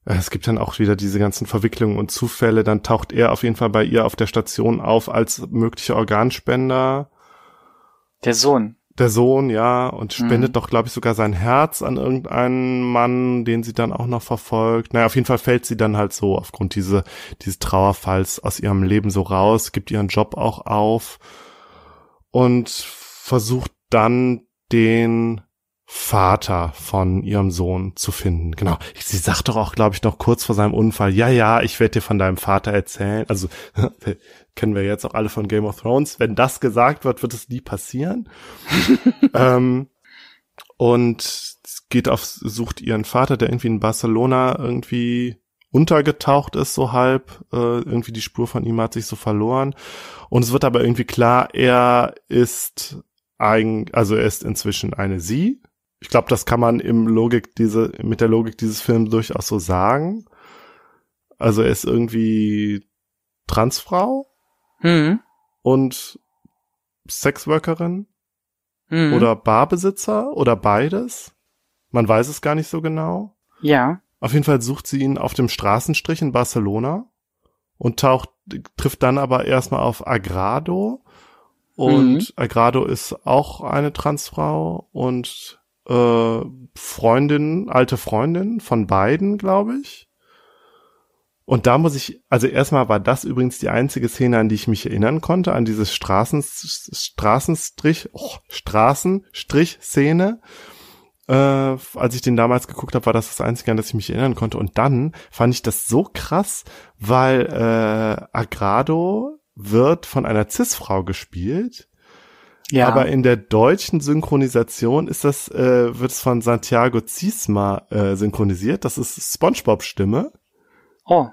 äh, es gibt dann auch wieder diese ganzen Verwicklungen und Zufälle. Dann taucht er auf jeden Fall bei ihr auf der Station auf als möglicher Organspender. Der Sohn. Der Sohn, ja, und spendet Mhm. doch, glaube ich, sogar sein Herz an irgendeinen Mann, den sie dann auch noch verfolgt. Naja, auf jeden Fall fällt sie dann halt so aufgrund diese, dieses Trauerfalls aus ihrem Leben so raus, gibt ihren Job auch auf und versucht dann den Vater von ihrem Sohn zu finden. Genau. Sie sagt doch auch, glaube ich, noch kurz vor seinem Unfall, ja, ja, ich werde dir von deinem Vater erzählen. Also kennen wir jetzt auch alle von Game of Thrones. Wenn das gesagt wird, wird es nie passieren. ähm, und geht auf, sucht ihren Vater, der irgendwie in Barcelona irgendwie untergetaucht ist, so halb. Äh, irgendwie die Spur von ihm hat sich so verloren. Und es wird aber irgendwie klar, er ist eigen, also er ist inzwischen eine Sie. Ich glaube, das kann man im Logik diese, mit der Logik dieses Films durchaus so sagen. Also er ist irgendwie Transfrau Mhm. und Sexworkerin Mhm. oder Barbesitzer oder beides. Man weiß es gar nicht so genau. Ja. Auf jeden Fall sucht sie ihn auf dem Straßenstrich in Barcelona und taucht, trifft dann aber erstmal auf Agrado. Und Mhm. Agrado ist auch eine Transfrau und äh, Freundin, alte Freundin von beiden, glaube ich. Und da muss ich, also erstmal war das übrigens die einzige Szene, an die ich mich erinnern konnte, an diese Straßen, Straßenstrich, oh, Straßenstrich-Szene. Äh, als ich den damals geguckt habe, war das das Einzige, an das ich mich erinnern konnte. Und dann fand ich das so krass, weil äh, Agrado wird von einer Cis-Frau gespielt. Ja. Aber in der deutschen Synchronisation ist das, äh, wird es von Santiago Ziesma äh, synchronisiert. Das ist SpongeBob-Stimme. oh.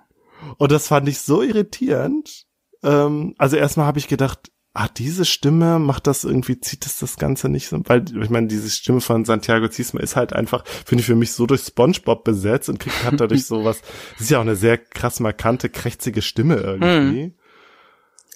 Und das fand ich so irritierend. Ähm, also erstmal habe ich gedacht, ah, diese Stimme macht das irgendwie, zieht es das Ganze nicht so, weil ich meine, diese Stimme von Santiago Ziesma ist halt einfach, finde ich für mich so durch SpongeBob besetzt und kriegt hat dadurch sowas, das ist ja auch eine sehr krass markante, krächzige Stimme irgendwie.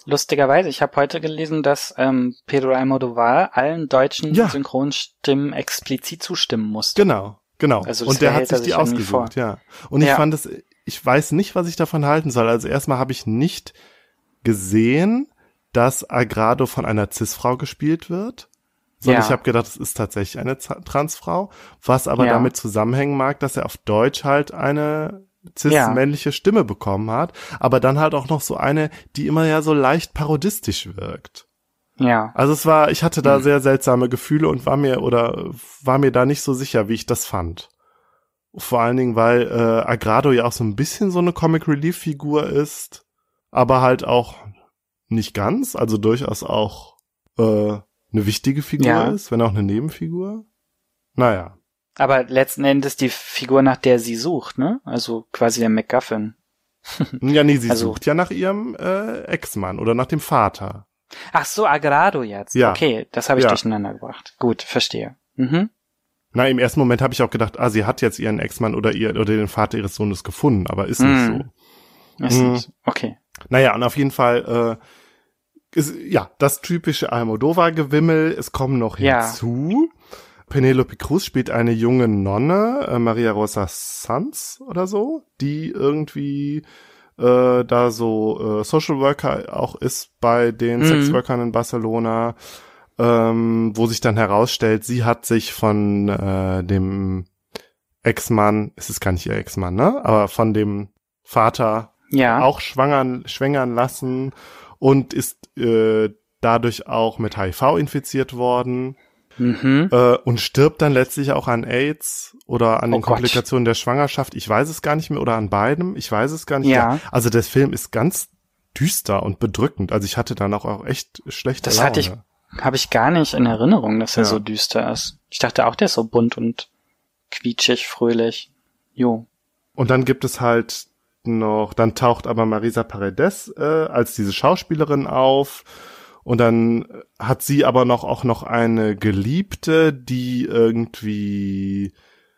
Lustigerweise, ich habe heute gelesen, dass ähm, Pedro Almodovar allen deutschen Ja. Synchronstimmen explizit zustimmen musste. Genau, genau. Also das und der hat sich die ausgesucht, ja. Und ich Ja. fand es, ich weiß nicht, was ich davon halten soll. Also erstmal habe ich nicht gesehen, dass Agrado von einer Cis-Frau gespielt wird. Sondern Ja. ich habe gedacht, es ist tatsächlich eine Z- Transfrau, was aber Ja. damit zusammenhängen mag, dass er auf Deutsch halt eine cis-männliche Stimme bekommen hat, aber dann halt auch noch so eine, die immer ja so leicht parodistisch wirkt. Ja. Also es war, ich hatte da Hm. sehr seltsame Gefühle und war mir oder war mir da nicht so sicher, wie ich das fand. Vor allen Dingen, weil äh, Agrado ja auch so ein bisschen so eine Comic Relief Figur ist, aber halt auch nicht ganz, also durchaus auch äh, eine wichtige Figur Ja. ist, wenn auch eine Nebenfigur. Naja. Aber letzten Endes die Figur, nach der sie sucht, ne? Also quasi der MacGuffin. Ja, nee, sie Also- sucht ja nach ihrem äh, Ex-Mann oder nach dem Vater. Ach so, Agrado jetzt. Ja. Okay, das habe ich Ja. durcheinander gebracht. Gut, verstehe. Mhm. Na, im ersten Moment habe ich auch gedacht, ah, sie hat jetzt ihren Ex-Mann oder ihr oder den Vater ihres Sohnes gefunden, aber ist nicht Mhm. so. Ist Mhm. nicht. Okay. Naja, und auf jeden Fall, äh, ist, ja, das typische Almodovar-Gewimmel, es kommen noch Ja. hinzu. Penelope Cruz spielt eine junge Nonne, äh, Maria Rosa Sanz oder so, die irgendwie äh, da so äh, Social Worker auch ist bei den Mhm. Sexworkern in Barcelona, ähm, wo sich dann herausstellt, sie hat sich von äh, dem Ex-Mann, es ist gar nicht ihr Ex-Mann, ne? Aber von dem Vater Ja. auch schwangern, schwängern lassen und ist äh, dadurch auch mit HIV infiziert worden Mhm. äh, und stirbt dann letztlich auch an AIDS oder an Oh den Gott. Komplikationen der Schwangerschaft. Ich weiß es gar nicht mehr oder an beidem. Ich weiß es gar nicht Ja. mehr. Also der Film ist ganz düster und bedrückend. Also ich hatte dann auch, auch echt schlechte Das Laune. hatte ich- Habe ich gar nicht in Erinnerung, dass er Ja. so düster ist. Ich dachte auch, der ist so bunt und quietschig, fröhlich. Jo. Und dann gibt es halt noch, dann taucht aber Marisa Paredes äh, als diese Schauspielerin auf. Und dann hat sie aber noch auch noch eine Geliebte, die irgendwie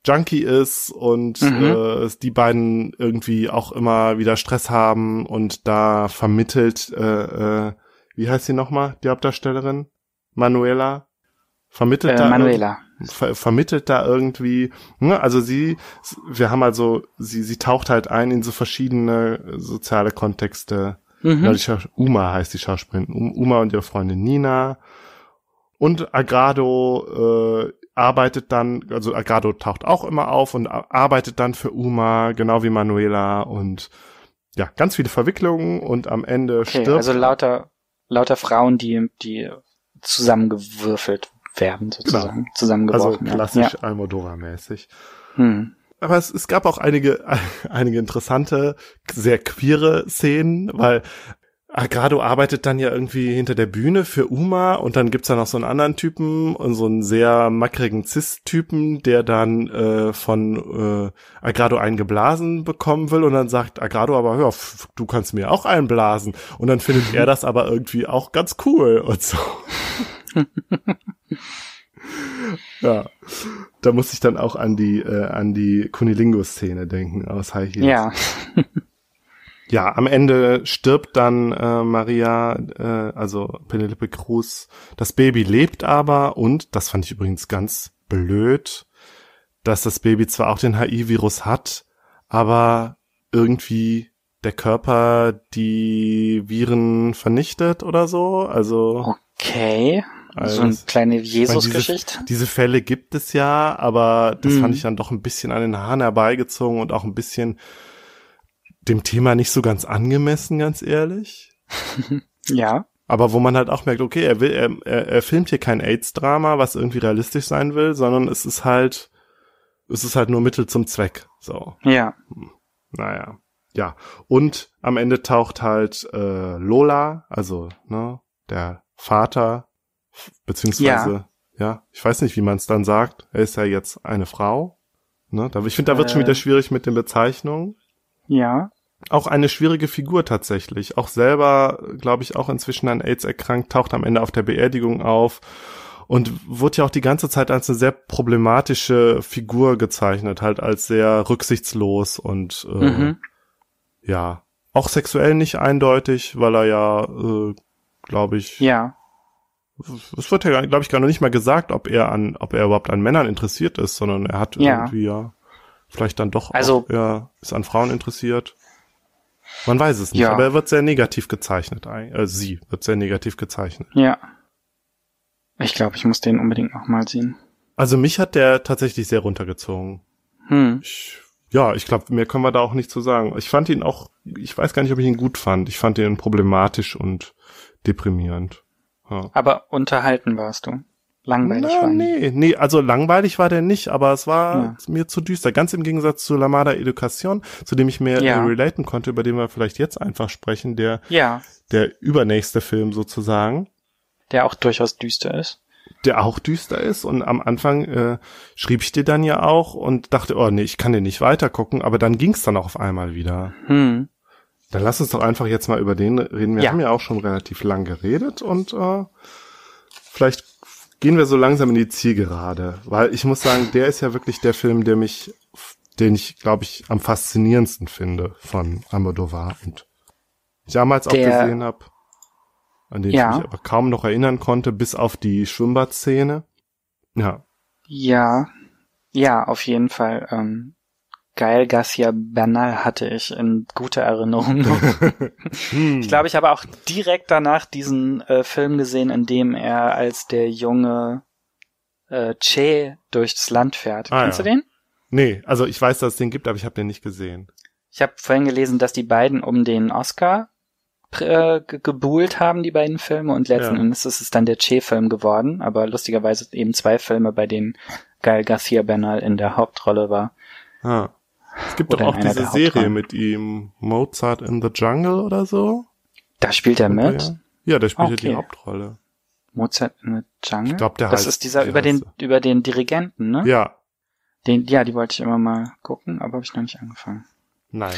Junkie ist und Mhm. äh, die beiden irgendwie auch immer wieder Stress haben und da vermittelt, äh, äh, wie heißt sie nochmal, die Hauptdarstellerin? Manuela? Vermittelt Äh, da Manuela. ver vermittelt da irgendwie, ne? also sie, wir haben also, sie, sie taucht halt ein in so verschiedene soziale Kontexte. Ja, Mhm. die Schaus- Uma heißt die Schauspielerin, Um- Uma und ihre Freundin Nina. Und Agrado äh, arbeitet dann, also Agrado taucht auch immer auf und arbeitet dann für Uma, genau wie Manuela und ja, ganz viele Verwicklungen und am Ende Okay, stirbt. also lauter, lauter Frauen, die, die zusammengewürfelt werden, sozusagen. also Zusammengeworfen. werden. klassisch Almodovar-mäßig. Ja. Hm. Aber es, es gab auch einige, einige interessante, sehr queere Szenen, weil Agrado arbeitet dann ja irgendwie hinter der Bühne für Uma und dann gibt's da noch so einen anderen Typen und so einen sehr mackrigen Cis-Typen, der dann äh, von äh, Agrado einen geblasen bekommen will und dann sagt Agrado aber, hör, du kannst mir auch einblasen und dann findet er das aber irgendwie auch ganz cool und so. ja, da muss ich dann auch an die äh, an die Kunilingo-Szene denken aus High Heels. Ja. Ja, am Ende stirbt dann äh, Maria, äh, also Penelope Cruz. Das Baby lebt aber und, das fand ich übrigens ganz blöd, dass das Baby zwar auch den HIV-Virus hat, aber irgendwie der Körper die Viren vernichtet oder so. Also Okay. Also so eine kleine Jesus-Geschichte. Diese, diese Fälle gibt es ja, aber das Mhm. fand ich dann doch ein bisschen an den Haaren herbeigezogen und auch ein bisschen dem Thema nicht so ganz angemessen, ganz ehrlich. Ja. Aber wo man halt auch merkt, okay, er will, er, er, er filmt hier kein AIDS-Drama, was irgendwie realistisch sein will, sondern es ist halt, es ist halt nur Mittel zum Zweck. So, Ja. naja. Ja. Und am Ende taucht halt äh, Lola, also ne, der Vater, beziehungsweise, ja, ich weiß nicht, wie man es dann sagt. Er ist ja jetzt eine Frau. Ne? Ich finde, da wird schon Äh. wieder schwierig mit den Bezeichnungen. Ja. Auch eine schwierige Figur tatsächlich. Auch selber, glaube ich, auch inzwischen an AIDS erkrankt, taucht am Ende auf der Beerdigung auf und wurde ja auch die ganze Zeit als eine sehr problematische Figur gezeichnet, halt als sehr rücksichtslos und äh, Mhm. ja, auch sexuell nicht eindeutig, weil er ja, äh, glaube ich, Ja. es wird ja, glaube ich, gar noch nicht mal gesagt, ob er an, ob er überhaupt an Männern interessiert ist, sondern er hat Ja. irgendwie ja vielleicht dann doch, Also- auch, er ist an Frauen interessiert. Man weiß es nicht, Ja. aber er wird sehr negativ gezeichnet. Äh, sie wird sehr negativ gezeichnet. Ja. Ich glaube, ich muss den unbedingt noch mal sehen. Also mich hat der tatsächlich sehr runtergezogen. Hm. Ich, ja, ich glaube, mehr können wir da auch nicht zu sagen. Ich fand ihn auch, ich weiß gar nicht, ob ich ihn gut fand. Ich fand ihn problematisch und deprimierend. Ja. Aber unterhalten warst du. Langweilig Na, war nee, nee, also langweilig war der nicht, aber es war Ja. mir zu düster. Ganz im Gegensatz zu Lamada Education, zu dem ich mehr Ja. äh, relaten konnte, über den wir vielleicht jetzt einfach sprechen, der, Ja. der übernächste Film sozusagen, Der auch durchaus düster ist. der auch düster ist. Und am Anfang äh, schrieb ich dir dann ja auch und dachte, oh nee, ich kann den nicht weitergucken, aber dann ging's dann auch auf einmal wieder. Hm. Dann lass uns doch einfach jetzt mal über den reden. Wir Ja. haben ja auch schon relativ lang geredet und äh, vielleicht gehen wir so langsam in die Zielgerade, weil ich muss sagen, der ist ja wirklich der Film, der mich, den ich, glaube ich, am faszinierendsten finde von Almodovar und ich damals auch Der- gesehen habe, an den Ja. ich mich aber kaum noch erinnern konnte, bis auf die Schwimmbadszene. Ja, Ja, ja, auf jeden Fall. Ähm, Gael Garcia Bernal hatte ich in guter Erinnerung. Ich glaube, ich habe auch direkt danach diesen äh, Film gesehen, in dem er als der junge äh, Che durchs Land fährt. Ah, Kennst ja. du den? Nee, also ich weiß, dass es den gibt, aber ich habe den nicht gesehen. Ich habe vorhin gelesen, dass die beiden um den Oscar äh, ge- gebuhlt haben, die beiden Filme, und letzten Ja. Endes ist es dann der Che-Film geworden, aber lustigerweise eben zwei Filme, bei denen Gael Garcia Bernal in der Hauptrolle war. Ah. Es gibt Oder doch auch diese Serie mit ihm, Mozart in the Jungle oder so. Da spielt er mit. Ja, ja der spielt ja die. Hauptrolle. Mozart in the Jungle? Ich glaub, der das heißt- ist dieser über den, über den Dirigenten, ne? Ja, Den, ja, die wollte ich immer mal gucken, aber habe ich noch nicht angefangen. Naja.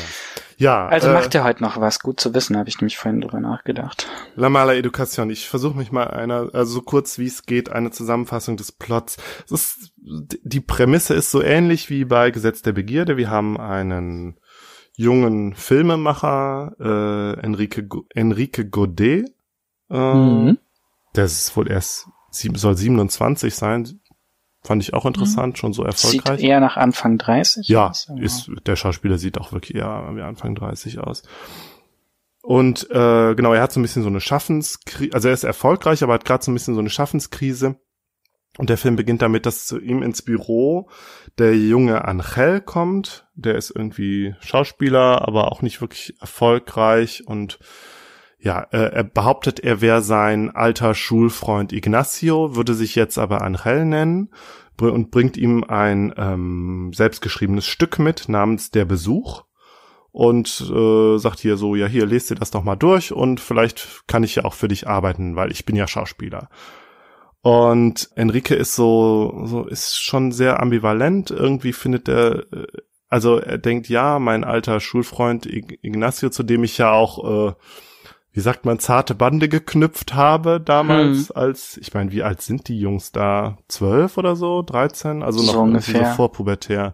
Ja, Also äh, macht er heute noch was. Gut zu wissen, habe ich nämlich vorhin drüber nachgedacht. La Mala Education. Ich versuche mich mal einer, also so kurz wie es geht, eine Zusammenfassung des Plots. Es ist, die Prämisse ist so ähnlich wie bei Gesetz der Begierde. Wir haben einen jungen Filmemacher, äh, Enrique, Enrique Godet. Äh, Mhm. Der ist wohl erst, soll 27 sein. Fand ich auch interessant, schon so Sieht erfolgreich. eher nach Anfang 30 Ja, aus. ist, der Schauspieler sieht auch wirklich eher wie Anfang 30 aus. Und äh, genau, er hat so ein bisschen so eine Schaffenskrise, also er ist erfolgreich, aber hat gerade so ein bisschen so eine Schaffenskrise. Und der Film beginnt damit, dass zu ihm ins Büro der junge Angel kommt. Der ist irgendwie Schauspieler, aber auch nicht wirklich erfolgreich. Und ja, äh, er behauptet, er wäre sein alter Schulfreund Ignacio, würde sich jetzt aber Angel nennen br- und bringt ihm ein ähm, selbstgeschriebenes Stück mit namens Der Besuch und äh, sagt hier so, ja hier, lest dir das doch mal durch und vielleicht kann ich ja auch für dich arbeiten, weil ich bin ja Schauspieler. Und Enrique ist so, so ist schon sehr ambivalent. Irgendwie findet er, äh, also er denkt, ja, mein alter Schulfreund Ig- Ignacio, zu dem ich ja auch, äh, wie sagt man, zarte Bande geknüpft habe damals, als, ich meine, wie alt sind die Jungs da? Zwölf oder so? Dreizehn? Also noch So irgendwie so ungefähr. vorpubertär.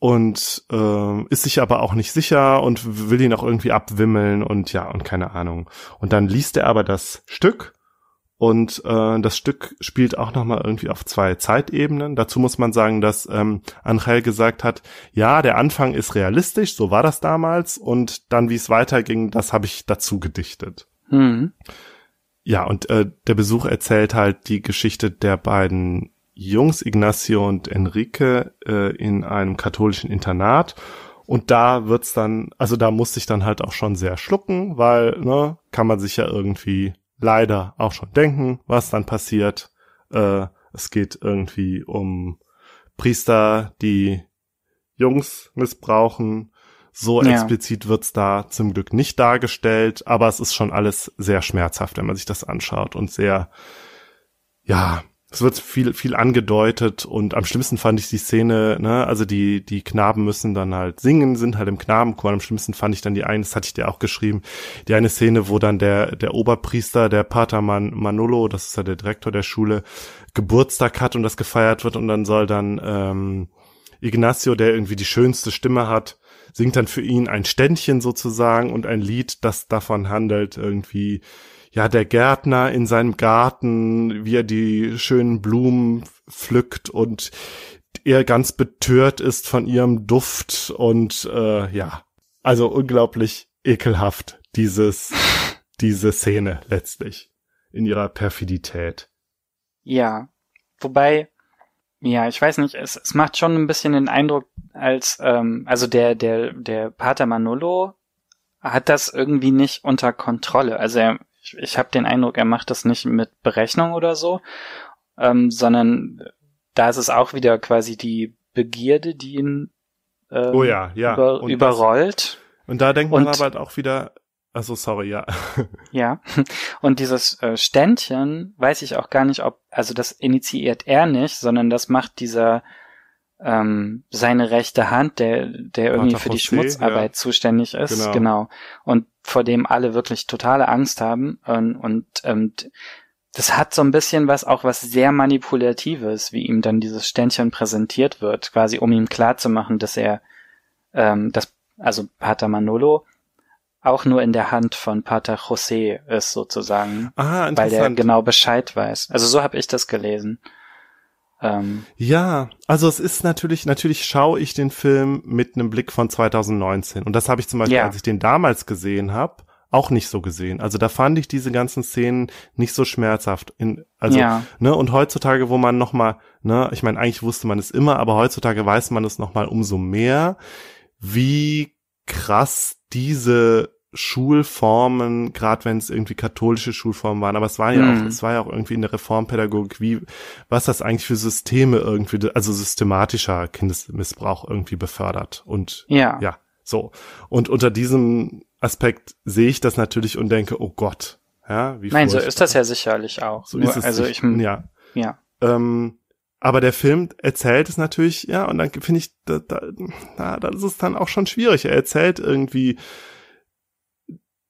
Und ähm, ist sich aber auch nicht sicher und will ihn auch irgendwie abwimmeln und ja, und keine Ahnung. Und dann liest er aber das Stück und äh, das Stück spielt auch nochmal irgendwie auf zwei Zeitebenen. Dazu muss man sagen, dass ähm, Angel gesagt hat, ja, der Anfang ist realistisch, so war das damals, und dann, wie es weiterging, das habe ich dazu gedichtet. Mhm. Ja, und äh, der Besuch erzählt halt die Geschichte der beiden Jungs, Ignacio und Enrique, äh, in einem katholischen Internat. Und da wird's dann, also da musste ich dann halt auch schon sehr schlucken, weil, ne, kann man sich ja irgendwie leider auch schon denken, was dann passiert. Äh, es geht irgendwie um Priester, die Jungs missbrauchen. So Ja. explizit wird's da zum Glück nicht dargestellt, aber es ist schon alles sehr schmerzhaft, wenn man sich das anschaut und sehr, ja, es wird viel, viel angedeutet und am schlimmsten fand ich die Szene, ne, also die, die Knaben müssen dann halt singen, sind halt im Knabenchor. Am schlimmsten fand ich dann die eine, das hatte ich dir auch geschrieben, die eine Szene, wo dann der, der Oberpriester, der Pater Man, Manolo, das ist ja der Direktor der Schule, Geburtstag hat und das gefeiert wird und dann soll dann, ähm, Ignacio, der irgendwie die schönste Stimme hat, singt dann für ihn ein Ständchen sozusagen und ein Lied, das davon handelt, irgendwie, ja, der Gärtner in seinem Garten, wie er die schönen Blumen pflückt und er ganz betört ist von ihrem Duft und äh, ja, also unglaublich ekelhaft dieses diese Szene letztlich in ihrer Perfidität. Ja. Wobei, ja, ich weiß nicht, es, es macht schon ein bisschen den Eindruck, als, ähm, also der, der, der Pater Manolo hat das irgendwie nicht unter Kontrolle. Also er, ich, ich habe den Eindruck, er macht das nicht mit Berechnung oder so, ähm, sondern da ist es auch wieder quasi die Begierde, die ihn ähm, Oh ja, ja. über, Und das- überrollt. Und da denkt man Und- aber halt auch wieder, also sorry, ja. Ja, und dieses äh, Ständchen weiß ich auch gar nicht, ob, also das initiiert er nicht, sondern das macht dieser ähm, seine rechte Hand, der, der irgendwie Pater für die José, Schmutzarbeit ja. zuständig ist, Genau. genau. Und vor dem alle wirklich totale Angst haben. Und, und ähm, das hat so ein bisschen was, auch was sehr manipulatives, wie ihm dann dieses Ständchen präsentiert wird, quasi um ihm klarzumachen, dass er, ähm, das, also Pater Manolo, auch nur in der Hand von Pater José ist sozusagen, Ah, weil der genau Bescheid weiß. Also so habe ich das gelesen. Ähm, Ja, also es ist natürlich, natürlich schaue ich den Film mit einem Blick von 2019. Und das habe ich zum Beispiel, Ja. als ich den damals gesehen habe, auch nicht so gesehen. Also da fand ich diese ganzen Szenen nicht so schmerzhaft. In, also, Ja. ne, und heutzutage, wo man nochmal, ne, ich meine, eigentlich wusste man es immer, aber heutzutage weiß man es nochmal umso mehr, wie krass diese Schulformen, gerade wenn es irgendwie katholische Schulformen waren, aber es war ja Mhm. auch, es war ja auch irgendwie in der Reformpädagogik, wie, was das eigentlich für Systeme irgendwie, also systematischer Kindesmissbrauch irgendwie befördert. Und ja. ja, so. Und unter diesem Aspekt sehe ich das natürlich und denke, oh Gott, ja, wie Nein, so ist das ja sicherlich auch. So Nur, ist es also ich, ja. ja. Ähm, aber der Film erzählt es natürlich, ja, und dann finde ich, da, da, na, da ist es dann auch schon schwierig. Er erzählt irgendwie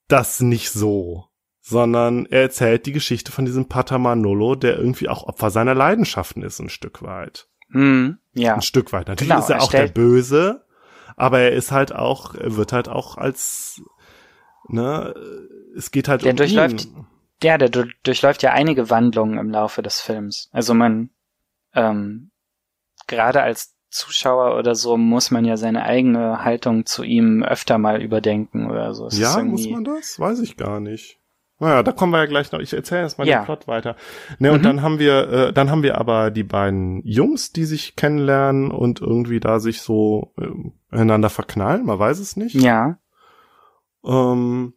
das nicht so, sondern er erzählt die Geschichte von diesem Pater Manolo, der irgendwie auch Opfer seiner Leidenschaften ist, ein Stück weit. Hm, ja. Ein Stück weit. Natürlich Genau, ist er er auch der Böse, aber er ist halt auch, er wird halt auch als, ne, es geht halt Der um durchläuft- ihn. Ja, der du- durchläuft ja einige Wandlungen im Laufe des Films. Also man, ähm, gerade als Zuschauer oder so muss man ja seine eigene Haltung zu ihm öfter mal überdenken oder so. Es Ja, muss man das? Weiß ich gar nicht. Naja, da kommen wir ja gleich noch. Ich erzähle erst mal Ja. den Plot weiter. Ne, und Mhm. dann haben wir, äh, dann haben wir aber die beiden Jungs, die sich kennenlernen und irgendwie da sich so ähm, einander verknallen. Man weiß es nicht. Ja, Ähm,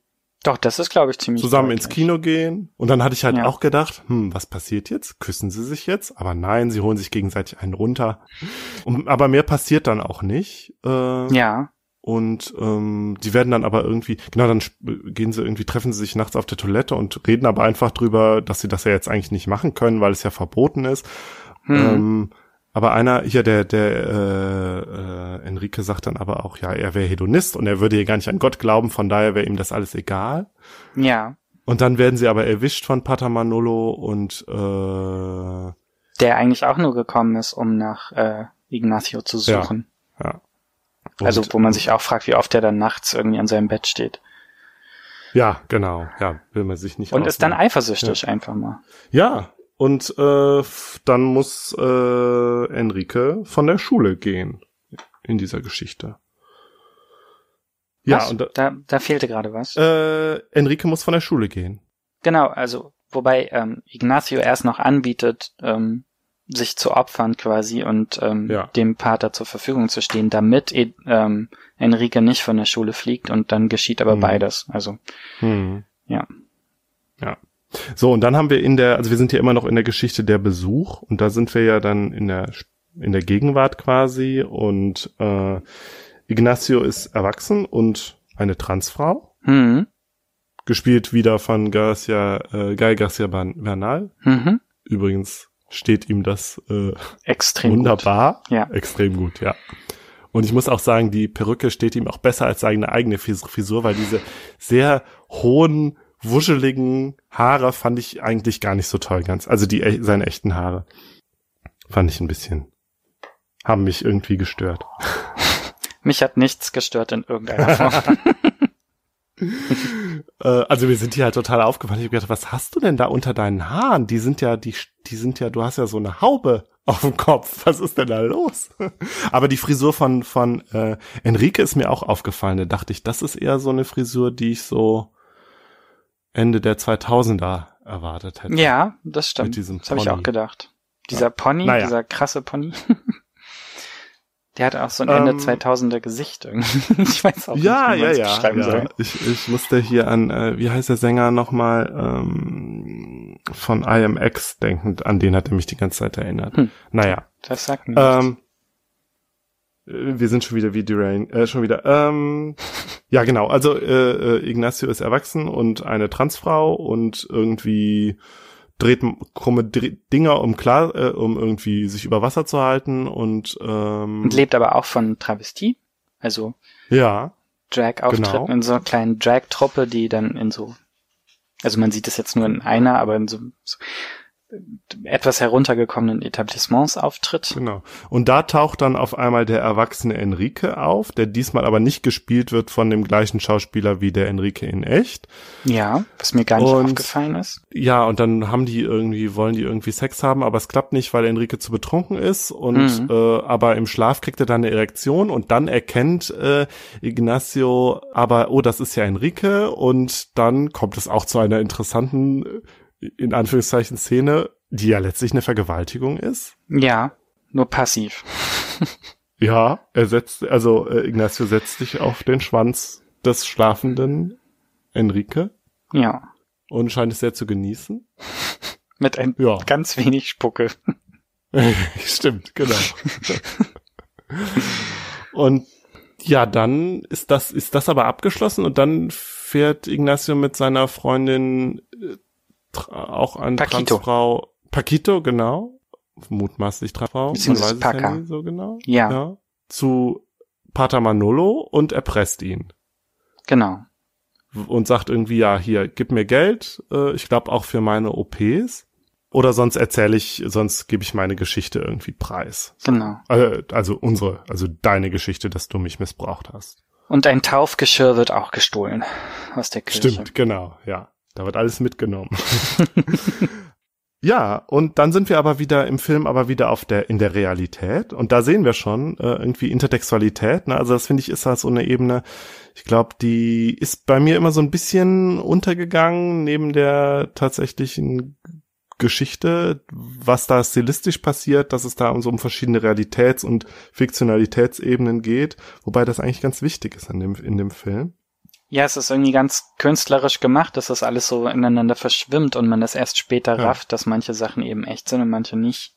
doch, das ist, glaube ich, ziemlich zusammen ins. Kino gehen. Und dann hatte ich halt Ja. auch gedacht, hm, was passiert jetzt? Küssen sie sich jetzt? Aber nein, sie holen sich gegenseitig einen runter. Und, aber mehr passiert dann auch nicht. Äh, Ja, Und ähm, die werden dann aber irgendwie, genau, dann gehen sie irgendwie, treffen sie sich nachts auf der Toilette und reden aber einfach drüber, dass sie das ja jetzt eigentlich nicht machen können, weil es ja verboten ist. hm. Ähm, aber einer, hier der, der äh, äh, Enrique sagt dann aber auch, ja, er wäre Hedonist und er würde hier gar nicht an Gott glauben, von daher wäre ihm das alles egal. ja. Und dann werden sie aber erwischt von Pater Manolo und äh, Der eigentlich auch nur gekommen ist, um nach äh, Ignacio zu Ja. suchen. ja. also Und- wo man sich auch fragt, wie oft er dann nachts irgendwie an seinem Bett steht. Ja, genau, ja, will man sich nicht Und ist dann eifersüchtig einfach mal. Ja, und äh, dann muss äh, Enrique von der Schule gehen in dieser Geschichte. Ja, Was? und da, da, da fehlte gerade was. äh, Enrique muss von der Schule gehen. Genau, also wobei ähm, Ignacio erst noch anbietet, ähm, sich zu opfern quasi und ähm, Ja. dem Pater zur Verfügung zu stehen, damit e ähm, Enrique nicht von der Schule fliegt und dann geschieht aber Mhm. beides. Also Hm. Ja. So, und dann haben wir in der, also wir sind ja immer noch in der Geschichte der Besuch und da sind wir ja dann in der in der Gegenwart quasi und äh, Ignacio ist erwachsen und eine Transfrau, hm, gespielt wieder von Garcia, äh, Guy Garcia Bernal. mhm, Übrigens steht ihm das äh, extrem wunderbar. Gut. Ja. Extrem gut, ja. Und ich muss auch sagen, die Perücke steht ihm auch besser als seine eigene Fris- Frisur, weil diese sehr hohen, wuscheligen Haare fand ich eigentlich gar nicht so toll ganz. Also die e- seine echten Haare fand ich ein bisschen, haben mich irgendwie gestört. Mich hat nichts gestört in irgendeiner Form. Äh, also wir sind hier halt total aufgefallen. Ich hab gedacht, was hast du denn da unter deinen Haaren? Die sind ja, die, die sind ja, du hast ja so eine Haube auf dem Kopf. Was ist denn da los? Aber die Frisur von, von äh, Enrique ist mir auch aufgefallen. Da dachte ich, das ist eher so eine Frisur, die ich so Ende der 2000er erwartet hätte. ja, das stimmt. Mit diesem das habe ich auch gedacht. Dieser Pony, Naja. dieser krasse Pony. Der hat auch so ein Ende Ähm, 2000er Gesicht irgendwie. Ich weiß auch Ja, nicht, wie ja, man es ja. beschreiben ja. soll. Ich, ich musste hier an, äh, wie heißt der Sänger nochmal, ähm, von IMX denken. An den hat er mich die ganze Zeit erinnert. Hm. Naja. Das sagt mir nichts. Ähm, äh, wir sind schon wieder wie Durain, äh, schon wieder. Ähm, ja, genau. Also äh, äh, Ignacio ist erwachsen und eine Transfrau und irgendwie dreht krumme Dinger, um klar, äh, um irgendwie sich über Wasser zu halten und ähm, Und lebt aber auch von Travestie. Also ja, Drag-Auftritten Genau. in so einer kleinen Drag-Truppe, die dann in so Also man sieht es jetzt nur in einer, aber in so, so etwas heruntergekommenen Etablissements auftritt. Genau. Und da taucht dann auf einmal der erwachsene Enrique auf, der diesmal aber nicht gespielt wird von dem gleichen Schauspieler wie der Enrique in echt. Ja, was mir gar nicht und, aufgefallen ist. Ja, und dann haben die irgendwie, wollen die irgendwie Sex haben, aber es klappt nicht, weil Enrique zu betrunken ist und mhm. äh, aber im Schlaf kriegt er dann eine Erektion und dann erkennt äh, Ignacio aber, oh, das ist ja Enrique und dann kommt es auch zu einer interessanten in Anführungszeichen Szene, die ja letztlich eine Vergewaltigung ist. Ja, nur passiv. ja, er setzt, also äh, Ignacio setzt sich auf den Schwanz des schlafenden Enrique. Ja. Und scheint es sehr zu genießen. Mit ein ja. ganz wenig Spucke. Stimmt, genau. und ja, dann ist das, ist das aber abgeschlossen und dann fährt Ignacio mit seiner Freundin auch eine Paquito. Transfrau. Paquito, genau. Mutmaßlich Transfrau. Man weiß es ja so genau. Ja. ja. Zu Pater Manolo und erpresst ihn. Genau. Und sagt irgendwie, ja, hier, gib mir Geld, äh, ich glaube auch für meine OPs. Oder sonst erzähle ich, sonst gebe ich meine Geschichte irgendwie preis. Genau. Also, also unsere, also deine Geschichte, dass du mich missbraucht hast. Und ein Taufgeschirr wird auch gestohlen aus der Kirche. Stimmt, genau, ja. Da wird alles mitgenommen. ja, und dann sind wir aber wieder im Film, aber wieder auf der, in der Realität. Und da sehen wir schon äh, irgendwie Intertextualität. Ne? Also das finde ich ist halt so eine Ebene, ich glaube, die ist bei mir immer so ein bisschen untergegangen, neben der tatsächlichen Geschichte, was da stilistisch passiert, dass es da um so um verschiedene Realitäts- und Fiktionalitätsebenen geht, wobei das eigentlich ganz wichtig ist in dem, in dem Film. Ja, es ist irgendwie ganz künstlerisch gemacht, dass das alles so ineinander verschwimmt und man das erst später ja. rafft, dass manche Sachen eben echt sind und manche nicht.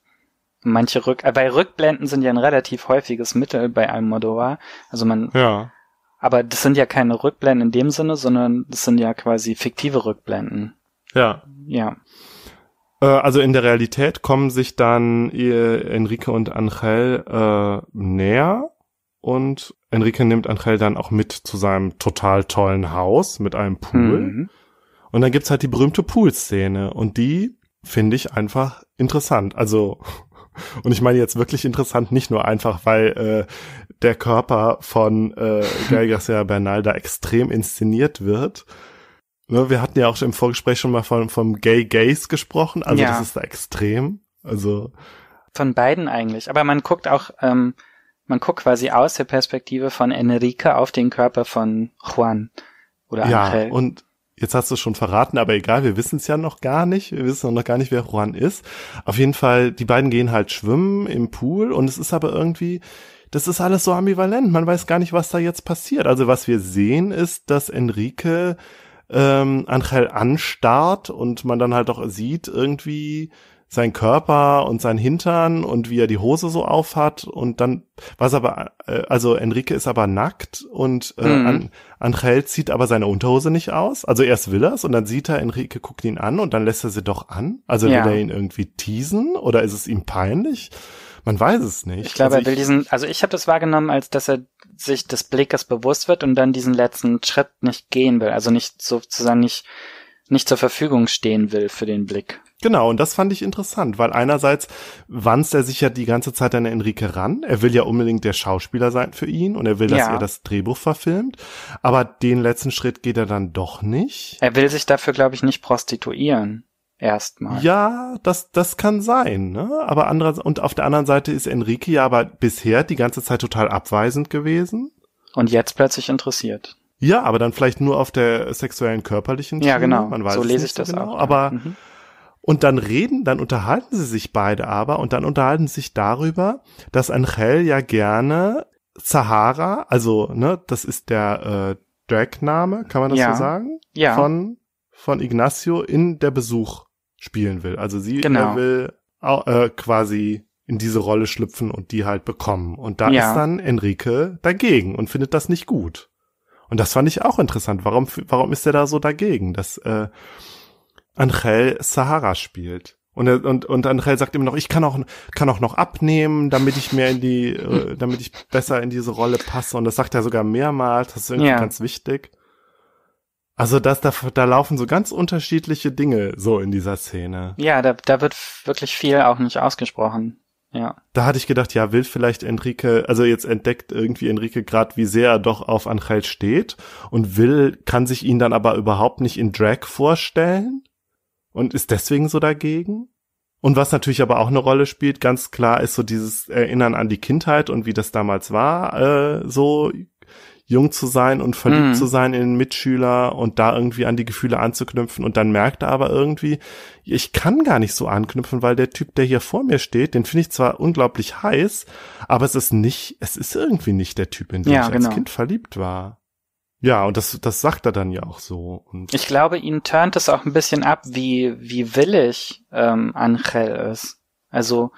Manche Rück, äh, bei Rückblenden sind ja ein relativ häufiges Mittel bei Almodovar. Also man, ja. aber das sind ja keine Rückblenden in dem Sinne, sondern das sind ja quasi fiktive Rückblenden. Ja. Ja. Äh, also in der Realität kommen sich dann Enrique und Angel äh, näher und Enrique nimmt Angel dann auch mit zu seinem total tollen Haus mit einem Pool. Mhm. Und dann gibt's halt die berühmte Pool-Szene und die finde ich einfach interessant. Also, und ich meine jetzt wirklich interessant, nicht nur einfach, weil äh, der Körper von äh, Gael Garcia Bernal da extrem inszeniert wird. Ne, wir hatten ja auch im Vorgespräch schon mal von, vom Gay Gays gesprochen, also ja. das ist da extrem. Also von beiden eigentlich. Aber man guckt auch ähm, man guckt quasi aus der Perspektive von Enrique auf den Körper von Juan oder ja, Angel. und jetzt hast du es schon verraten, aber egal, wir wissen es ja noch gar nicht. Wir wissen noch gar nicht, wer Juan ist. Auf jeden Fall, die beiden gehen halt schwimmen im Pool und es ist aber irgendwie, das ist alles so ambivalent. Man weiß gar nicht, was da jetzt passiert. Also was wir sehen ist, dass Enrique ähm, Angel anstarrt und man dann halt auch sieht irgendwie, sein Körper und sein Hintern und wie er die Hose so aufhat und dann was aber äh, also Enrique ist aber nackt und äh, mhm. An, Angel zieht aber seine Unterhose nicht aus. Also erst will er's und dann sieht er Enrique guckt ihn an und dann lässt er sie doch an. Also ja. will er ihn irgendwie teasen oder ist es ihm peinlich? Man weiß es nicht. Ich glaube, also er will diesen, also ich habe das wahrgenommen, als dass er sich des Blickes bewusst wird und dann diesen letzten Schritt nicht gehen will, also nicht sozusagen nicht nicht zur Verfügung stehen will für den Blick. Genau, und das fand ich interessant, weil einerseits wanzt er sich ja die ganze Zeit an Enrique ran. Er will ja unbedingt der Schauspieler sein für ihn und er will, dass ja. er das Drehbuch verfilmt. Aber den letzten Schritt geht er dann doch nicht. Er will sich dafür, glaube ich, nicht prostituieren. Erstmal. Ja, das, das kann sein, ne? Aber andere, und auf der anderen Seite ist Enrique ja aber bisher die ganze Zeit total abweisend gewesen. Und jetzt plötzlich interessiert. Ja, aber dann vielleicht nur auf der sexuellen, körperlichen Schiene. Ja, genau. Man weiß so lese ich das genau. auch. Aber, mhm. Und dann reden, dann unterhalten sie sich beide aber und dann unterhalten sie sich darüber, dass Angel ja gerne Sahara, also ne, das ist der äh, Drag-Name, kann man das ja. so sagen? Ja. Von von Ignacio in der Besuch spielen will. Also sie genau. will äh, quasi in diese Rolle schlüpfen und die halt bekommen. Und da ja. ist dann Enrique dagegen und findet das nicht gut. Und das fand ich auch interessant. Warum, warum ist er da so dagegen? Das äh, Angel Sahara spielt. Und, und, und Angel sagt immer noch, ich kann auch, kann auch noch abnehmen, damit ich mehr in die, äh, damit ich besser in diese Rolle passe. Und das sagt er sogar mehrmals. Das ist irgendwie ja. ganz wichtig. Also das, da, da laufen so ganz unterschiedliche Dinge so in dieser Szene. Ja, da, da wird wirklich viel auch nicht ausgesprochen. Ja. Da hatte ich gedacht, ja, will vielleicht Enrique, also jetzt entdeckt irgendwie Enrique gerade, wie sehr er doch auf Angel steht und will, kann sich ihn dann aber überhaupt nicht in Drag vorstellen und ist deswegen so dagegen. Und was natürlich aber auch eine Rolle spielt, ganz klar, ist so dieses Erinnern an die Kindheit und wie das damals war, äh, so jung zu sein und verliebt mhm. zu sein in den Mitschüler und da irgendwie an die Gefühle anzuknüpfen und dann merkt er aber irgendwie, ich kann gar nicht so anknüpfen, weil der Typ, der hier vor mir steht, den finde ich zwar unglaublich heiß, aber es ist nicht, es ist irgendwie nicht der Typ, in den ja, ich genau. als Kind verliebt war. Ja, und das, das sagt er dann ja auch so. Und ich glaube, ihn turnt es auch ein bisschen ab, wie, wie willig ähm, Angel ist. Also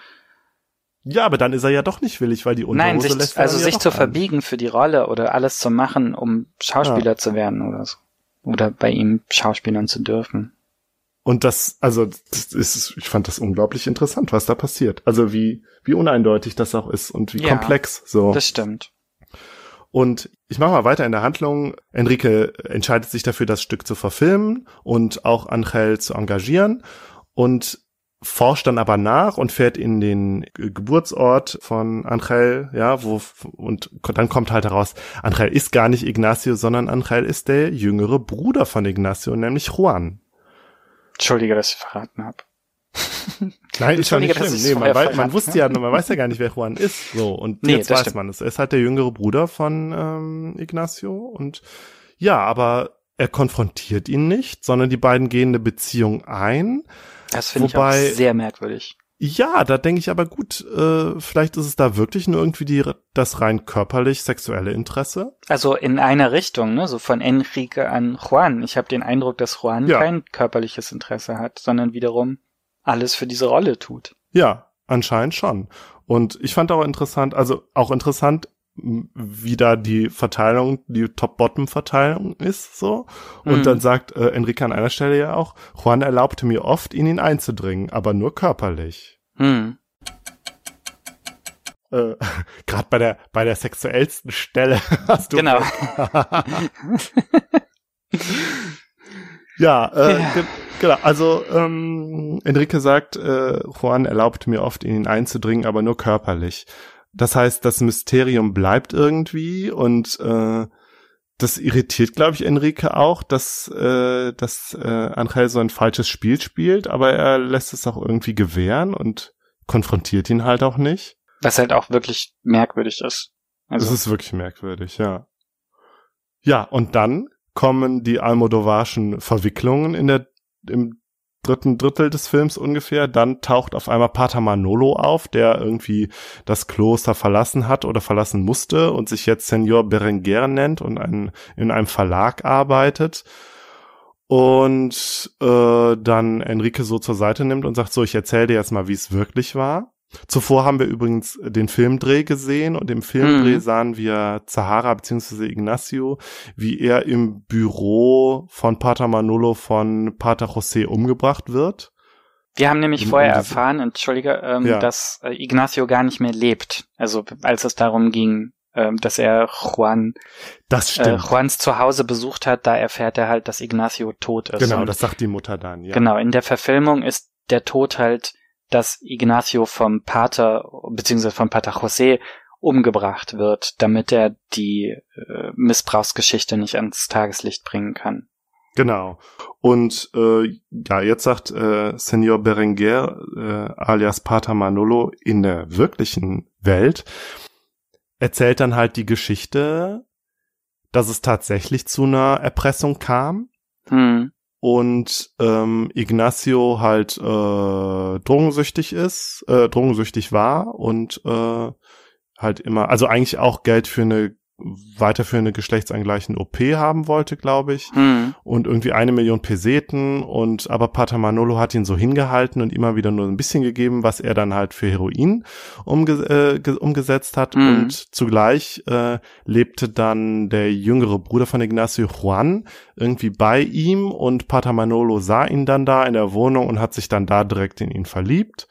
ja, aber dann ist er ja doch nicht willig, weil die Unterhose Nein, sich, lässt also sich ja zu an. verbiegen für die Rolle oder alles zu machen, um Schauspieler ja. zu werden oder so. Oder bei ihm Schauspielern zu dürfen. Und das, also, das ist, ich fand das unglaublich interessant, was da passiert. Also wie, wie uneindeutig das auch ist und wie ja, komplex, so. Das stimmt. Und ich mache mal weiter in der Handlung. Enrique entscheidet sich dafür, das Stück zu verfilmen und auch Angel zu engagieren. Und forscht dann aber nach und fährt in den Geburtsort von Angel, ja, wo, und dann kommt halt heraus, Angel ist gar nicht Ignacio, sondern Angel ist der jüngere Bruder von Ignacio, nämlich Juan. Entschuldige, dass ich verraten habe. Nein, ist schon nicht schlimm. Nee, man, weiß, man wusste ja, man weiß ja gar nicht, wer Juan ist. So, und nee, jetzt weiß stimmt. man es. Er ist halt der jüngere Bruder von ähm, Ignacio und ja, aber er konfrontiert ihn nicht, sondern die beiden gehen eine Beziehung ein. Das finde ich auch sehr merkwürdig. Ja, da denke ich aber gut, äh, vielleicht ist es da wirklich nur irgendwie die, das rein körperlich sexuelle Interesse. Also in einer Richtung, ne? So von Enrique an Juan. Ich habe den Eindruck, dass Juan ja. kein körperliches Interesse hat, sondern wiederum alles für diese Rolle tut. Ja, anscheinend schon. Und ich fand auch interessant, also auch interessant, wie da die Verteilung, die Top-Bottom-Verteilung ist, so. Und mhm. dann sagt äh, Enrique an einer Stelle ja auch, Juan erlaubte mir oft, in ihn einzudringen, aber nur körperlich. Mhm. Äh, Gerade bei der, bei der sexuellsten Stelle hast du. Genau. ja, äh, ja. genau. Also ähm, Enrique sagt, äh, Juan erlaubte mir oft, in ihn einzudringen, aber nur körperlich. Das heißt, das Mysterium bleibt irgendwie und äh, das irritiert, glaube ich, Enrique auch, dass, äh, dass äh, Angel so ein falsches Spiel spielt, aber er lässt es auch irgendwie gewähren und konfrontiert ihn halt auch nicht. Was halt auch wirklich merkwürdig ist. Also. Das ist wirklich merkwürdig, ja. Ja, und dann kommen die Almodovarschen Verwicklungen in der, im dritten Drittel des Films ungefähr, dann taucht auf einmal Pater Manolo auf, der irgendwie das Kloster verlassen hat oder verlassen musste und sich jetzt Senor Berenguer nennt und ein, in einem Verlag arbeitet und äh, dann Enrique so zur Seite nimmt und sagt so, ich erzähle dir jetzt mal, wie es wirklich war. Zuvor haben wir übrigens den Filmdreh gesehen und im Filmdreh mhm. sahen wir Zahara bzw. Ignacio, wie er im Büro von Pater Manolo von Pater José umgebracht wird. Wir haben nämlich vorher erfahren, entschuldige, ähm, ja. dass äh, Ignacio gar nicht mehr lebt. Also als es darum ging, ähm, dass er Juan, das äh, Juans Zuhause besucht hat, da erfährt er halt, dass Ignacio tot ist. Genau, das sagt die Mutter dann, ja. Genau, in der Verfilmung ist der Tod halt dass Ignacio vom Pater beziehungsweise vom Pater José umgebracht wird, damit er die äh, Missbrauchsgeschichte nicht ans Tageslicht bringen kann. Genau. Und äh, ja, jetzt sagt äh, Senor Berenguer äh, alias Pater Manolo in der wirklichen Welt, erzählt dann halt die Geschichte, dass es tatsächlich zu einer Erpressung kam. Hm und ähm, Ignacio halt äh, drogensüchtig ist, äh, drogensüchtig war und äh, halt immer, also eigentlich auch Geld für eine weiterführende geschlechtsangleichende OP haben wollte, glaube ich. Hm. Und irgendwie eine Million Peseten und aber Pater Manolo hat ihn so hingehalten und immer wieder nur ein bisschen gegeben, was er dann halt für Heroin umge äh, umgesetzt hat. Hm. Und zugleich äh, lebte dann der jüngere Bruder von Ignacio Juan irgendwie bei ihm und Pater Manolo sah ihn dann da in der Wohnung und hat sich dann da direkt in ihn verliebt.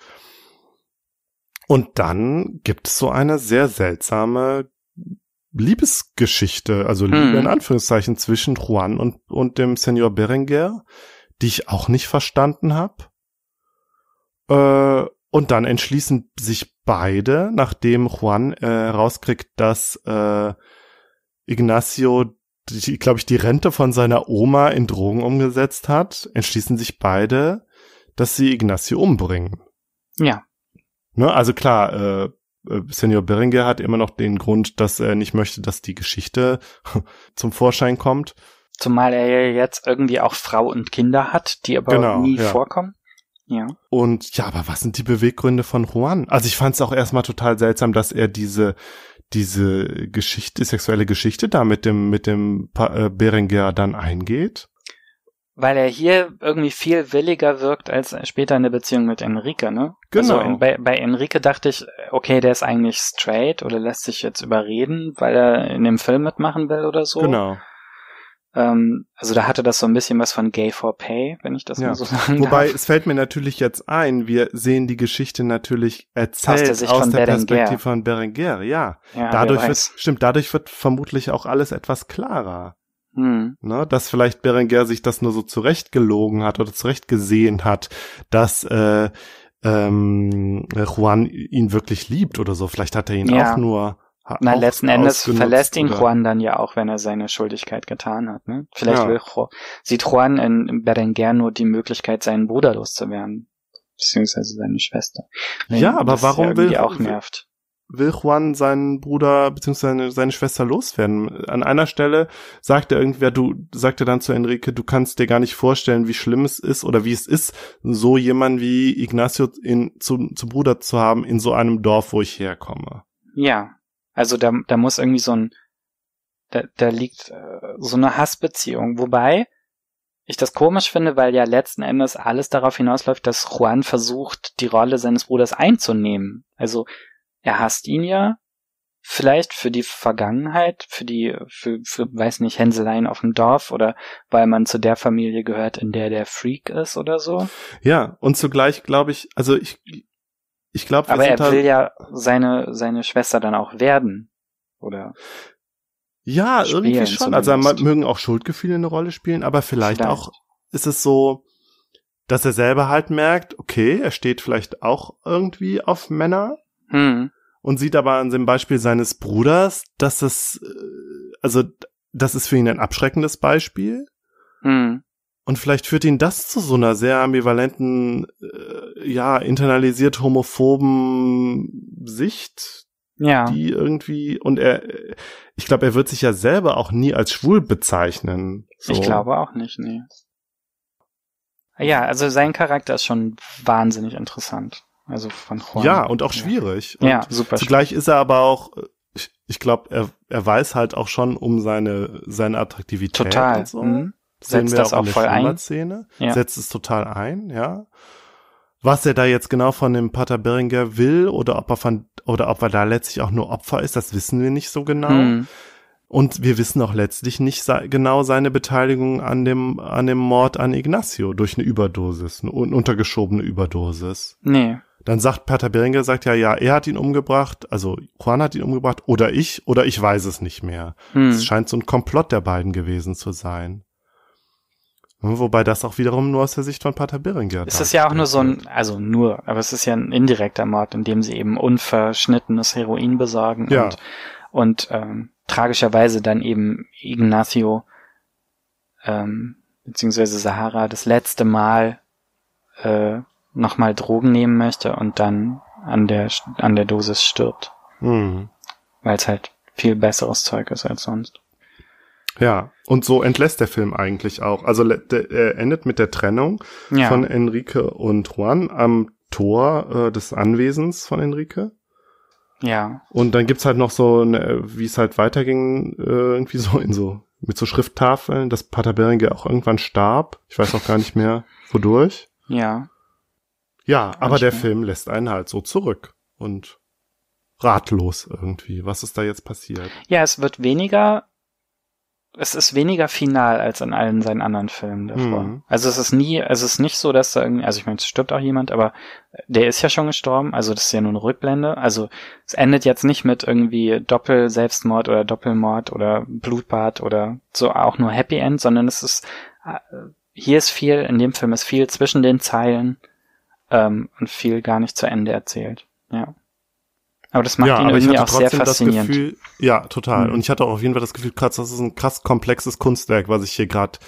Und dann gibt es so eine sehr seltsame Liebesgeschichte, also Hm. Liebe in Anführungszeichen zwischen Juan und, und dem Senor Berenguer, die ich auch nicht verstanden habe. Äh, und dann entschließen sich beide, nachdem Juan äh, rauskriegt, dass äh, Ignacio, glaube ich, die Rente von seiner Oma in Drogen umgesetzt hat, entschließen sich beide, dass sie Ignacio umbringen. Ja. Ne? Also klar, äh, Senior Berenguer hat immer noch den Grund, dass er nicht möchte, dass die Geschichte zum Vorschein kommt. Zumal er ja jetzt irgendwie auch Frau und Kinder hat, die aber Genau, nie ja. vorkommen. Ja. Und ja, aber was sind die Beweggründe von Juan? Also ich fand es auch erstmal total seltsam, dass er diese diese Geschichte, sexuelle Geschichte da mit dem mit dem pa äh, Berenguer dann eingeht. Weil er hier irgendwie viel williger wirkt als später in der Beziehung mit Enrique, ne? Genau. Also in, bei, bei Enrique dachte ich, okay, der ist eigentlich straight oder lässt sich jetzt überreden, weil er in dem Film mitmachen will oder so. Genau. Ähm, also da hatte das so ein bisschen was von Gay for Pay, wenn ich das Ja. mal so sagen Wobei darf. es fällt mir natürlich jetzt ein, wir sehen die Geschichte natürlich erzählt Aus der von Berenguer. Perspektive von Berenguer. Ja, ja, dadurch wird stimmt, dadurch wird vermutlich auch alles etwas klarer. Hm. ne, dass vielleicht Berenguer sich das nur so zurechtgelogen hat oder zurechtgesehen hat, dass äh, ähm, Juan ihn wirklich liebt oder so. Vielleicht hat er ihn Ja. auch nur Na, letzten Endes verlässt ihn oder- Juan dann ja auch, wenn er seine Schuldigkeit getan hat. Ne? Vielleicht Ja. will sieht Juan in, Berenguer nur die Möglichkeit, seinen Bruder loszuwerden. Beziehungsweise seine Schwester. Ja, aber warum will- auch nervt. Will Juan seinen Bruder bzw. Seine, Schwester loswerden? An einer Stelle sagt er irgendwer, du sagt er dann zu Enrique, du kannst dir gar nicht vorstellen, wie schlimm es ist oder wie es ist, so jemand wie Ignacio in, zu, zu Bruder zu haben in so einem Dorf, wo ich herkomme. Ja, also da, da muss irgendwie so ein, da, da liegt äh, so eine Hassbeziehung. Wobei ich das komisch finde, weil ja letzten Endes alles darauf hinausläuft, dass Juan versucht, die Rolle seines Bruders einzunehmen. Also er hasst ihn ja, vielleicht für die Vergangenheit, für die, für, für weiß nicht, Hänseleien auf dem Dorf oder weil man zu der Familie gehört, in der der Freak ist oder so. Ja, und zugleich glaube ich, also ich, ich glaube, Aber er halt, will ja seine, seine Schwester dann auch werden. Oder? ja, irgendwie schon. Also zumindest. mögen auch Schuldgefühle eine Rolle spielen, aber vielleicht, Vielleicht. auch ist es so, dass er selber halt merkt, okay, er steht vielleicht auch irgendwie auf Männer Hm. und sieht aber an dem Beispiel seines Bruders, dass es, äh, also, das ist für ihn ein abschreckendes Beispiel. Hm. Und vielleicht führt ihn das zu so einer sehr ambivalenten, äh, ja, internalisiert homophoben Sicht, Ja. die irgendwie, und er, ich glaube, er wird sich ja selber auch nie als schwul bezeichnen. So. Ich glaube auch nicht, nee. Ja, also sein Charakter ist schon wahnsinnig interessant. Also von Juan. Ja, und auch schwierig. Und Ja, super. Zugleich ist er aber auch, ich, ich glaube, er, er weiß halt auch schon um seine, seine Attraktivität. Total. Und so. Mhm. Setzt wir das auch auch voll ein. Ja. Setzt es total ein, ja. Was er da jetzt genau von dem Pater Beringer will oder ob er von, oder ob er da letztlich auch nur Opfer ist, das wissen wir nicht so genau. Hm. Und wir wissen auch letztlich nicht genau seine Beteiligung an dem, an dem Mord an Ignacio durch eine Überdosis, eine un untergeschobene Überdosis. Nee. Dann sagt Pater Beringer, sagt ja, ja, er hat ihn umgebracht, also Juan hat ihn umgebracht, oder ich, oder ich weiß es nicht mehr. Hm. Es scheint so ein Komplott der beiden gewesen zu sein. Wobei das auch wiederum nur aus der Sicht von Pater Beringer Es ist ja auch nur so ein, also nur, aber es ist ja ein indirekter Mord, in dem sie eben unverschnittenes Heroin besorgen Ja. und, und ähm, tragischerweise dann eben Ignacio ähm, beziehungsweise Sahara das letzte Mal äh, nochmal Drogen nehmen möchte und dann an der an der Dosis stirbt, wird. Hm. weil es halt viel besseres Zeug ist als sonst. Ja, und so entlässt der Film eigentlich auch. Also er endet mit der Trennung Ja. von Enrique und Juan am Tor äh, des Anwesens von Enrique. ja. Und dann gibt's halt noch so, eine, wie es halt weiterging, äh, irgendwie so in so, mit so Schrifttafeln, dass Pater Beringer auch irgendwann starb. Ich weiß auch gar nicht mehr, wodurch. Ja. Ja, aber der. Film lässt einen halt so zurück und ratlos irgendwie. Was ist da jetzt passiert? Ja, es wird weniger es ist weniger final als in allen seinen anderen Filmen davor. Mhm. Also es ist nie, es ist nicht so, dass da irgendwie, also ich meine, es stirbt auch jemand, aber der ist ja schon gestorben, also das ist ja nur eine Rückblende. Also es endet jetzt nicht mit irgendwie Doppel-Selbstmord oder Doppelmord oder Blutbad oder so auch nur Happy End, sondern es ist, äh, hier ist viel, in dem Film ist viel zwischen den Zeilen ähm, und viel gar nicht zu Ende erzählt. Ja. Aber das macht ja, ihn irgendwie auch sehr faszinierend. Gefühl, ja, total. Mhm. Und ich hatte auch auf jeden Fall das Gefühl, krass, das ist ein krass komplexes Kunstwerk, was ich hier gerade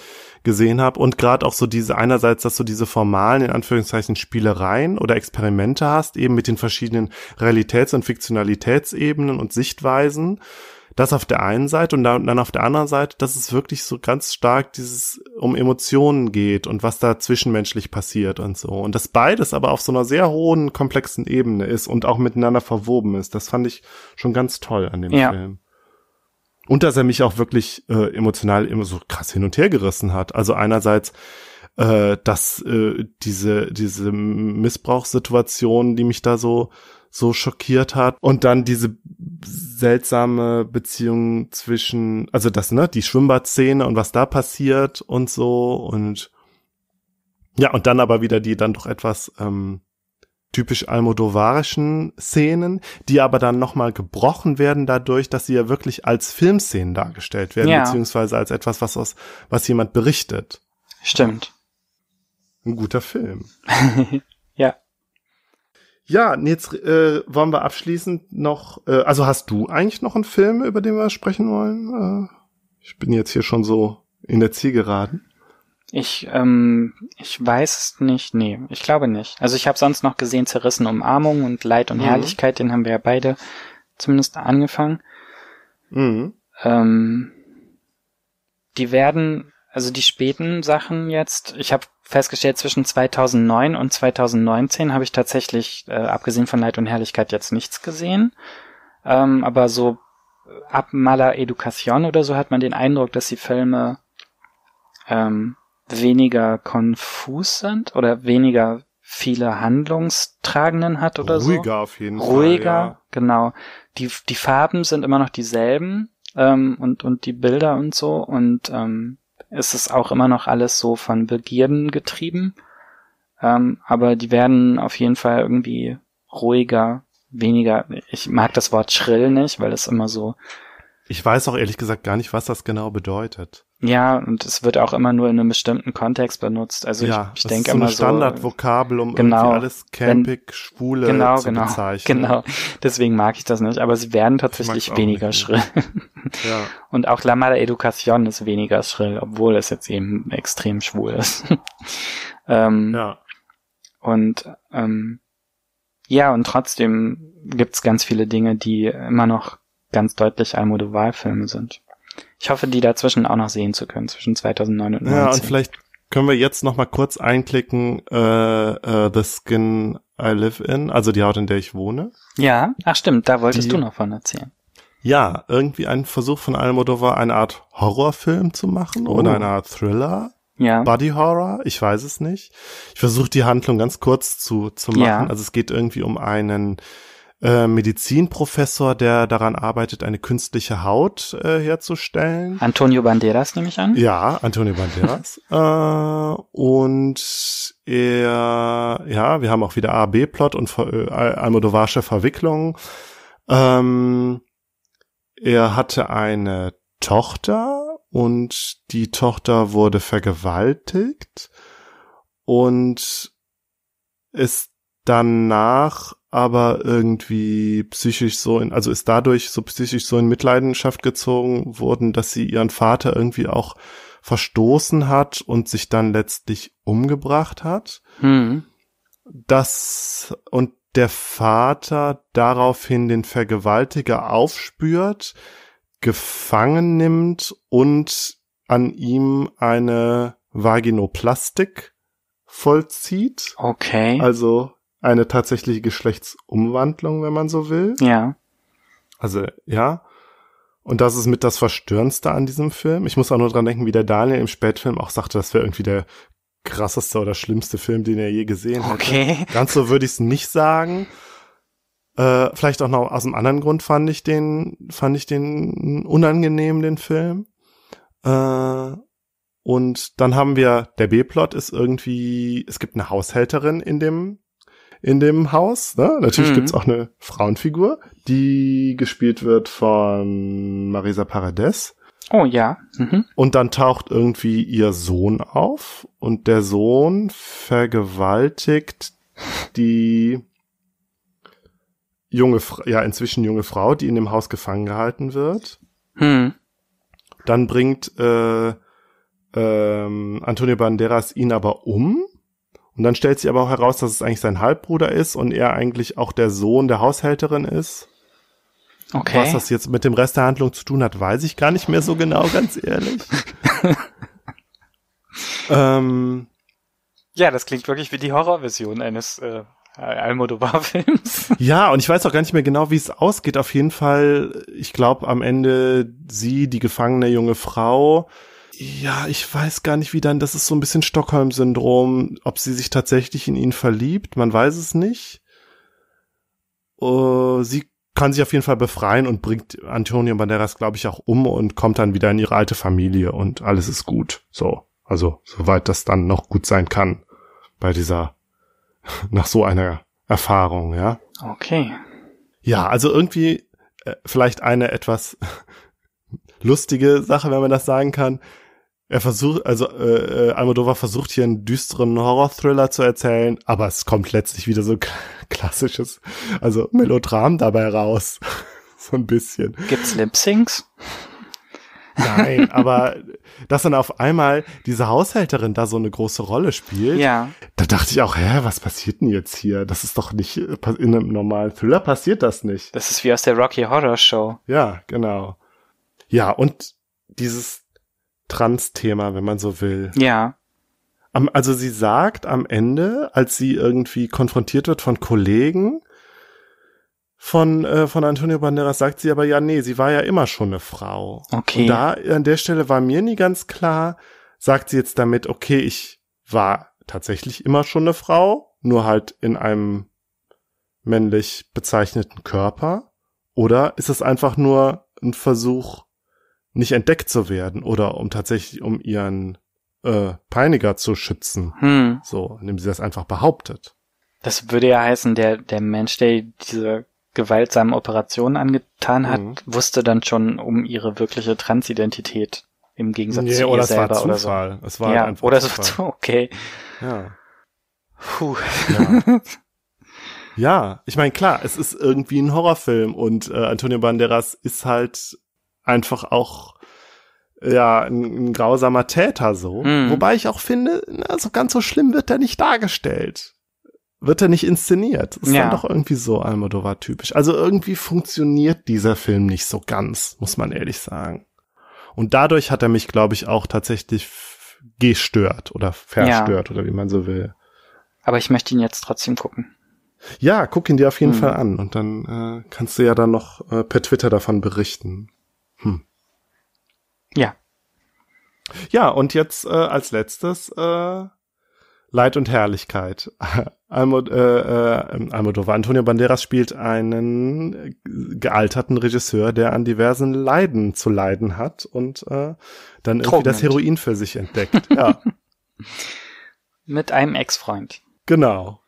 gesehen habe. Und gerade auch so diese, einerseits, dass du diese formalen, in Anführungszeichen, Spielereien oder Experimente hast, eben mit den verschiedenen Realitäts- und Fiktionalitätsebenen und Sichtweisen das auf der einen Seite und dann auf der anderen Seite, dass es wirklich so ganz stark dieses um Emotionen geht und was da zwischenmenschlich passiert und so. Und dass beides aber auf so einer sehr hohen, komplexen Ebene ist und auch miteinander verwoben ist. Das fand ich schon ganz toll an dem ja. Film. Und dass er mich auch wirklich äh, emotional immer so krass hin und her gerissen hat. Also einerseits äh, dass äh, diese diese Missbrauchssituation, die mich da so so schockiert hat und dann diese seltsame Beziehung zwischen, also das, ne, die Schwimmbadszene und was da passiert und so und ja, und dann aber wieder die dann doch etwas ähm, typisch almodovarischen Szenen, die aber dann nochmal gebrochen werden dadurch, dass sie ja wirklich als Filmszenen dargestellt werden, ja. beziehungsweise als etwas, was aus, was jemand berichtet. Stimmt. Ein guter Film. ja. Ja, jetzt äh, wollen wir abschließend noch, äh, also hast du eigentlich noch einen Film, über den wir sprechen wollen? Äh, ich bin jetzt hier schon so in der Zielgeraden. Ich, ähm, ich weiß nicht, nee, ich glaube nicht. Also ich habe sonst noch gesehen Zerrissen Umarmung und Leid und mhm. Herrlichkeit, den haben wir ja beide zumindest angefangen. Mhm. Ähm, die werden, also die späten Sachen jetzt, ich habe festgestellt, zwischen 2009 und 2019 habe ich tatsächlich, äh, abgesehen von Leid und Herrlichkeit, jetzt nichts gesehen. Ähm, aber so ab Mala Education oder so hat man den Eindruck, dass die Filme ähm, weniger konfus sind oder weniger viele Handlungstragenden hat oder Ruhiger so. Ruhiger auf jeden Fall. Ruhiger, genau. Die, die Farben sind immer noch dieselben ähm, und, und die Bilder und so und ähm, ist es auch immer noch alles so von Begierden getrieben. Ähm, aber die werden auf jeden Fall irgendwie ruhiger, weniger. Ich mag das Wort schrill nicht, weil es immer so. Ich weiß auch ehrlich gesagt gar nicht, was das genau bedeutet. Ja, und es wird auch immer nur in einem bestimmten Kontext benutzt. Also ja, ich, ich denke so immer so. Standardvokabel, um genau, irgendwie alles campig, wenn, schwule genau, zu genau, bezeichnen. Genau, deswegen mag ich das nicht. Aber sie werden tatsächlich weniger schrill. Ja. Und auch La Mala Education ist weniger schrill, obwohl es jetzt eben extrem schwul ist. ähm, ja. Und ähm, ja, und trotzdem gibt's ganz viele Dinge, die immer noch ganz deutlich Almodovar-Filme sind. Ich hoffe, die dazwischen auch noch sehen zu können, zwischen 2009 und 2019. Ja, und vielleicht können wir jetzt noch mal kurz einklicken, äh, äh, The Skin I Live In, also die Haut, in der ich wohne. Ja, ach stimmt, da wolltest die, du noch von erzählen. Ja, irgendwie ein Versuch von Almodovar, eine Art Horrorfilm zu machen oh. oder eine Art Thriller. Ja. Body Horror, ich weiß es nicht. Ich versuche die Handlung ganz kurz zu, zu machen. Ja. Also es geht irgendwie um einen äh, Medizinprofessor, der daran arbeitet, eine künstliche Haut äh, herzustellen. Antonio Banderas nehme ich an. Ja, Antonio Banderas. äh, und er, ja, wir haben auch wieder A-B-Plot und äh, Almodovarsche Verwicklung. Ähm, er hatte eine Tochter und die Tochter wurde vergewaltigt und ist danach aber irgendwie psychisch so in, also ist dadurch so psychisch so in Mitleidenschaft gezogen worden, dass sie ihren Vater irgendwie auch verstoßen hat und sich dann letztlich umgebracht hat. Hm. Das und der Vater daraufhin den Vergewaltiger aufspürt, gefangen nimmt und an ihm eine Vaginoplastik vollzieht. Okay. Also eine tatsächliche Geschlechtsumwandlung, wenn man so will. Ja. Also, ja. Und das ist mit das Verstörendste an diesem Film. Ich muss auch nur dran denken, wie der Daniel im Spätfilm auch sagte, das wäre irgendwie der krasseste oder schlimmste Film, den er je gesehen hat. Okay. Ganz so würde ich es nicht sagen. Äh, vielleicht auch noch aus einem anderen Grund fand ich den, fand ich den unangenehm, den Film. Äh, und dann haben wir, der B-Plot ist irgendwie, es gibt eine Haushälterin in dem, in dem Haus. Ne? Natürlich Mhm. gibt's auch eine Frauenfigur, die gespielt wird von Marisa Paredes. Oh ja. Mhm. Und dann taucht irgendwie ihr Sohn auf und der Sohn vergewaltigt die junge, ja inzwischen junge Frau, die in dem Haus gefangen gehalten wird. Hm. Dann bringt äh, ähm, Antonio Banderas ihn aber um. Und dann stellt sich aber auch heraus, dass es eigentlich sein Halbbruder ist und er eigentlich auch der Sohn der Haushälterin ist. Okay. Was das jetzt mit dem Rest der Handlung zu tun hat, weiß ich gar nicht mehr so genau, ganz ehrlich. ähm, ja, das klingt wirklich wie die Horrorversion eines äh, Almodovar-Films. ja, und ich weiß auch gar nicht mehr genau, wie es ausgeht. Auf jeden Fall, ich glaube, am Ende sie, die gefangene junge Frau, ja, ich weiß gar nicht, wie dann, das ist so ein bisschen Stockholm-Syndrom, ob sie sich tatsächlich in ihn verliebt, man weiß es nicht. Uh, sie kann sich auf jeden Fall befreien und bringt Antonio Banderas, glaube ich, auch um und kommt dann wieder in ihre alte Familie und alles ist gut. So, also soweit das dann noch gut sein kann bei dieser, nach so einer Erfahrung, ja. Okay. Ja, also irgendwie äh, vielleicht eine etwas lustige Sache, wenn man das sagen kann. Er versucht, also äh, äh, Almodovar versucht hier einen düsteren Horror-Thriller zu erzählen, aber es kommt letztlich wieder so klassisches, also Melodram dabei raus. so ein bisschen. Gibt's Lip-Syncs? Nein, aber dass dann auf einmal diese Haushälterin da so eine große Rolle spielt, Ja. da dachte ich auch, hä, was passiert denn jetzt hier? Das ist doch nicht, äh, in einem normalen Thriller passiert das nicht. Das ist wie aus der Rocky Horror Show. Ja, genau. Ja, und dieses Trans-Thema, wenn man so will. Ja. Am, also sie sagt am Ende, als sie irgendwie konfrontiert wird von Kollegen von, äh, von Antonio Banderas, sagt sie aber, ja, nee, sie war ja immer schon eine Frau. Okay. Und da an der Stelle war mir nie ganz klar, sagt sie jetzt damit, okay, ich war tatsächlich immer schon eine Frau, nur halt in einem männlich bezeichneten Körper? Oder ist es einfach nur ein Versuch, nicht entdeckt zu werden oder um tatsächlich um ihren äh, Peiniger zu schützen? Hm. So, indem sie das einfach behauptet. Das würde ja heißen, der, der Mensch, der diese gewaltsamen Operationen angetan hat, Mhm. wusste dann schon um ihre wirkliche Transidentität im Gegensatz zu ihr oder es war selber oder so. Zufall. Es war ja, einfach oder so, Zufall. okay. Ja. Puh. Ja. ja, ich meine, klar, es ist irgendwie ein Horrorfilm und äh, Antonio Banderas ist halt einfach auch ja ein, ein grausamer Täter so. Mhm. Wobei ich auch finde, na, so ganz so schlimm wird er nicht dargestellt. Wird er nicht inszeniert. Ist Ja. dann doch irgendwie so Almodovar typisch. Also irgendwie funktioniert dieser Film nicht so ganz, muss man ehrlich sagen. Und dadurch hat er mich, glaube ich, auch tatsächlich gestört oder verstört oder wie man so will. Aber ich möchte ihn jetzt trotzdem gucken. Ja, guck ihn dir auf jeden Hm. Fall an und dann äh, kannst du ja dann noch äh, per Twitter davon berichten. Ja. Ja, und jetzt äh, als letztes äh, Leid und Herrlichkeit. Almod, äh, äh, Almodovar. Antonio Banderas spielt einen gealterten Regisseur, der an diversen Leiden zu leiden hat und äh, dann irgendwie Drogen das. Heroin für sich entdeckt. Ja, Mit einem Ex-Freund. genau.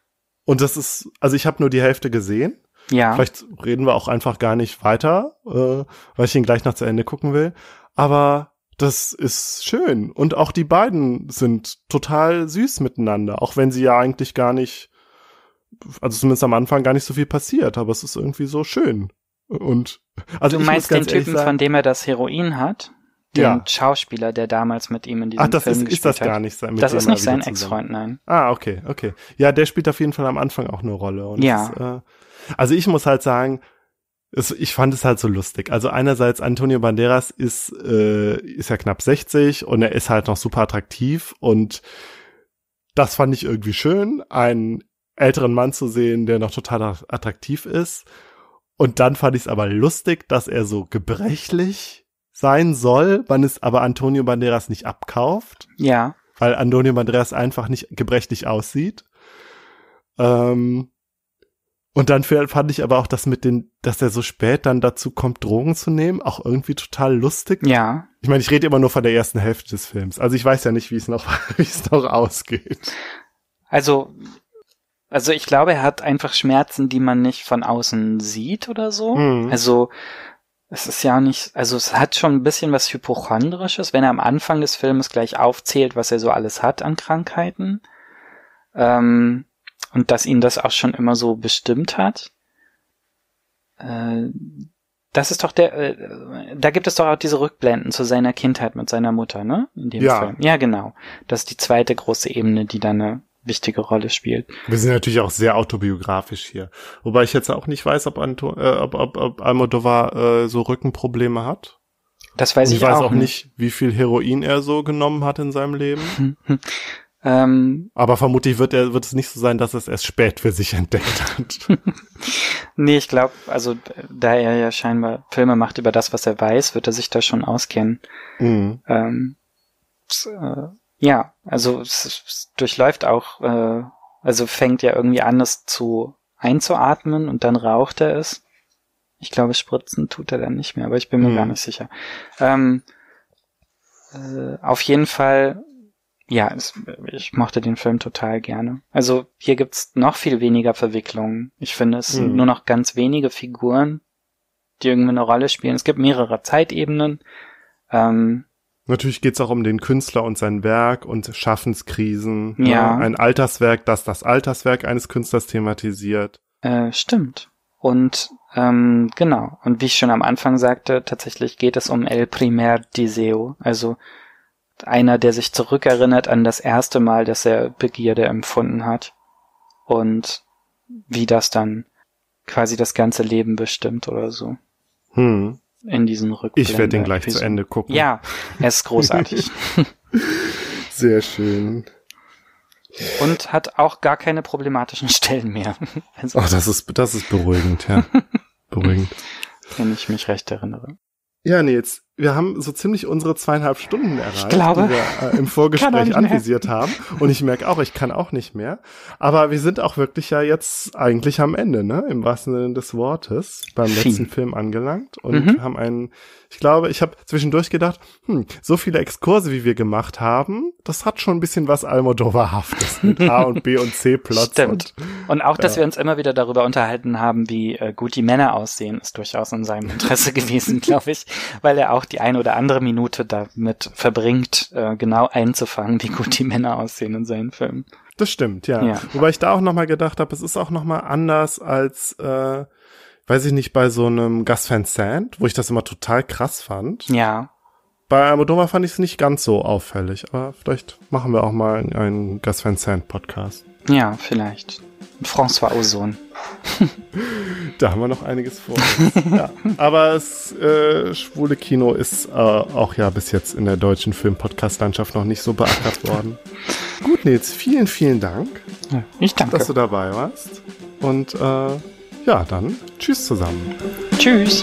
Und das ist, also ich habe nur die Hälfte gesehen. Ja. Vielleicht reden wir auch einfach gar nicht weiter, äh, weil ich ihn gleich noch zu Ende gucken will. Aber das ist schön. Und auch die beiden sind total süß miteinander, auch wenn sie ja eigentlich gar nicht, also zumindest am Anfang gar nicht so viel passiert, aber es ist irgendwie so schön. Und also du meinst den Typen, sagen, von dem er das Heroin hat? Den Ja. Schauspieler, der damals mit ihm in diesem Ach, das Film ist, gespielt ist das hat. gar nicht sein. Das ist nicht sein Ex-Freund, nein. Ah, okay, okay. Ja, der spielt auf jeden Fall am Anfang auch eine Rolle. Und Ja. Es, äh, also ich muss halt sagen, es, ich fand es halt so lustig. Also einerseits Antonio Banderas ist äh, ist ja knapp 60 und er ist halt noch super attraktiv und das fand ich irgendwie schön, einen älteren Mann zu sehen, der noch total attraktiv ist. Und dann fand ich es aber lustig, dass er so gebrechlich sein soll, man es aber Antonio Banderas nicht abkauft Ja. weil Antonio Banderas einfach nicht gebrechlich aussieht. Ähm, Und dann fand ich aber auch das mit den, dass er so spät dann dazu kommt, Drogen zu nehmen, auch irgendwie total lustig. Ja. Ich meine, ich rede immer nur von der ersten Hälfte des Films. Also ich weiß ja nicht, wie es noch, wie es noch ausgeht. Also, also ich glaube, er hat einfach Schmerzen, die man nicht von außen sieht oder so. Mhm. Also, es ist ja nicht, also es hat schon ein bisschen was Hypochondrisches, wenn er am Anfang des Filmes gleich aufzählt, was er so alles hat an Krankheiten. Ähm, und dass ihn das auch schon immer so bestimmt hat. Äh, das ist doch der, äh, da gibt es doch auch diese Rückblenden zu seiner Kindheit mit seiner Mutter, ne? In dem Ja. Film. Ja, genau. Das ist die zweite große Ebene, die da eine wichtige Rolle spielt. Wir sind natürlich auch sehr autobiografisch hier. Wobei ich jetzt auch nicht weiß, ob, Anto äh, ob, ob, ob Almodovar äh, so Rückenprobleme hat. Das weiß ich, ich weiß auch, auch nicht, wie viel Heroin er so genommen hat in seinem Leben. Ähm, Aber vermutlich wird er, wird es nicht so sein, dass es erst spät für sich entdeckt hat. nee, ich glaube, also da er ja scheinbar Filme macht über das, was er weiß, wird er sich da schon auskennen. mhm. Ähm, äh, ja, also es, es durchläuft auch, äh, also fängt ja irgendwie an, es zu einzuatmen und dann raucht er es. Ich glaube, spritzen tut er dann nicht mehr, aber ich bin mir Hm. gar nicht sicher. Ähm, äh, auf jeden Fall, ja, es, ich mochte den Film total gerne. Also hier gibt's noch viel weniger Verwicklungen. Ich finde, es sind Hm. nur noch ganz wenige Figuren, die irgendwie eine Rolle spielen. Es gibt mehrere Zeitebenen. Ähm, Natürlich geht's auch um den Künstler und sein Werk und Schaffenskrisen. Ja. Ne? Ein Alterswerk, das das Alterswerk eines Künstlers thematisiert. Äh, stimmt. Und ähm, genau. Und wie ich schon am Anfang sagte, tatsächlich geht es um El Primer Deseo, also einer, der sich zurückerinnert an das erste Mal, dass er Begierde empfunden hat und wie das dann quasi das ganze Leben bestimmt oder so Hm. in diesen Rückblicken. Ich werde den gleich zu Ende gucken. Ja, er ist großartig Sehr schön. und hat auch gar keine problematischen Stellen mehr, also, Oh, das ist, das ist beruhigend, ja. beruhigend. wenn ich mich recht erinnere. Ja, Nils, wir haben so ziemlich unsere zweieinhalb Stunden erreicht, glaube. die wir äh, im Vorgespräch anvisiert haben. Und ich merke auch, ich kann auch nicht mehr. Aber wir sind auch wirklich ja jetzt eigentlich am Ende, ne? Im wahrsten Sinne des Wortes, beim Viel. letzten Film angelangt und Mhm. haben einen, ich glaube, ich habe zwischendurch gedacht, hm, so viele Exkurse, wie wir gemacht haben, das hat schon ein bisschen was Almodovar-haftes mit A und B und C-Plots. Stimmt. Und, Und auch, dass Ja. wir uns immer wieder darüber unterhalten haben, wie äh, gut die Männer aussehen, ist durchaus in seinem Interesse gewesen, glaube ich, weil er auch die eine oder andere Minute damit verbringt, äh, genau einzufangen, wie gut die Männer aussehen in seinen Filmen. das stimmt, ja. Ja. Wobei ich da auch nochmal gedacht habe, es ist auch nochmal anders als, äh, weiß ich nicht, bei so einem Gus Van Sant, wo ich das immer total krass fand. Ja, Bei Almodovar fand ich es nicht ganz so auffällig, aber vielleicht machen wir auch mal einen Gus Van Sant Podcast. ja, vielleicht. François Ozon. Da haben wir noch einiges vor. ja. Aber das äh, schwule Kino ist äh, auch ja bis jetzt in der deutschen Film-Podcast-Landschaft noch nicht so beackert worden. Gut, Nils, vielen, vielen Dank, Ja, ich danke. dass du dabei warst. Und äh, ja, dann tschüss zusammen. Tschüss.